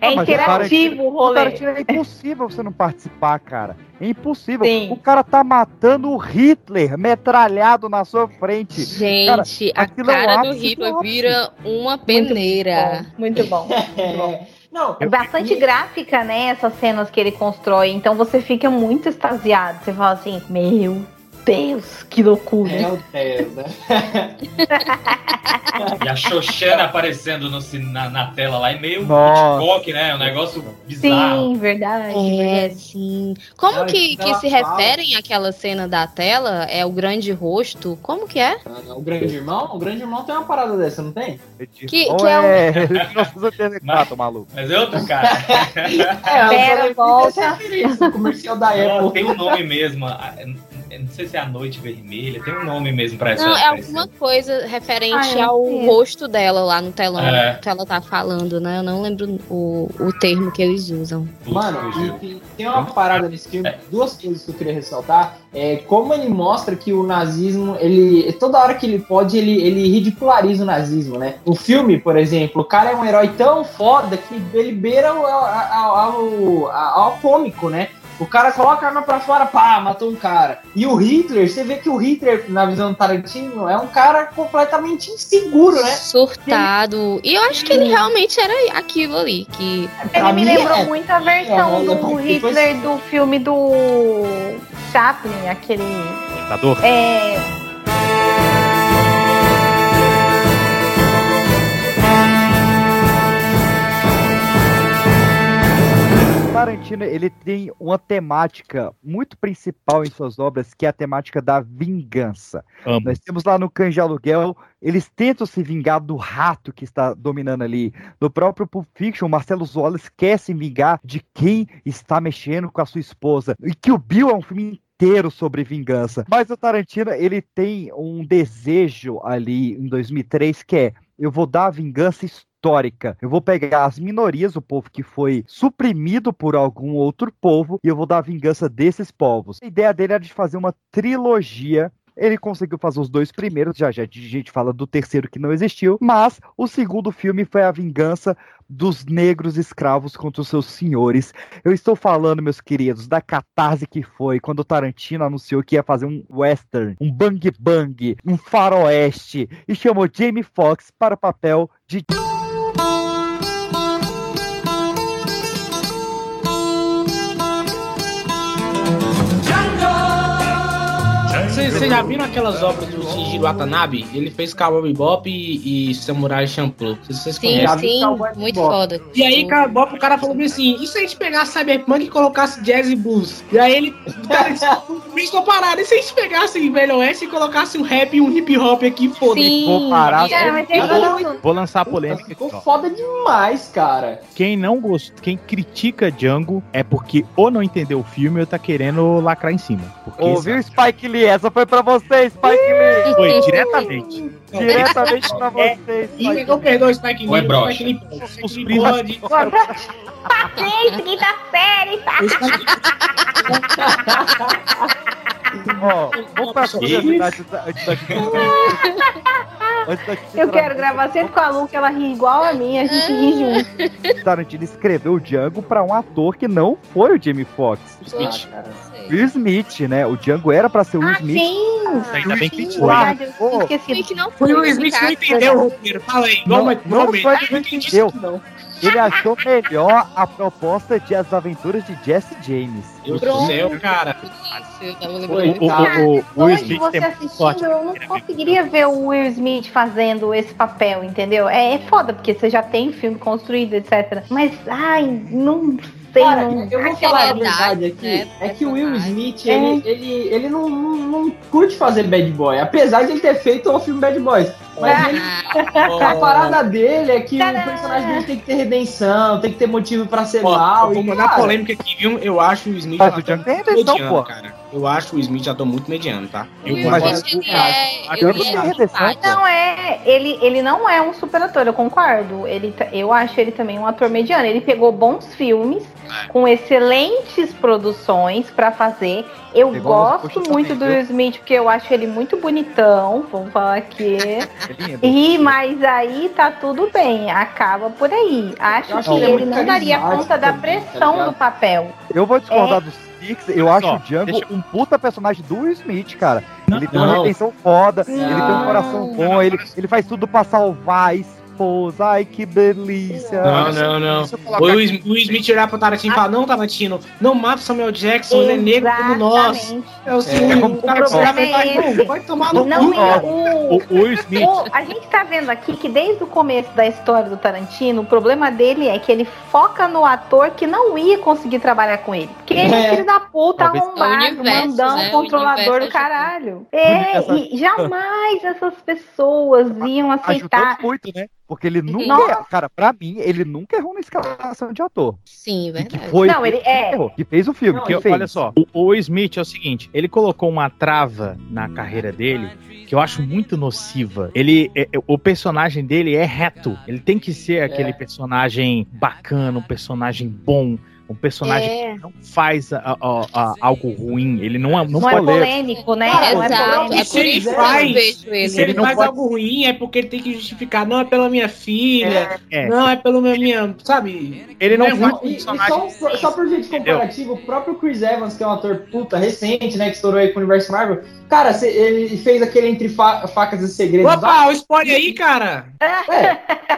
É Ah, mas interativo o O rolê. Tarantino é impossível você não participar, cara. É impossível. Sim. O cara tá matando o Hitler metralhado na sua frente. Cara, Gente, a aquilo é o cara do ápice do Hitler vira uma peneira. Muito bom. Muito bom. Não, É bastante gráfica, né? Essas cenas que ele constrói. Então você fica muito extasiado. Você fala assim, meu Deus, que loucura. Meu Deus, né? E a Xoxana aparecendo no, na, na tela lá é meio Nossa. Hitchcock, né? Um negócio bizarro. Sim, verdade. É, sim. Como Ela- que, que se fala. referem àquela cena da tela? É o grande rosto? Como que é? O grande irmão? O grande irmão tem uma parada dessa, não tem? Que, que é o... é 1984, maluco. Mas é outro cara. É, Pera, eu volta. o comercial da Apple. tem um nome mesmo. Eu Não sei se é a Noite Vermelha. Tem um nome mesmo pra essa. Não, é alguma coisa referente Ah, ao sei. rosto dela lá no telão É. que ela tá falando, né? Eu não lembro o, o termo que eles usam. Mano, e tem, uma parada nesse filme, duas coisas que eu queria ressaltar. É como ele mostra que o nazismo, ele. Toda hora que ele pode, ele, ele ridiculariza o nazismo, né? O filme, por exemplo, o cara é um herói tão foda que ele beira ao, ao, ao, ao- ao cômico, né? O cara coloca a arma pra fora, pá, matou um cara. E o Hitler, você vê que o Hitler, na visão do Tarantino, é um cara completamente inseguro, né? Surtado. E eu acho que ele realmente era aquilo ali. Que Ele me lembrou é- muito a versão é, do depois- Hitler do filme do Chaplin, aquele. Ditador. É. Tarantino, ele tem uma temática muito principal em suas obras, que é a temática da vingança. Amo. Nós temos lá no Cães de Aluguel, eles tentam se vingar do rato que está dominando ali. No próprio Pulp Fiction, o Marcelo Wallace quer se vingar de quem está mexendo com a sua esposa. E que o Bill é um filme inteiro sobre vingança. Mas o Tarantino, ele tem um desejo ali em 2003 que é, eu vou dar a vingança histórica. Eu vou pegar as minorias, o povo que foi suprimido por algum outro povo, e eu vou dar a vingança desses povos. A ideia dele era de fazer uma trilogia ele conseguiu fazer os dois primeiros, já já a gente fala do terceiro que não existiu, mas o segundo filme foi a vingança dos negros escravos contra os seus senhores. Eu estou falando, meus queridos, da catarse que foi quando o Tarantino anunciou que ia fazer um western, um bang bang, um faroeste e chamou Jamie Foxx para o papel de Vocês já viram aquelas obras do Shinjiro Watanabe? Ele fez Cowboy Bebop e, e Samurai Champloo. Vocês, vocês sim, conhecem? sim, Cowboy muito Bebop. foda. E aí, Cowboy o cara falou assim: e se a gente pegasse Cyberpunk e colocasse jazz e blues? E aí ele. Pensou parado. E se a gente pegasse Velho Oeste e colocasse um rap e um hip hop aqui, foda-se? Sim. Vou parar. Cara, não, Vou lançar a polêmica Ficou aqui, foda demais, cara. Quem não gosta, quem critica Django é porque ou não entendeu o filme ou tá querendo lacrar em cima. Porque Ouviu, Spike Lee? Essa foi pra você, Spike Lee! foi diretamente. Diretamente pra você, E Spike eu perdoo o Spike Ou é Lee. broxa? Lee Os Lee primos-. Paciência, quinta série? O Spike Ó, vamos pra curiosidade da, gente Eu entrar quero gravar sempre com a Lu, que ela ri igual a mim, a gente ri junto. no Tarantino escreveu o Django pra um ator que não foi o Jamie Foxx. Smith. Will Smith, né? O Django era pra ser o Will Ah, Smith. sim! Ainda bem que Sim, foi. esqueci. que não Foi o foi, Smith não entendeu o roteiro. Fala aí, Não, mas- não realmente. foi Ah, que eu não entendi entendeu. isso, não. Ele achou melhor a proposta de As Aventuras de Jesse James. Deus do céu, cara. Eu tava O, o, o, o Will Hoje Smith você tem assistindo, eu não conseguiria ver o Will Smith fazendo esse papel, entendeu? É, é foda, porque você já tem filme construído, etc. Mas, ai, não sei, Cara, eu vou falar a verdade aqui. né, É que o Will. Smith, ele, ele, ele não, não, não curte fazer bad boy. Apesar de ele ter feito o filme Bad Boys. Mas ele, a parada dele é que o personagem dele tem que ter redenção, tem que ter motivo pra ser Ó, mal. eu vou mandar cara, polêmica aqui, viu? Eu acho o Smith Mas o redenção, mediano, pô. cara. Eu acho o Smith ator muito mediano, tá? Eu ele é, tem é simpático. Não é, ele, ele não é um super ator, eu concordo. Ele, eu acho ele também um ator mediano. Ele pegou bons filmes com excelentes produções pra fazer. Eu Pegou gosto muito também, do viu? Smith porque eu acho ele muito bonitão. Vamos falar aqui. É. E mas aí tá tudo bem, acaba por aí. Acho que ele é ele não daria conta da também, tá pressão ligado? do papel. Eu vou discordar É. dos Six. Eu acho Só, o Django deixa- um puta personagem do Will Smith, cara. ele tem uma não. retenção foda, ele tem um Não. coração bom, ele, ele faz tudo pra salvar a esposa. Ai, que delícia. Não, não, não. O Will. Smith- o Will Smith olhar pro Tarantino e falar, não, Tarantino, não mata o Samuel Jackson, ele é negro como nós. É o É, seguinte, como- o cara o problema é vai, esse. vai tomar no Não, cu. cara. o, O, Will Smith. o- a gente tá vendo aqui que desde o começo da história do Tarantino, o problema dele é que ele foca no ator que não ia conseguir trabalhar com ele. Porque ele é É. um filho da puta, arrombado, É o universo, mandão, né? Controlador do é caralho. É, e jamais essas pessoas iam aceitar. Ajudou muito, né? Porque ele nunca. Nossa. Cara, pra mim, ele nunca errou na escalação de ator. Sim, E que verdade. foi Não, que ele é. errou, que fez o filme. Não, que fez. Olha só, o, o Smith é o seguinte, ele colocou uma trava na carreira dele que eu acho muito nociva. Ele, é- é- o personagem dele é reto. Ele tem que ser aquele personagem bacana, um personagem bom, um personagem É. que não faz a- a- a- algo ruim. Ele não é, não, Não é polêmico. polêmico, né? Cara, não é Exato, polêmico. é Se ele faz- não vejo Se ele. ele não faz pode- algo ruim é porque ele tem que justificar. Não é pela minha filha, É. não é pelo meu minha. Sabe? Ele não é faz ruim. E, e só, só por vídeo comparativo, o próprio Chris Evans, que é um ator puta recente, né, que estourou aí com o universo Marvel, cara, cê- ele fez aquele Entre Fa- Facas e Segredos. Opa, o spoiler aí, cara. É,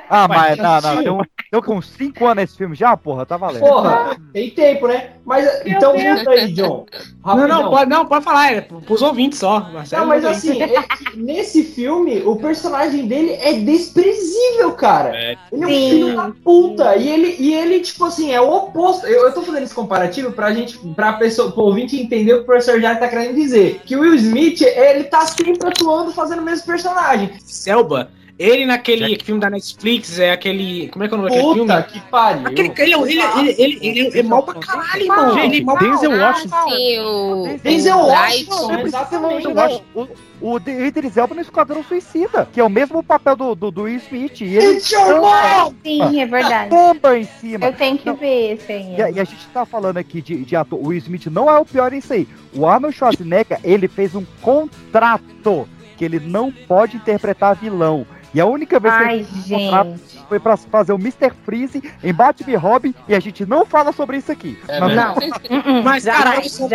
Ah, mas Mas não, não. Deu com 5 anos esse filme já, porra, tá valendo. porra, tem tempo, né? Mas então muda aí, John. Não, Rapidão. não, pode, não, pode falar, é pros ouvintes só. Marcelo, Não, mas aí. assim, é que nesse filme, o personagem dele é desprezível, cara. É. Ele é um Sim. filho da puta. E ele, e ele, tipo assim, é o oposto. Eu, eu tô fazendo esse comparativo pra gente, pra pessoa, pro ouvinte entender o que o professor Jair tá querendo dizer. Que o Will Smith, ele tá sempre atuando fazendo o mesmo personagem. Selba, ele naquele filme da Netflix, é aquele. Como é que é o nome daquele filme? Puta que pariu. Aquele, ele, é- ele, ele, ele, ele é mal pra caralho, irmão. Gente, Ele é mal Denzel pra caralho. Washington. Denzel o Washington, exatamente. O, o de- Idris Elba no Esquadrão Suicida, que é o mesmo papel do, do, do Will Smith. E ele It's your mom! Sim, é verdade. bomba em cima. Eu tenho que Não. ver esse aí. E, a- e a gente tá falando aqui de, de ator. O Will Smith não é o pior em aí. O Arnold Schwarzenegger, ele fez um contrato que ele não pode interpretar vilão. E a única vez que Ai, fez um contrato gente. foi pra fazer o Mr. Freeze em Batman e Robin e a gente não fala sobre isso aqui. É Mas- Não. Uh-uh, Mas, cara, só,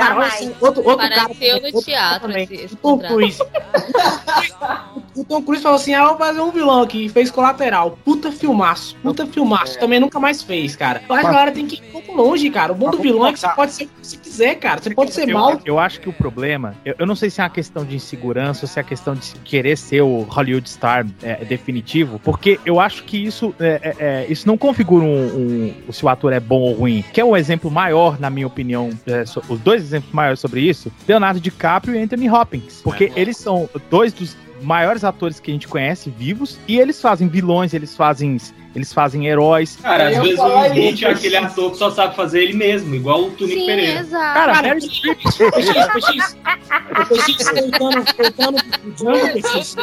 outro, outro cara. Pareceu no outro teatro também, esse- esse o Tom. Cruise. O Tom Cruise falou assim: ah, vou fazer um vilão aqui. Fez colateral. Puta filmaço. Puta filmaço. Também nunca mais fez, cara. Eu acho que a galera tem que ir um pouco longe, cara. O bom do vilão é que você pode ser o que você quiser, cara. Você pode ser eu, mal. eu acho que o problema, eu, eu não sei se é uma questão de insegurança ou se é uma questão de querer ser o Hollywood star é, definitivo, porque eu acho que isso, é, é, é, isso não configura um, um- se o ator é bom ou ruim. Que é um exemplo maior, na minha opinião, é, so- os dois exemplos maiores sobre isso, Leonardo DiCaprio e Anthony Hopkins, porque eles são dois dos maiores atores que a gente conhece vivos e eles fazem vilões, eles fazem eles fazem heróis. Cara, às vezes o Smith é aquele ator que só sabe fazer ele mesmo, igual o Tunico Sim, Pereira. exato. Cara, Cara, PX, PX, PX, o PX voltando, voltando pro Django, PX,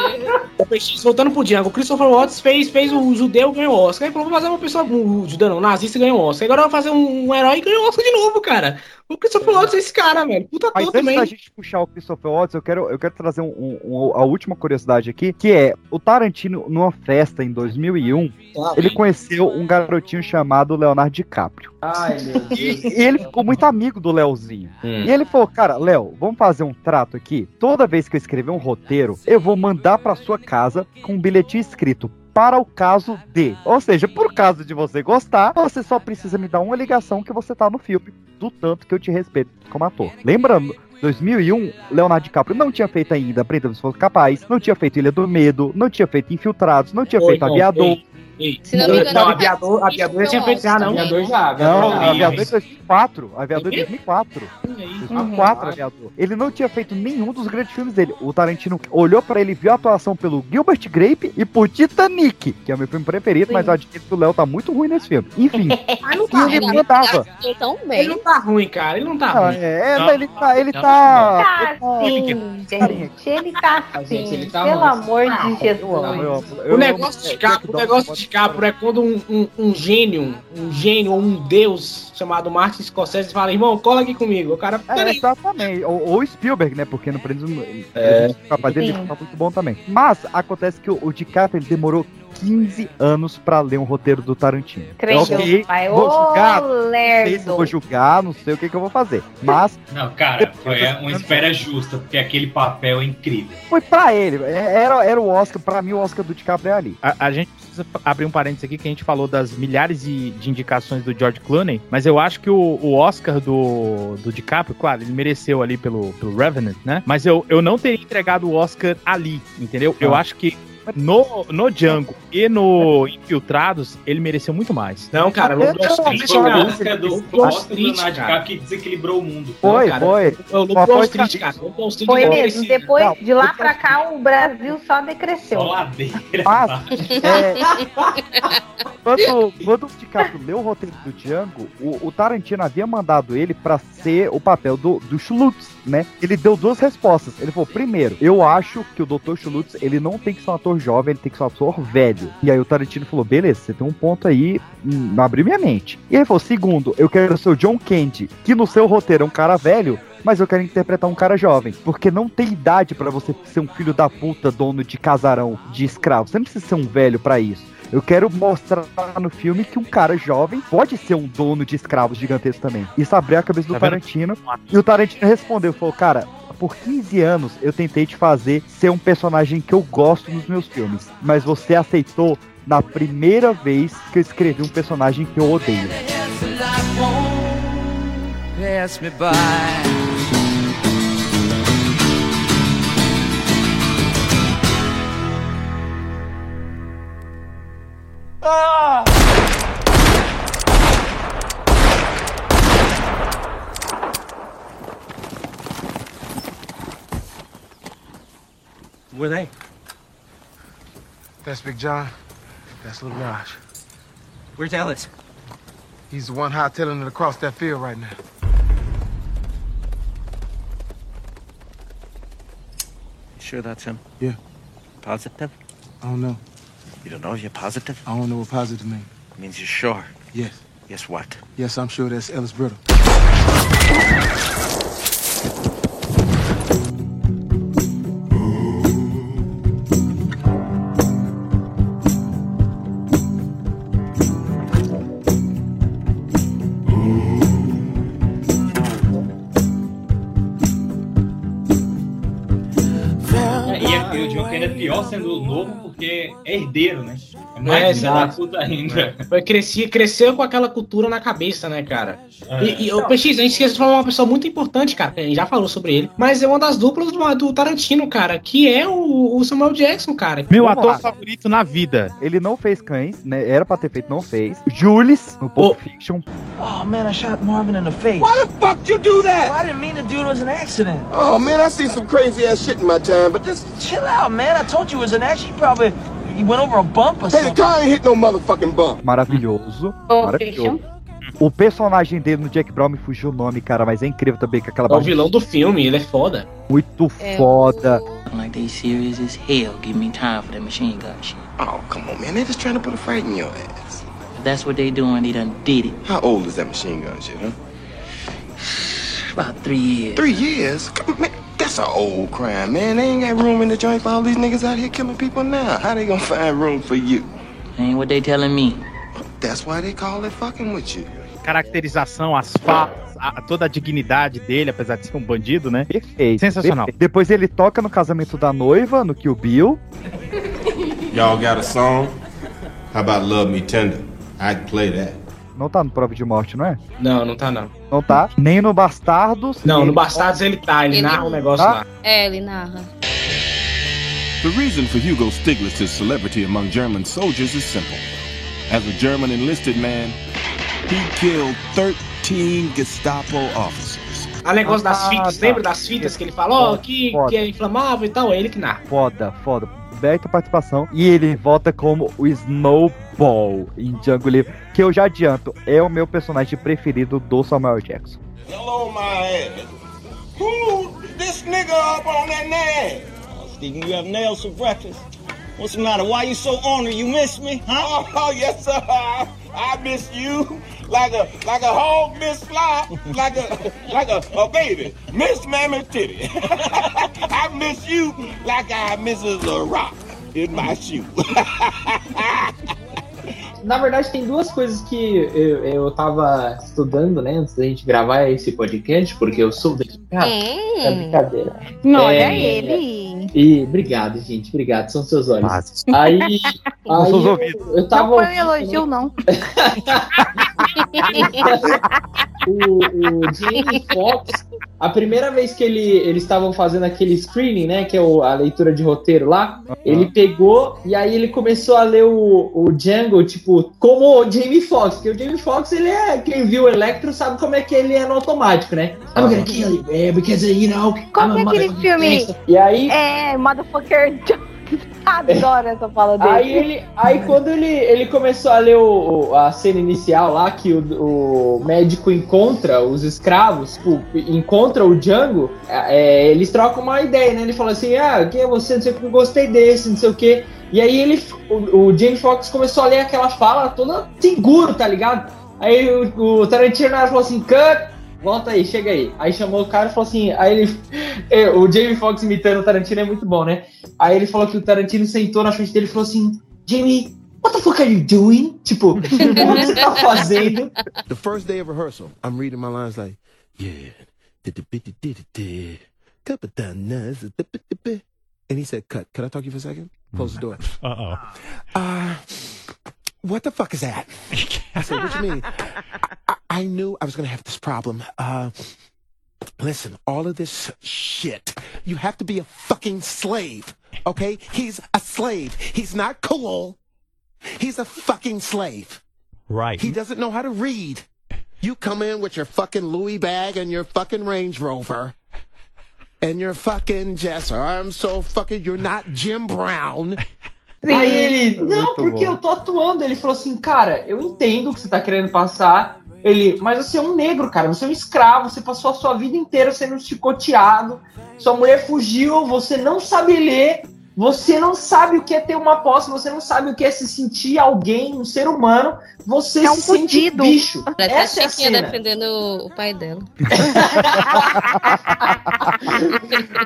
o PX voltando pro Django, o Christopher Watts fez, fez o judeu ganhou o Oscar, ele falou, vou fazer uma pessoa, o judeu não, o nazista ganhou o Oscar, agora eu vou fazer um, um herói e ganhou o Oscar de novo, cara. O Christopher Watts é esse cara, velho, puta Mas antes da também. gente puxar o Christopher Watts, eu quero, eu quero trazer um- um- um- a última curiosidade aqui, que é, o Tarantino, numa festa em 2001, ele conheceu um garotinho chamado Leonardo DiCaprio. Ai, meu Deus. E, ele ficou muito amigo do Leozinho. Hum. E ele falou, cara, Léo, vamos fazer um trato aqui? Toda vez que eu escrever um roteiro, eu vou mandar pra sua casa com um bilhetinho escrito para o caso de. Ou seja, por caso de você gostar, você só precisa me dar uma ligação que você tá no filme, do tanto que eu te respeito como ator. Lembrando, 2001, Leonardo DiCaprio não tinha feito ainda Prenda se fosse capaz, não tinha feito Ilha do Medo, não tinha feito Infiltrados, não tinha Oi, feito não, Aviador. ei, ei. Se não me engano, Não, ele aviador, aviador já tinha feito já, não. Aviador já, Não, aviador já. Aviador em 2004. Aviador em 2004. Uhum. 2004, Aviador. Ele não tinha feito nenhum dos grandes filmes dele. O Tarantino olhou pra ele, viu a atuação pelo Gilbert Grape e por Titanic, que é o meu filme preferido, mas eu admito que o Léo tá muito ruim nesse filme. Enfim, Ah, não tá ele ruim. mandava. Tão Ele não tá ruim, cara, ele não tá Ah, ruim. é, é, Não, mas ele tá. Ele não, tá. Tá sim, gente. Ele tá Ah, gente, sim. ele tá Pelo amor de Jesus. O negócio de Capro, o negócio de Capro é quando um, um, um gênio, um gênio ou um deus chamado Martin Scorsese fala, irmão, cola aqui comigo. O cara, É, exatamente. Ou, ou Spielberg, né? Porque no Prêmio É. o capaz dele tá muito bom também. Mas acontece que o, o DiCaprio ele demorou 15 anos pra ler um roteiro do Tarantino. Creio, Ok, pai. vou julgar, Ô, não sei se eu vou julgar, não sei o que, que eu vou fazer. Mas Não, cara, foi uma espera justa, porque aquele papel é incrível. foi pra ele. É- Era, era o Oscar, pra mim o Oscar do DiCaprio é ali. A, a gente precisa abrir um parênteses aqui que a gente falou das milhares de, de indicações do George Clooney, mas eu acho que o, o Oscar do, do DiCaprio, claro, ele mereceu ali pelo, pelo Revenant, né? Mas eu, eu não teria entregado o Oscar ali, entendeu? Eu Ah. acho que no, no Django e no Infiltrados, ele mereceu muito mais. Não, cara, o Lobo o cara. Oscar do, Lobo Leonardo cara. DiCaprio que desequilibrou o mundo. Foi, cara. foi. O Lobo foi Street, ca- cara. Foi não mesmo. Depois, Não, de lá pra cá, o Brasil só decresceu. Só ladeira. Mas, é, quando, quando o DiCaprio leu o roteiro do Django, o, o Tarantino havia mandado ele pra ser o papel do, do Schultz, né? Ele deu duas respostas. Ele falou, primeiro, eu acho que o Dr. Schultz, ele não tem que ser um ator jovem, ele tem que ser um ator velho. E aí o Tarantino falou, beleza, você tem um ponto aí, hum, não abriu minha mente. E ele falou, segundo, eu quero ser o John Candy, que no seu roteiro é um cara velho, mas eu quero interpretar um cara jovem. Porque não tem idade pra você ser um filho da puta, dono de casarão, de escravo. Você não precisa ser um velho pra isso. Eu quero mostrar no filme que um cara jovem pode ser um dono de escravos gigantesco também. Isso abriu a cabeça do Tá? Tarantino. E o Tarantino respondeu, falou, cara, por 15 anos eu tentei te fazer ser um personagem que eu gosto nos meus filmes. Mas você aceitou na primeira vez que eu escrevi um personagem que eu odeio. Pass Were they? That's Big John. That's Little Raj. Where's Ellis? He's the one hightailing it across that field right now. You sure that's him? Yeah. Positive? I don't know. You don't know if you're positive? I don't know what positive means. It means you're sure. Yes. Yes, what? Yes, I'm sure that's Ellis Brittle. É herdeiro, né? É mais É, filho da exato. puta ainda. Foi cresci, cresceu com aquela cultura na cabeça, né, cara? É. E, e o PX, a gente esqueceu de falar uma pessoa muito importante, cara. que A gente já falou sobre ele. Mas é uma das duplas do, do Tarantino, cara. Que é o, o Samuel Jackson, cara. Meu Vamos ator lá. favorito na vida. Ele não fez cães, né? Era pra ter feito, não fez. Jules, no Pulp Fiction. Oh man, I shot Marvin in the face. Why the fuck you do that? I didn't mean to do it. It was an accident. Oh man, I seen some crazy ass shit in my time, but this Chill out, man. I told you it was an accident. You probably He went over a bump or Hey, the something. car ain't hit no motherfucking bump. Maravilhoso. Maravilhoso. O personagem dele no Jack Brown me fugiu o nome, cara, mas é incrível também com aquela É o vilão do filme, ele é foda. Muito É, foda. Like they serious as hell. Give me time for that machine gun shit. Oh, come on, man. They just trying to put a fright in your ass. If that's what they doing, they done did it. How old is that machine gun shit, huh? About three years. Three years? Come on, man. That's an old crime, man. They ain't got room in the joint for all these niggas out here killing people now. How they gonna find room for you? Ain't what they telling me. That's why they call it fucking with you. Caracterização, as falas, a- toda a dignidade dele, apesar de ser um bandido, né? Perfeito. Sensacional. perfeito. Depois ele toca no casamento da noiva, no Kill Bill. Y'all got a song? How about Love Me Tender? I'd play that. Não tá no Prova de Morte, não é? Não, não tá não. Não tá. Nem no Bastardos. Não, no Bastardos ele tá, ele, Ele- narra um negócio Tá? lá. É, ele narra. The reason for Hugo Stiglitz's celebrity among German soldiers is simple. As a German enlisted man, he killed 13 Gestapo officers. A negócio das Ah, fitas, tá. lembra das fitas que ele fala, ó, Foda, que, foda. que é inflamável e tal, é ele que narra. Foda, foda. Baita participação. E ele volta como o Snowball em Django Livre. Que eu já adianto, é o meu personagem preferido do Samuel Jackson. Hello, my ass. Who this nigga up on that name? Thinking you have nails for breakfast. What's the matter? Why you so ornery? You miss me, huh? Oh, yes, sir. I miss you like a like a hog miss fly, like a like a, a baby miss mammy titty. I miss you like I misses a rock in my shoe. Na verdade, tem duas coisas que eu, eu tava estudando, né, antes da gente gravar esse podcast, porque eu sou dedicado. É brincadeira. Olha É, ele. E obrigado, gente, obrigado, são seus olhos. Mas- Aí, aí seus eu, ouvidos. eu tava Não foi um elogio, não. o, o Jamie Foxx, a primeira vez que ele, eles estavam fazendo aquele screening, né, que é o- a leitura de roteiro lá, ele pegou e aí ele começou a ler o, o Django, tipo, como o Jamie Foxx, porque o Jamie Foxx, ele é, quem viu o Electro sabe como é que ele é no automático, né? I'm gonna kill you, because, you know, a é aquele filme? E aí, É, Motherfucker. Adoro essa fala dele. Aí ele, aí quando ele, ele começou a ler o, a cena inicial lá, que o, o médico encontra os escravos, tipo, encontra o Django, é, eles trocam uma ideia, né? Ele fala assim, ah, quem é você? Não sei o que, gostei desse, não sei o que. E aí ele, o, o Foxx começou a ler aquela fala toda seguro, tá ligado? Aí o, o Tarantino falou assim, cut! Volta aí, chega aí. Aí chamou o cara e falou assim. Aí ele. é, O Jamie Foxx imitando o Tarantino é muito bom, né? Aí ele falou que o Tarantino sentou na frente dele e falou assim: Jamie, what the fuck are you doing? Tipo, o que você tá fazendo? The first day of rehearsal, I'm reading my lines like, yeah, and he said, cut. Can I talk to you for a second? Close the door. Uh-oh. Uh, what the fuck is that? I said, what you mean? I, I knew I was gonna have this problem. Uh, listen, all of this shit, you have to be a fucking slave, okay? He's a slave. He's not cool. He's a fucking slave. Right. He doesn't know how to read. You come in with your fucking Louis bag and your fucking Range Rover. And your fucking Jess, I'm so fucking, you're not Jim Brown. Aí ele, não, Muito porque bom. eu tô atuando. Ele falou assim, cara, eu entendo o que você tá querendo passar. Ele, mas você é um negro, cara, você é um escravo, você passou a sua vida inteira sendo chicoteado, sua mulher fugiu, você não sabe ler, você não sabe o que é ter uma posse, você não sabe o que é se sentir alguém, um ser humano, você É um se sente fudido. bicho. Parece Essa é a cena. defendendo o pai dela.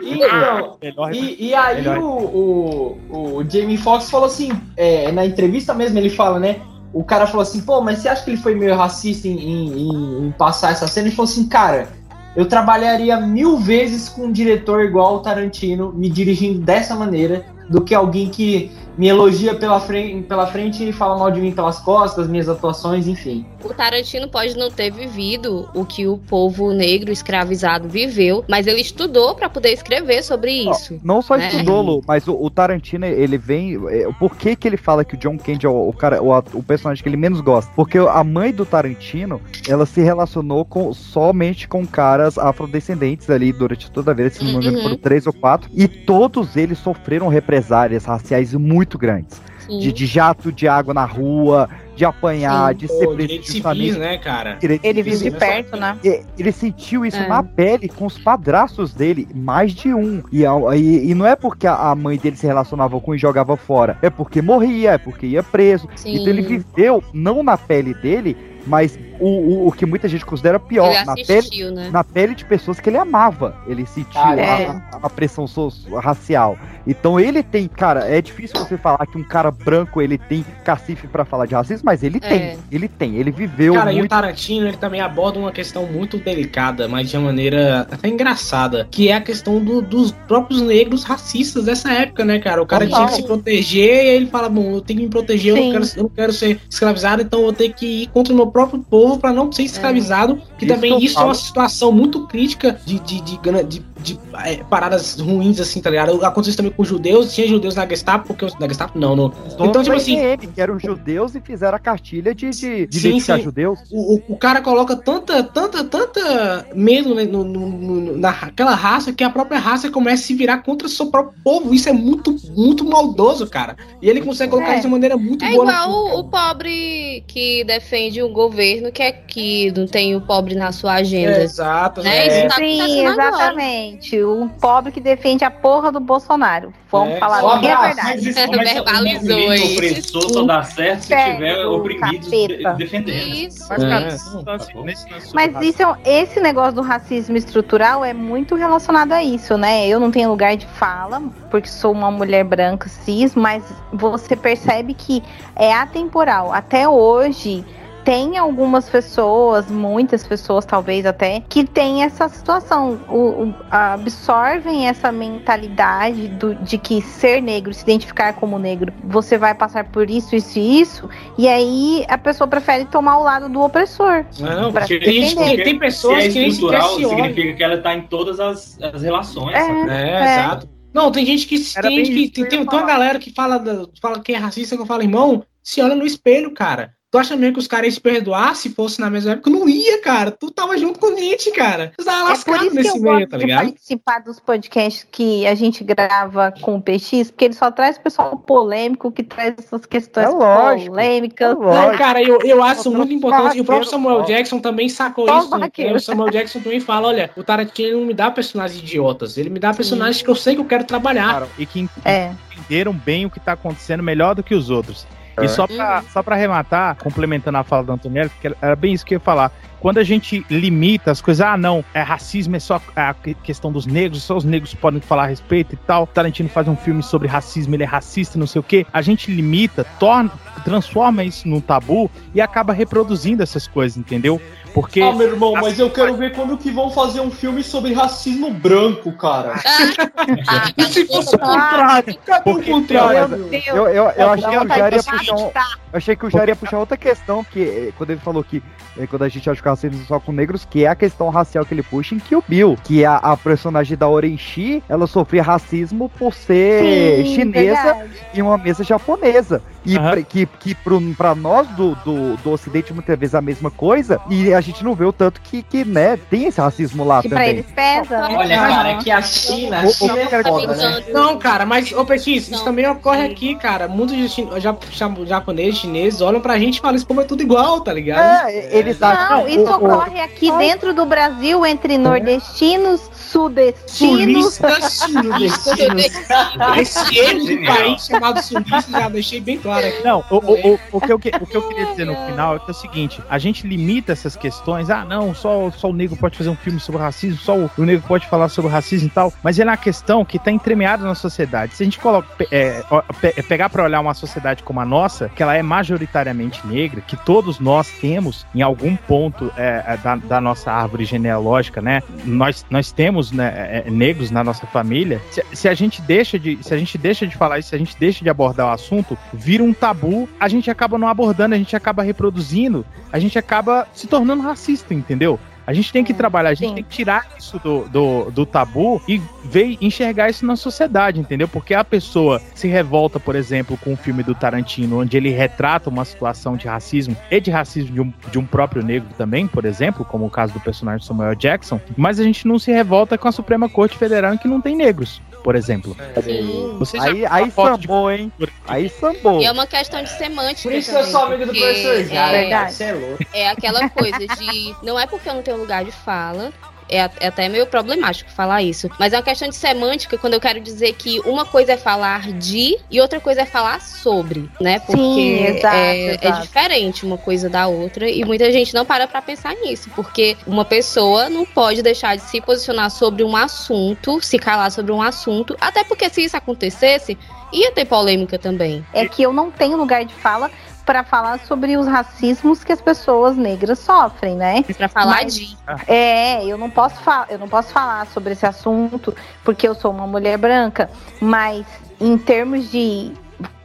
Então, e, e aí o, o, o Jamie Foxx falou assim, é, na entrevista mesmo ele fala, né? O cara falou assim, pô, mas você acha que ele foi meio racista em, em- em- passar essa cena? Ele falou assim, cara, eu trabalharia mil vezes com um diretor igual o Tarantino, me dirigindo dessa maneira, do que alguém que me elogia pela frente, pela frente e fala mal de mim pelas costas, minhas atuações, enfim. O Tarantino pode não ter vivido o que o povo negro escravizado viveu, mas ele estudou pra poder escrever sobre isso. Não só né? estudou, Lu, mas o, o Tarantino, ele vem. É, por que, que ele fala que o John Candy é o, o cara, o, o personagem que ele menos gosta? Porque a mãe do Tarantino, ela se relacionou com, somente com caras afrodescendentes ali durante toda a vida, se não me engano, Uhum. foram três ou quatro, e todos eles sofreram represálias raciais muito grandes. Sim. de, de jato de água na rua, de apanhar, de ser Pô, preso justamente- civis, né, cara? Ele civil, vive de perto, né? Ele sentiu isso É. na pele com os padrastos dele, mais de um. E, e- e não é porque a a mãe dele se relacionava com e jogava fora, é porque morria, é porque ia preso. Sim. Então ele viveu, não na pele dele, mas o, o, o que muita gente considera pior, Ele na assistiu, pele, né? na pele de pessoas que ele amava. Ele sentiu Ah, a- é. a, a pressão so- racial. Então ele tem, cara, é difícil você falar que um cara branco ele tem cacife pra falar de racismo, mas ele É. tem, ele tem, ele viveu Cara, e o muito. Tarantino, ele também aborda uma questão muito delicada, mas de uma maneira até engraçada, que é a questão do- dos próprios negros racistas dessa época, né, cara? O cara Total. tinha que se proteger e aí ele fala, bom, eu tenho que me proteger, eu não, quero, eu não quero ser escravizado, então eu vou ter que ir contra o meu próprio povo pra não ser escravizado, que Isso também isso é uma falo. situação muito crítica de, de, de, de- de, é, paradas ruins, assim, tá ligado? Aconteceu também com os judeus, tinha judeus na Gestapo, porque os- na Gestapo não, no, então, tipo assim, ele, que eram judeus e fizeram a cartilha de, de, de Sim, identificar sim. judeus. o, o- o cara coloca tanta, tanta, tanta medo né, no, no- no- naquela raça que a própria raça começa a se virar contra o seu próprio povo. Isso é muito, muito maldoso, cara. E ele consegue colocar É. isso de maneira muito É boa. no igual o, o pobre que defende um governo que é que não tem o pobre na sua agenda. É, exato, Né? é. Isso tá Sim, acontecendo agora. exatamente. O pobre que defende a porra do Bolsonaro. Vamos É, falar Só que é verdade. mas isso Verbalizou o aí. opressor só dá certo se tiver oprimidos capeta. de- defendendo. Isso. Mas, cara, É. nesse lance- nesse lance sobre Mas isso, é- esse negócio do racismo estrutural é muito relacionado a isso, né? Eu não tenho lugar de fala, porque sou uma mulher branca cis, mas você percebe que é atemporal. Até hoje tem algumas pessoas, muitas pessoas talvez até, que tem essa situação, o- o- absorvem essa mentalidade do- de que ser negro, se identificar como negro, você vai passar por isso, isso e isso, e aí a pessoa prefere tomar o lado do opressor. Não, pra porque se tem, gente- tem, tem pessoas se é que estrutural, significa que ela tá em todas as, as relações. É. sabe? É, É. exato. Não, tem gente que Era tem, que, tem, ia tem uma galera que fala, fala que é racista, que eu falo, irmão, se olha no espelho, cara. Tu acha mesmo que os caras iam se perdoar se fosse na mesma época? Não ia, cara. Tu tava junto com a gente, cara. Tu tava É por lascado que nesse eu meio, tá ligado? participar dos podcasts que a gente grava com o PX, porque ele só traz pessoal polêmico que traz essas questões É lógico, polêmicas. é Não, lógico. cara, eu, eu acho Só muito importante. E o próprio Samuel só. Jackson também sacou Só isso. né? O Samuel Jackson também fala: olha, o Tarantino não me dá personagens idiotas. Ele me dá personagens que eu sei que eu quero trabalhar. Cara, e que É. entenderam bem o que tá acontecendo melhor do que os outros. E só pra, só pra arrematar, complementando a fala da Antonielli, porque era bem isso que eu ia falar. Quando a gente limita as coisas, ah, não, é racismo, é só a que- questão dos negros, só os negros podem falar a respeito e tal. Tarantino faz um filme sobre racismo, ele é racista, não sei o quê. A gente limita, torna, transforma isso num tabu e acaba reproduzindo essas coisas, entendeu? Porque. Ah, meu irmão, mas eu quero ver quando que vão fazer um filme sobre racismo branco, cara. E se fosse o contrário? Cadê o contrário? Meu Deus. Eu, eu, eu achei que o vontade Jair ia de puxar um, eu achei que o Jair ia puxar outra questão, que eh, quando ele falou que eh, quando a gente acha que o racismo é só com negros, que é a questão racial que ele puxa em Kill Bill, que a, a personagem da Orenchi, ela sofria racismo por ser Sim, chinesa verdade. em uma mesa japonesa. E Aham. pra- que, que pro, pra nós do, do, do ocidente muitas vezes é a mesma coisa, e a gente não vê o tanto que, que né, tem esse racismo lá Que pra também. eles pesa. né? Olha, cara, é que a China, a O- o China é que quero foda, né? Não, cara, mas, ô Pequis, isso também ocorre aqui, cara. Muitos japoneses, chineses olham pra gente e falam isso como é tudo igual, tá ligado? É, eles acham. Não, isso o- o- ocorre aqui dentro do Brasil entre nordestinos, sudestinos. Sulistas sudestinos. Esse erro do país chamado sulista, já deixei bem claro aqui. Não, o, o, o, o, que eu, o que eu queria dizer no final é, que é o seguinte: a gente limita essas questões. Ah, não, só, só o negro pode fazer um filme sobre racismo, só o, o negro pode falar sobre racismo e tal. Mas é uma questão que tá entremeada na sociedade. Se a gente coloca, é, pe- pegar pra olhar uma sociedade como a nossa, que ela é majoritariamente negra, que todos nós temos em algum ponto é, é, da, da nossa árvore genealógica, né? Nós, nós temos né, é, é, negros na nossa família. Se, se a gente deixa de, se a gente deixa de falar isso, se a gente deixa de abordar o assunto, vira um tabu, a gente acaba não abordando, a gente acaba reproduzindo, a gente acaba se tornando racista, entendeu? A gente tem que trabalhar, a gente sim. tem que tirar isso do, do, do tabu e ver, enxergar isso na sociedade, entendeu? Porque a pessoa se revolta, por exemplo, com o filme do Tarantino, onde ele retrata uma situação de racismo e de racismo de um, de um próprio negro também, por exemplo, como o caso do personagem Samuel Jackson, mas a gente não se revolta com a Suprema Corte Federal em que não tem negros. Por exemplo. Sim. Você Aí, aí foto de- sambou, hein? Aí sambou. E é uma questão de semântica. Por isso que eu também, sou amigo do professor Jair. é- é louco. É aquela coisa de. Não é porque eu não tenho lugar de fala. É é até meio problemático falar isso. Mas é uma questão de semântica quando eu quero dizer que uma coisa é falar de e outra coisa é falar sobre, né? Porque Sim, exato, é, é exato. diferente uma coisa da outra e muita gente não para pra pensar nisso. Porque uma pessoa não pode deixar de se posicionar sobre um assunto, se calar sobre um assunto. Até porque se isso acontecesse, ia ter polêmica também. É que eu não tenho lugar de fala para falar sobre os racismos que as pessoas negras sofrem, né? Pra falar Mas- de. É, eu não posso falar, eu não posso falar sobre esse assunto porque eu sou uma mulher branca, mas em termos de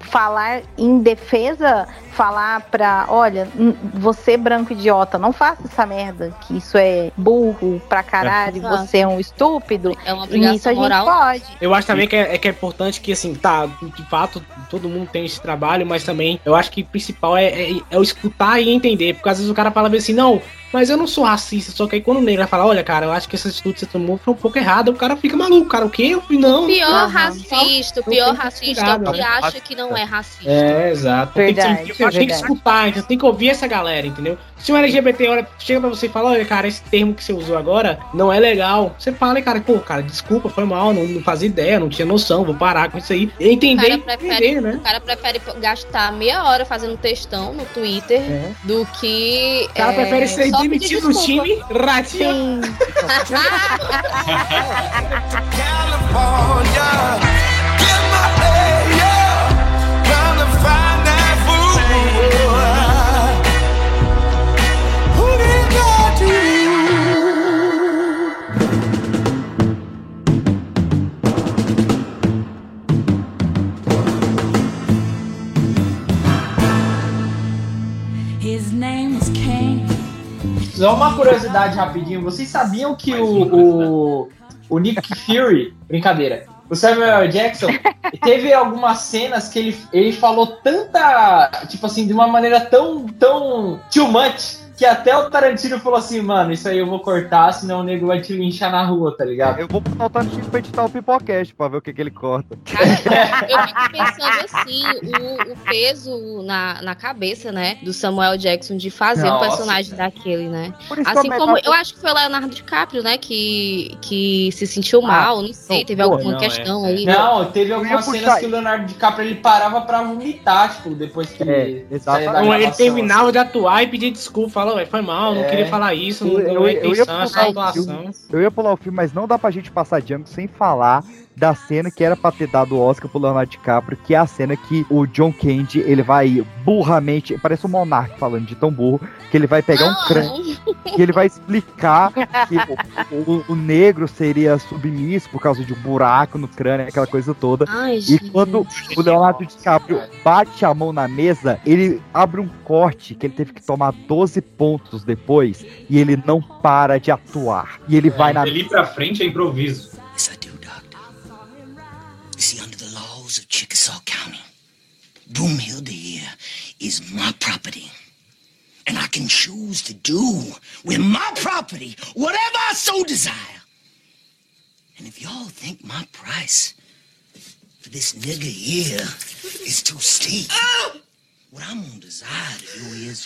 falar em defesa, falar pra, olha, você branco idiota, não faça essa merda, que isso é burro pra caralho, Exato. você é um estúpido. É uma obrigação a gente moral. pode. Eu acho também que é, é que é importante que, assim, tá, de fato, todo mundo tem esse trabalho, mas também eu acho que o principal é, é, é o escutar e entender. Porque às vezes o cara fala assim, não, mas eu não sou racista. Só que aí quando o negro vai falar, olha, cara, eu acho que essa atitude que você tomou foi um pouco errada, o cara fica maluco, cara, o quê? Não. Pior não, racista, o Não pior racista é o que acha que não é racista. É, exato. Verdade, tem que, que tem que verdade. escutar, então tem que ouvir essa galera, entendeu? Se um LGBT olha, chega pra você e fala, olha, cara, esse termo que você usou agora não é legal. Você fala, cara, pô, cara, desculpa, foi mal, não, não fazia ideia, não tinha noção, vou parar com isso aí. O entender e prefere, entender, né? o cara prefere gastar meia hora fazendo textão no Twitter É. do que. O cara é, prefere ser só demitido do time, ratinho. Só uma curiosidade rapidinho. Vocês sabiam que o, o, o Nick Fury, brincadeira, o Samuel. Jackson, teve algumas cenas que ele, ele falou tanta, tipo assim, de uma maneira tão, tão too much, que até o Tarantino falou assim, mano, isso aí eu vou cortar, senão o nego vai te linchar na rua, tá ligado? Eu vou botar o Tarantino pra editar o Pipocast pra ver o que, que ele corta. Eu fico pensando assim, o, o peso na, na cabeça, né, do Samuel Jackson de fazer um Nossa, personagem daquele, né? Assim que eu como eu acho que foi o Leonardo DiCaprio, né, que, que se sentiu mal, não sei, teve pô, alguma não, questão é, aí. Não, teve algumas cenas que o Leonardo DiCaprio ele parava pra vomitar, tipo, depois que É, ele ele terminava de atuar e pedia desculpa, "Ué, foi mal, não É. queria falar isso, não Eu- é eu- eu ia é pular o atuação. Eu ia pular o filme, mas não dá pra gente passar adiante sem falar da cena que era pra ter dado o Oscar pro Leonardo DiCaprio, que é a cena que o John Candy, ele vai burramente, parece um monarca falando de tão burro, que ele vai pegar um crânio e ele vai explicar que o, o- o negro seria submisso por causa de um buraco no crânio, aquela coisa toda. Ai, E gente. quando o Leonardo DiCaprio bate a mão na mesa, ele abre um corte que ele teve que tomar 12 pontos depois e ele não para de atuar. E ele vai na Dali pra frente é improviso. Yes, I do, Doctor. You see, under the laws of Chickasaw County, Broomhill here is my property. And I can choose to do with my property whatever I so desire. And if y'all think my price for this nigga here is too steep, oh! what I'm gonna desire to do is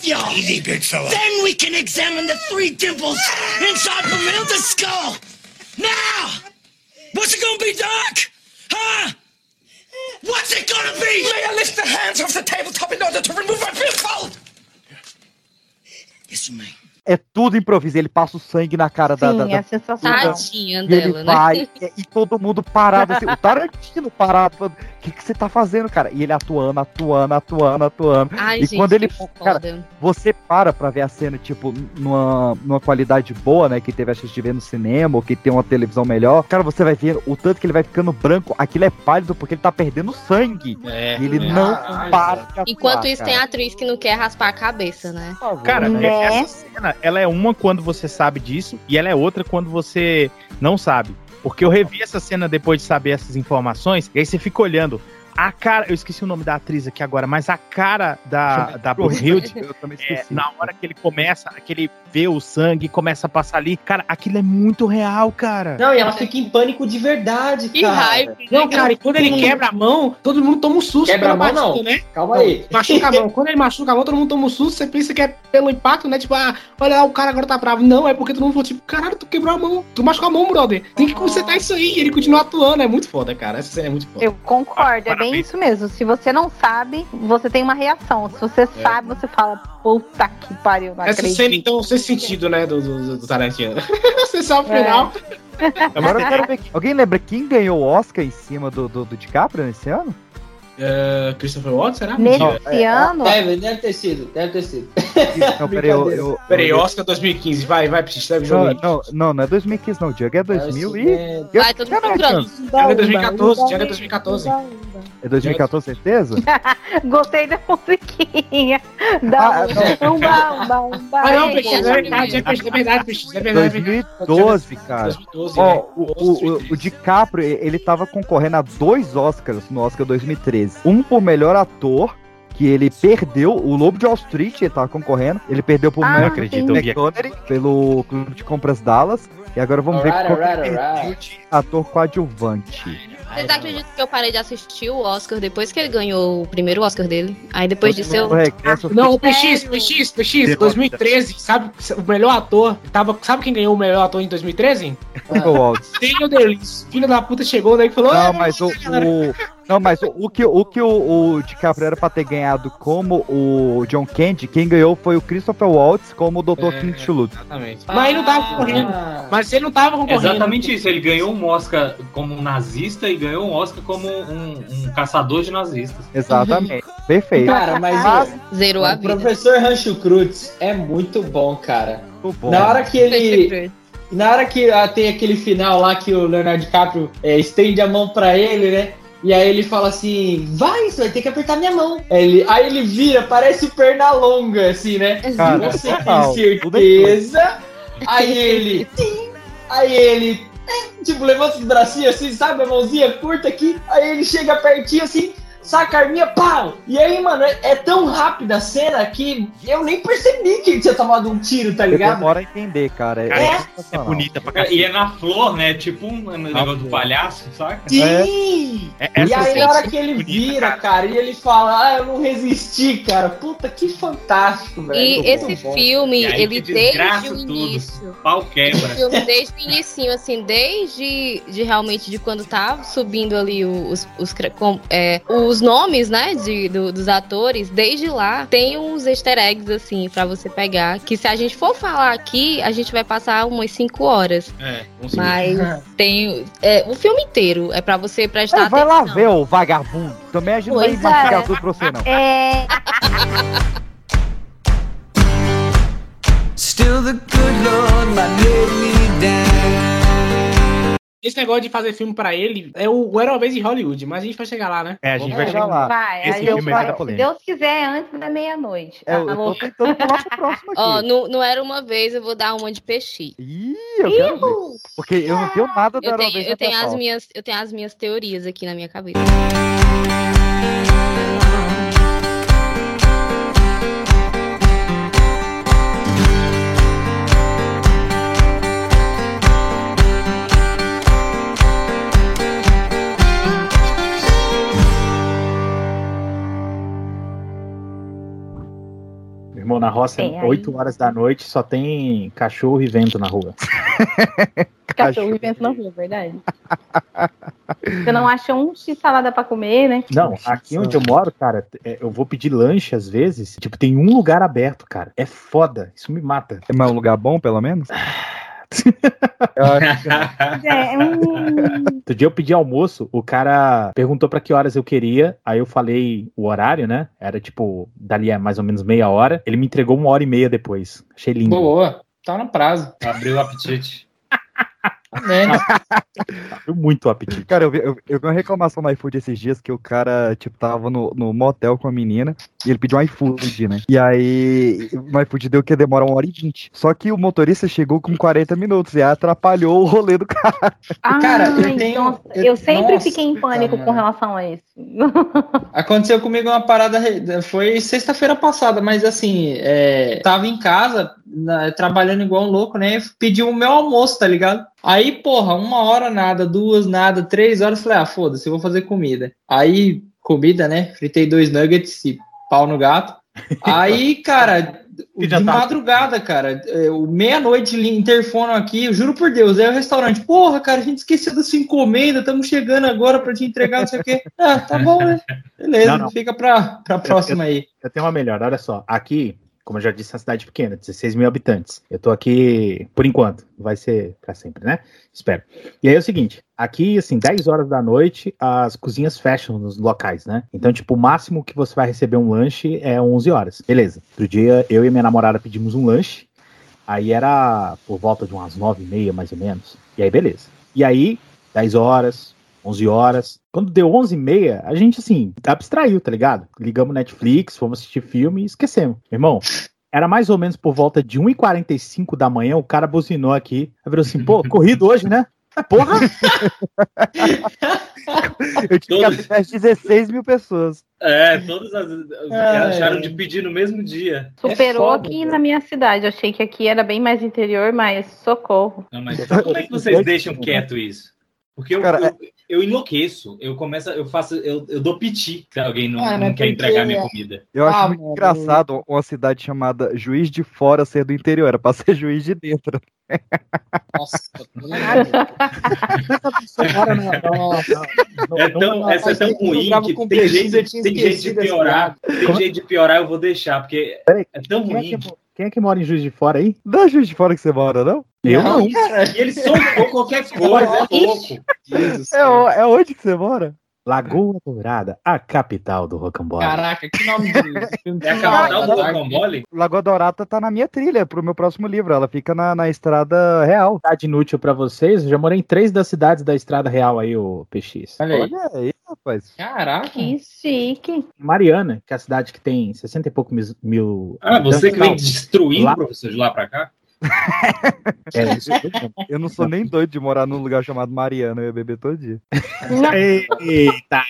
both y'all. Easy, big fella. Then we can examine the three dimples inside Bermuda's skull. Now, what's it gonna be, Doc? Huh? What's it gonna be? May I lift the hands off the tabletop in order to remove my billfold? Yes, you may. É tudo improviso, ele passa o sangue na cara da, da, Sim, da- é sensacional. Tadinha E ele dela, né? vai, e, e todo mundo parado assim, o Tarantino parado, falando, o que, que você tá fazendo, cara? E ele atuando, atuando, atuando, atuando. Ai, e gente, quando ele, que cara, foda. você para pra ver a cena, tipo, numa, numa qualidade boa, né, que teve a chance de ver no cinema, ou que tem uma televisão melhor, cara, você vai ver o tanto que ele vai ficando branco, aquilo é pálido porque ele tá perdendo sangue. É, e ele é. não Caralho, para de atuar, Enquanto isso, tem cara. atriz que não quer raspar a cabeça, né? Cara, Né? essa cena, ela é uma quando você sabe disso e ela é outra quando você não sabe. Porque eu revi essa cena depois de saber essas informações e aí você fica olhando. A cara, eu esqueci o nome da atriz aqui agora, mas a cara da, da também é, esqueci. na hora que ele começa, que ele vê o sangue e começa a passar ali, cara, aquilo é muito real, cara. Não, e ela fica em pânico de verdade, Que cara. raiva. Não, cara, e quando ele quebra a mão, todo mundo toma um susto. Quebra a mão, batida, não. né? Calma aí. Machuca a mão. Quando ele machuca a mão, todo mundo toma um susto. Você pensa que é pelo impacto, né? Tipo, ah, olha lá, o cara agora tá bravo. Não, é porque todo mundo falou, tipo, caralho, tu quebrou a mão. Tu machucou a mão, brother. Tem que consertar isso aí. E ele continua atuando. É muito foda, cara. Essa cena é muito foda. Eu concordo, é bem isso mesmo. Se você não sabe, você tem uma reação. Se você sabe, você fala, puta que pariu, não Essa acredito. cena, então, sem sentido, né? Do, do, do Tarantino. você sabe o É. final. Agora eu quero ver. Alguém lembra quem ganhou o Oscar em cima do, do, do DiCaprio nesse ano? Uh, Christopher Watts, será? Nesse é, ano, Deve, deve ter sido, deve ter sido. Não, peraí, eu. eu, Peraí, Oscar 2015. Vai, vai, Pix, segue o jogo Não, não, não, é 2015, não. O Diego é 2000 e. Vai, todo mundo lembrando. Diego é 2014, Diego é 2014. É 2014, certeza? gostei da musiquinha. Da Ah, umba, umba, umba. Ah, não, Ei, Pix, é verdade, é verdade, é verdade, Pix, é verdade. é verdade. 2012, cara. 2012, Ó, né? o, o, o, o DiCaprio, ele tava concorrendo a dois Oscars no Oscar 2013. Um por melhor ator, que ele perdeu, o Lobo de Wall Street, ele tava concorrendo, ele perdeu pro Ah, Matthew acredito. McConaughey, pelo Clube de Compras Dallas. E agora vamos ver qual alright. perdeu de ator coadjuvante. Vocês acreditam que eu parei de assistir o Oscar depois que ele ganhou o primeiro Oscar dele? Aí depois disso eu. Eu Não, o PX, PX, PX, 2013, sabe o melhor ator? Tava, sabe quem ganhou o melhor ator em 2013? Christopher Waltz. Daniel Day-Lewis. Filho da puta chegou daí e falou: Não, "Ah, mas o, galera." o- não, mas o, o que, o, que o, o DiCaprio era pra ter ganhado como o John Candy, quem ganhou foi o Christopher Waltz como o Dr. É. King Chulup. Exatamente. Mas ele não tava concorrendo. Ah, Mas ele não tava concorrendo. Exatamente isso. Ele ganhou um Oscar como um nazista e ganhou um Oscar como um, um caçador de nazistas. Exatamente. Perfeito. Cara, mas Zerou a o vida. professor Rancho Cruz é muito bom, cara. Muito bom. Na hora que ele. Na hora que ah, tem aquele final lá que o Leonardo DiCaprio é, estende a mão pra ele, né? E aí ele fala assim, vai, você vai ter que apertar minha mão. Aí ele, aí ele vira, parece o Pernalonga, assim, né? Cara, você tem é certeza? Aí ele, aí ele, tipo, levanta os bracinhos assim, sabe? A mãozinha curta aqui. Aí ele chega pertinho assim, saca a arminha, pau! E aí, mano, é, é tão rápida a cena que eu nem percebi que ele tinha tomado um tiro, tá ligado? Demora a entender, cara. Cara, É, é sensacional. bonita pra E cacete. é na flor, né? Tipo um negócio do palhaço, saca? Sim! É, E essa aí, na hora é que ele bonita, vira, cara, e ele fala, ah, eu não resisti, cara. Puta, que fantástico, velho. E esse bom. filme, E aí ele desde o tudo. início. Pau Esse quebra. filme desde o início, assim, desde de realmente de quando tá subindo ali os, os, com- é, os nomes, né, de, do- dos atores, desde lá tem uns easter eggs, assim, pra você pegar, que se a gente for falar aqui, a gente vai passar umas 5 horas. É. Mas tem é, o filme inteiro, é pra você prestar É, vai lá atenção. ver, ô vagabundo. Também a gente não vai Pois mastigar é. tudo pra você, não. É, Still the good Lord might lay me down. Esse negócio de fazer filme pra ele é o, o Era uma vez em Hollywood, mas a gente vai chegar lá, né? É, a gente vai chegar lá. vai, Esse filme eu vai falo, se. Deus quiser, antes da meia-noite. É, eu, tô tentando pular pro próximo aqui. Ó, não, não era uma vez, eu vou dar uma de peixe. Ih, eu quero ver. Porque eu não tenho nada da Eu Era Uma tenho, Vez eu, tenho as minhas, eu tenho as minhas teorias aqui na minha cabeça. Irmão, na roça, aí. 8 horas da noite, só tem cachorro e vento na rua. Cachorro e vento na rua, é verdade. Você não acha um X salada pra comer, né? Não, aqui onde eu moro, cara, é, eu vou pedir lanche às vezes. Tipo, tem um lugar aberto, cara. É foda. Isso me mata. É mais um lugar bom, pelo menos? É, hum, Outro dia eu pedi almoço, o cara perguntou pra que horas eu queria, aí eu falei o horário, né? Era tipo, dali a mais ou menos meia hora. Ele me entregou uma hora e meia depois. Achei lindo. Boa, tá no prazo. Abriu o apetite. Abriu muito o apetite. Cara, eu vi, eu, eu vi uma reclamação no iFood esses dias que o cara, tipo, tava no, no motel com a menina e ele pediu um iFood, né? E aí o iFood deu que demora uma hora e vinte. Só que o motorista chegou com 40 minutos e atrapalhou o rolê do cara. Cara, eu Ai, tenho- nossa, eu- eu, sempre nossa, fiquei em pânico puta, com relação a isso. Aconteceu comigo uma parada, foi sexta-feira passada, mas assim, é, tava em casa, na- trabalhando igual um louco, né? Pedi o meu almoço, tá ligado? Aí, porra, uma hora nada, duas nada, três horas, falei, ah, foda-se, eu vou fazer comida. Aí, comida, né? Fritei dois nuggets e pau no gato. Aí, cara, de tá- madrugada, cara, é, meia-noite interfono aqui, eu juro por Deus, aí o restaurante, porra, cara, a gente esqueceu da sua encomenda, estamos chegando agora pra te entregar, não sei o quê. Ah, tá bom, né? Beleza, Não, não. fica pra, pra próxima aí. Eu tenho uma melhor, olha só. Aqui, como eu já disse, é uma cidade pequena, 16 mil habitantes. Eu tô aqui por enquanto, vai ser pra sempre, né? Espero. E aí é o seguinte: aqui, assim, 10 horas da noite, as cozinhas fecham nos locais, né? Então, tipo, o máximo que você vai receber um lanche é 11 horas. Beleza. Outro dia, eu e minha namorada pedimos um lanche. Aí era por volta de umas 9 e meia, mais ou menos. E aí, beleza. E aí, 10 horas, 11 horas. Quando deu 11 e meia, a gente, assim, abstraiu, tá ligado? Ligamos Netflix, fomos assistir filme e esquecemos. Irmão, era mais ou menos por volta de 1h45 da manhã, o cara buzinou aqui. Virou assim, pô, corrido hoje, né? Porra! Eu tive que avisar 16 mil pessoas. É, todas as. Ai. acharam de pedir no mesmo dia. Superou É aqui na minha cidade. Eu achei que aqui era bem mais interior, mas socorro. Não, mas como é que vocês deixam quieto isso? Porque eu, Cara, eu, eu enlouqueço, eu começo, eu faço, eu, eu dou piti se alguém não, Ah, não quer entregar minha comida. Eu acho Ah, muito mano. engraçado uma cidade chamada Juiz de Fora ser do interior, era pra ser juiz de dentro. Nossa, É tão, essa é tão ruim que tem jeito, tem jeito de piorar. Tem Como- jeito de piorar, eu vou deixar, porque é tão Quem é, ruim. que, quem é que mora em Juiz de Fora aí? Não é Juiz de Fora que você mora, não? Eu não. E eles são qualquer coisa, é louco. É, é onde que você mora? Lagoa Dourada, a capital do rocambole. Caraca, que nome de. É a capital do Rocambole? Lagoa Dourada tá na minha trilha pro meu próximo livro. Ela fica na, na estrada real. Cidade inútil pra vocês, eu já morei em três das cidades da Estrada Real aí, o PX. Olha aí. Olha aí, rapaz. Caraca. Que chique. Mariana, que é a cidade que tem 60 e pouco mil. mil Ah, você que vem destruindo Lá- o professor de lá pra cá? é, isso eu não sou nem doido de morar num lugar chamado Mariana, eu ia beber todo dia. Eita!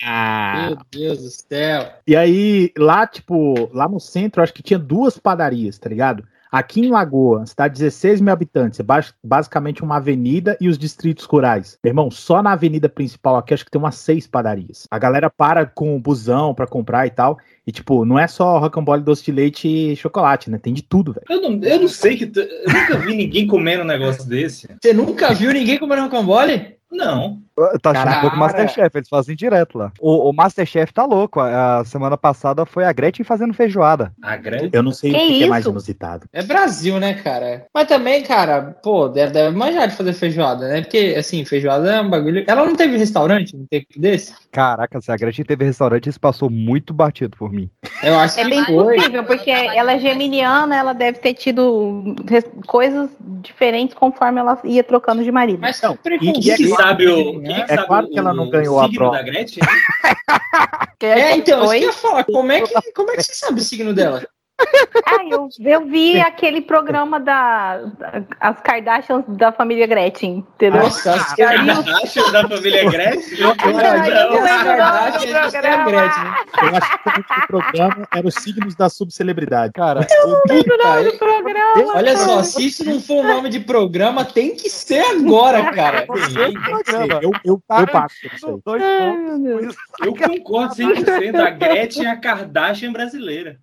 Meu Deus do céu. E aí, lá, tipo, lá no centro, eu acho que tinha duas padarias, tá ligado? Aqui em Lagoa, cidade de 16 mil habitantes, é bas- basicamente uma avenida e os distritos rurais. Meu irmão, só na avenida principal aqui, acho que tem umas seis padarias. A galera para com o busão pra comprar e tal. E, tipo, não é só rocambole, doce de leite e chocolate, né? Tem de tudo, velho. Eu não, eu não sei que. t- Eu nunca vi ninguém comendo um negócio desse. Você nunca viu ninguém comendo rocambole? Não. Tá achando um pouco. Masterchef, eles fazem direto lá. O, o Masterchef tá louco. A, a semana passada foi a Gretchen fazendo feijoada. A grande. Eu não sei Que o que, que é mais inusitado. É Brasil, né, cara? Mas também, cara, pô, deve, deve manjar de fazer feijoada, né? Porque, assim, feijoada é um bagulho. Ela não teve restaurante no tempo desse? Caraca, se a Gretchen teve restaurante, isso passou muito batido por mim. Eu acho É que bem foi. possível, porque ela é geminiana, ela deve ter tido coisas diferentes conforme ela ia trocando de marido. Mas Não, e- Quem é que sabe o. Quem é claro que ela não ganhou a signo prova. da Gretchen? É, então, Oi? isso que eu ia falar. Como é que, como é que você sabe o signo dela? Ah, eu, eu vi aquele programa da, da- as Kardashians da família Gretchen, entendeu? Nossa, as E aí o- Kardashian da família Gretchen? Eu, eu, eu não As lembro. Gretchen, eu acho que o programa era os signos da subcelebridade. Cara, o nome do programa. Olha só, se isso não for o nome de programa, tem que ser agora, cara. Eu, eu, eu passo. Eu concordo 100%. A Gretchen é a Kardashian brasileira.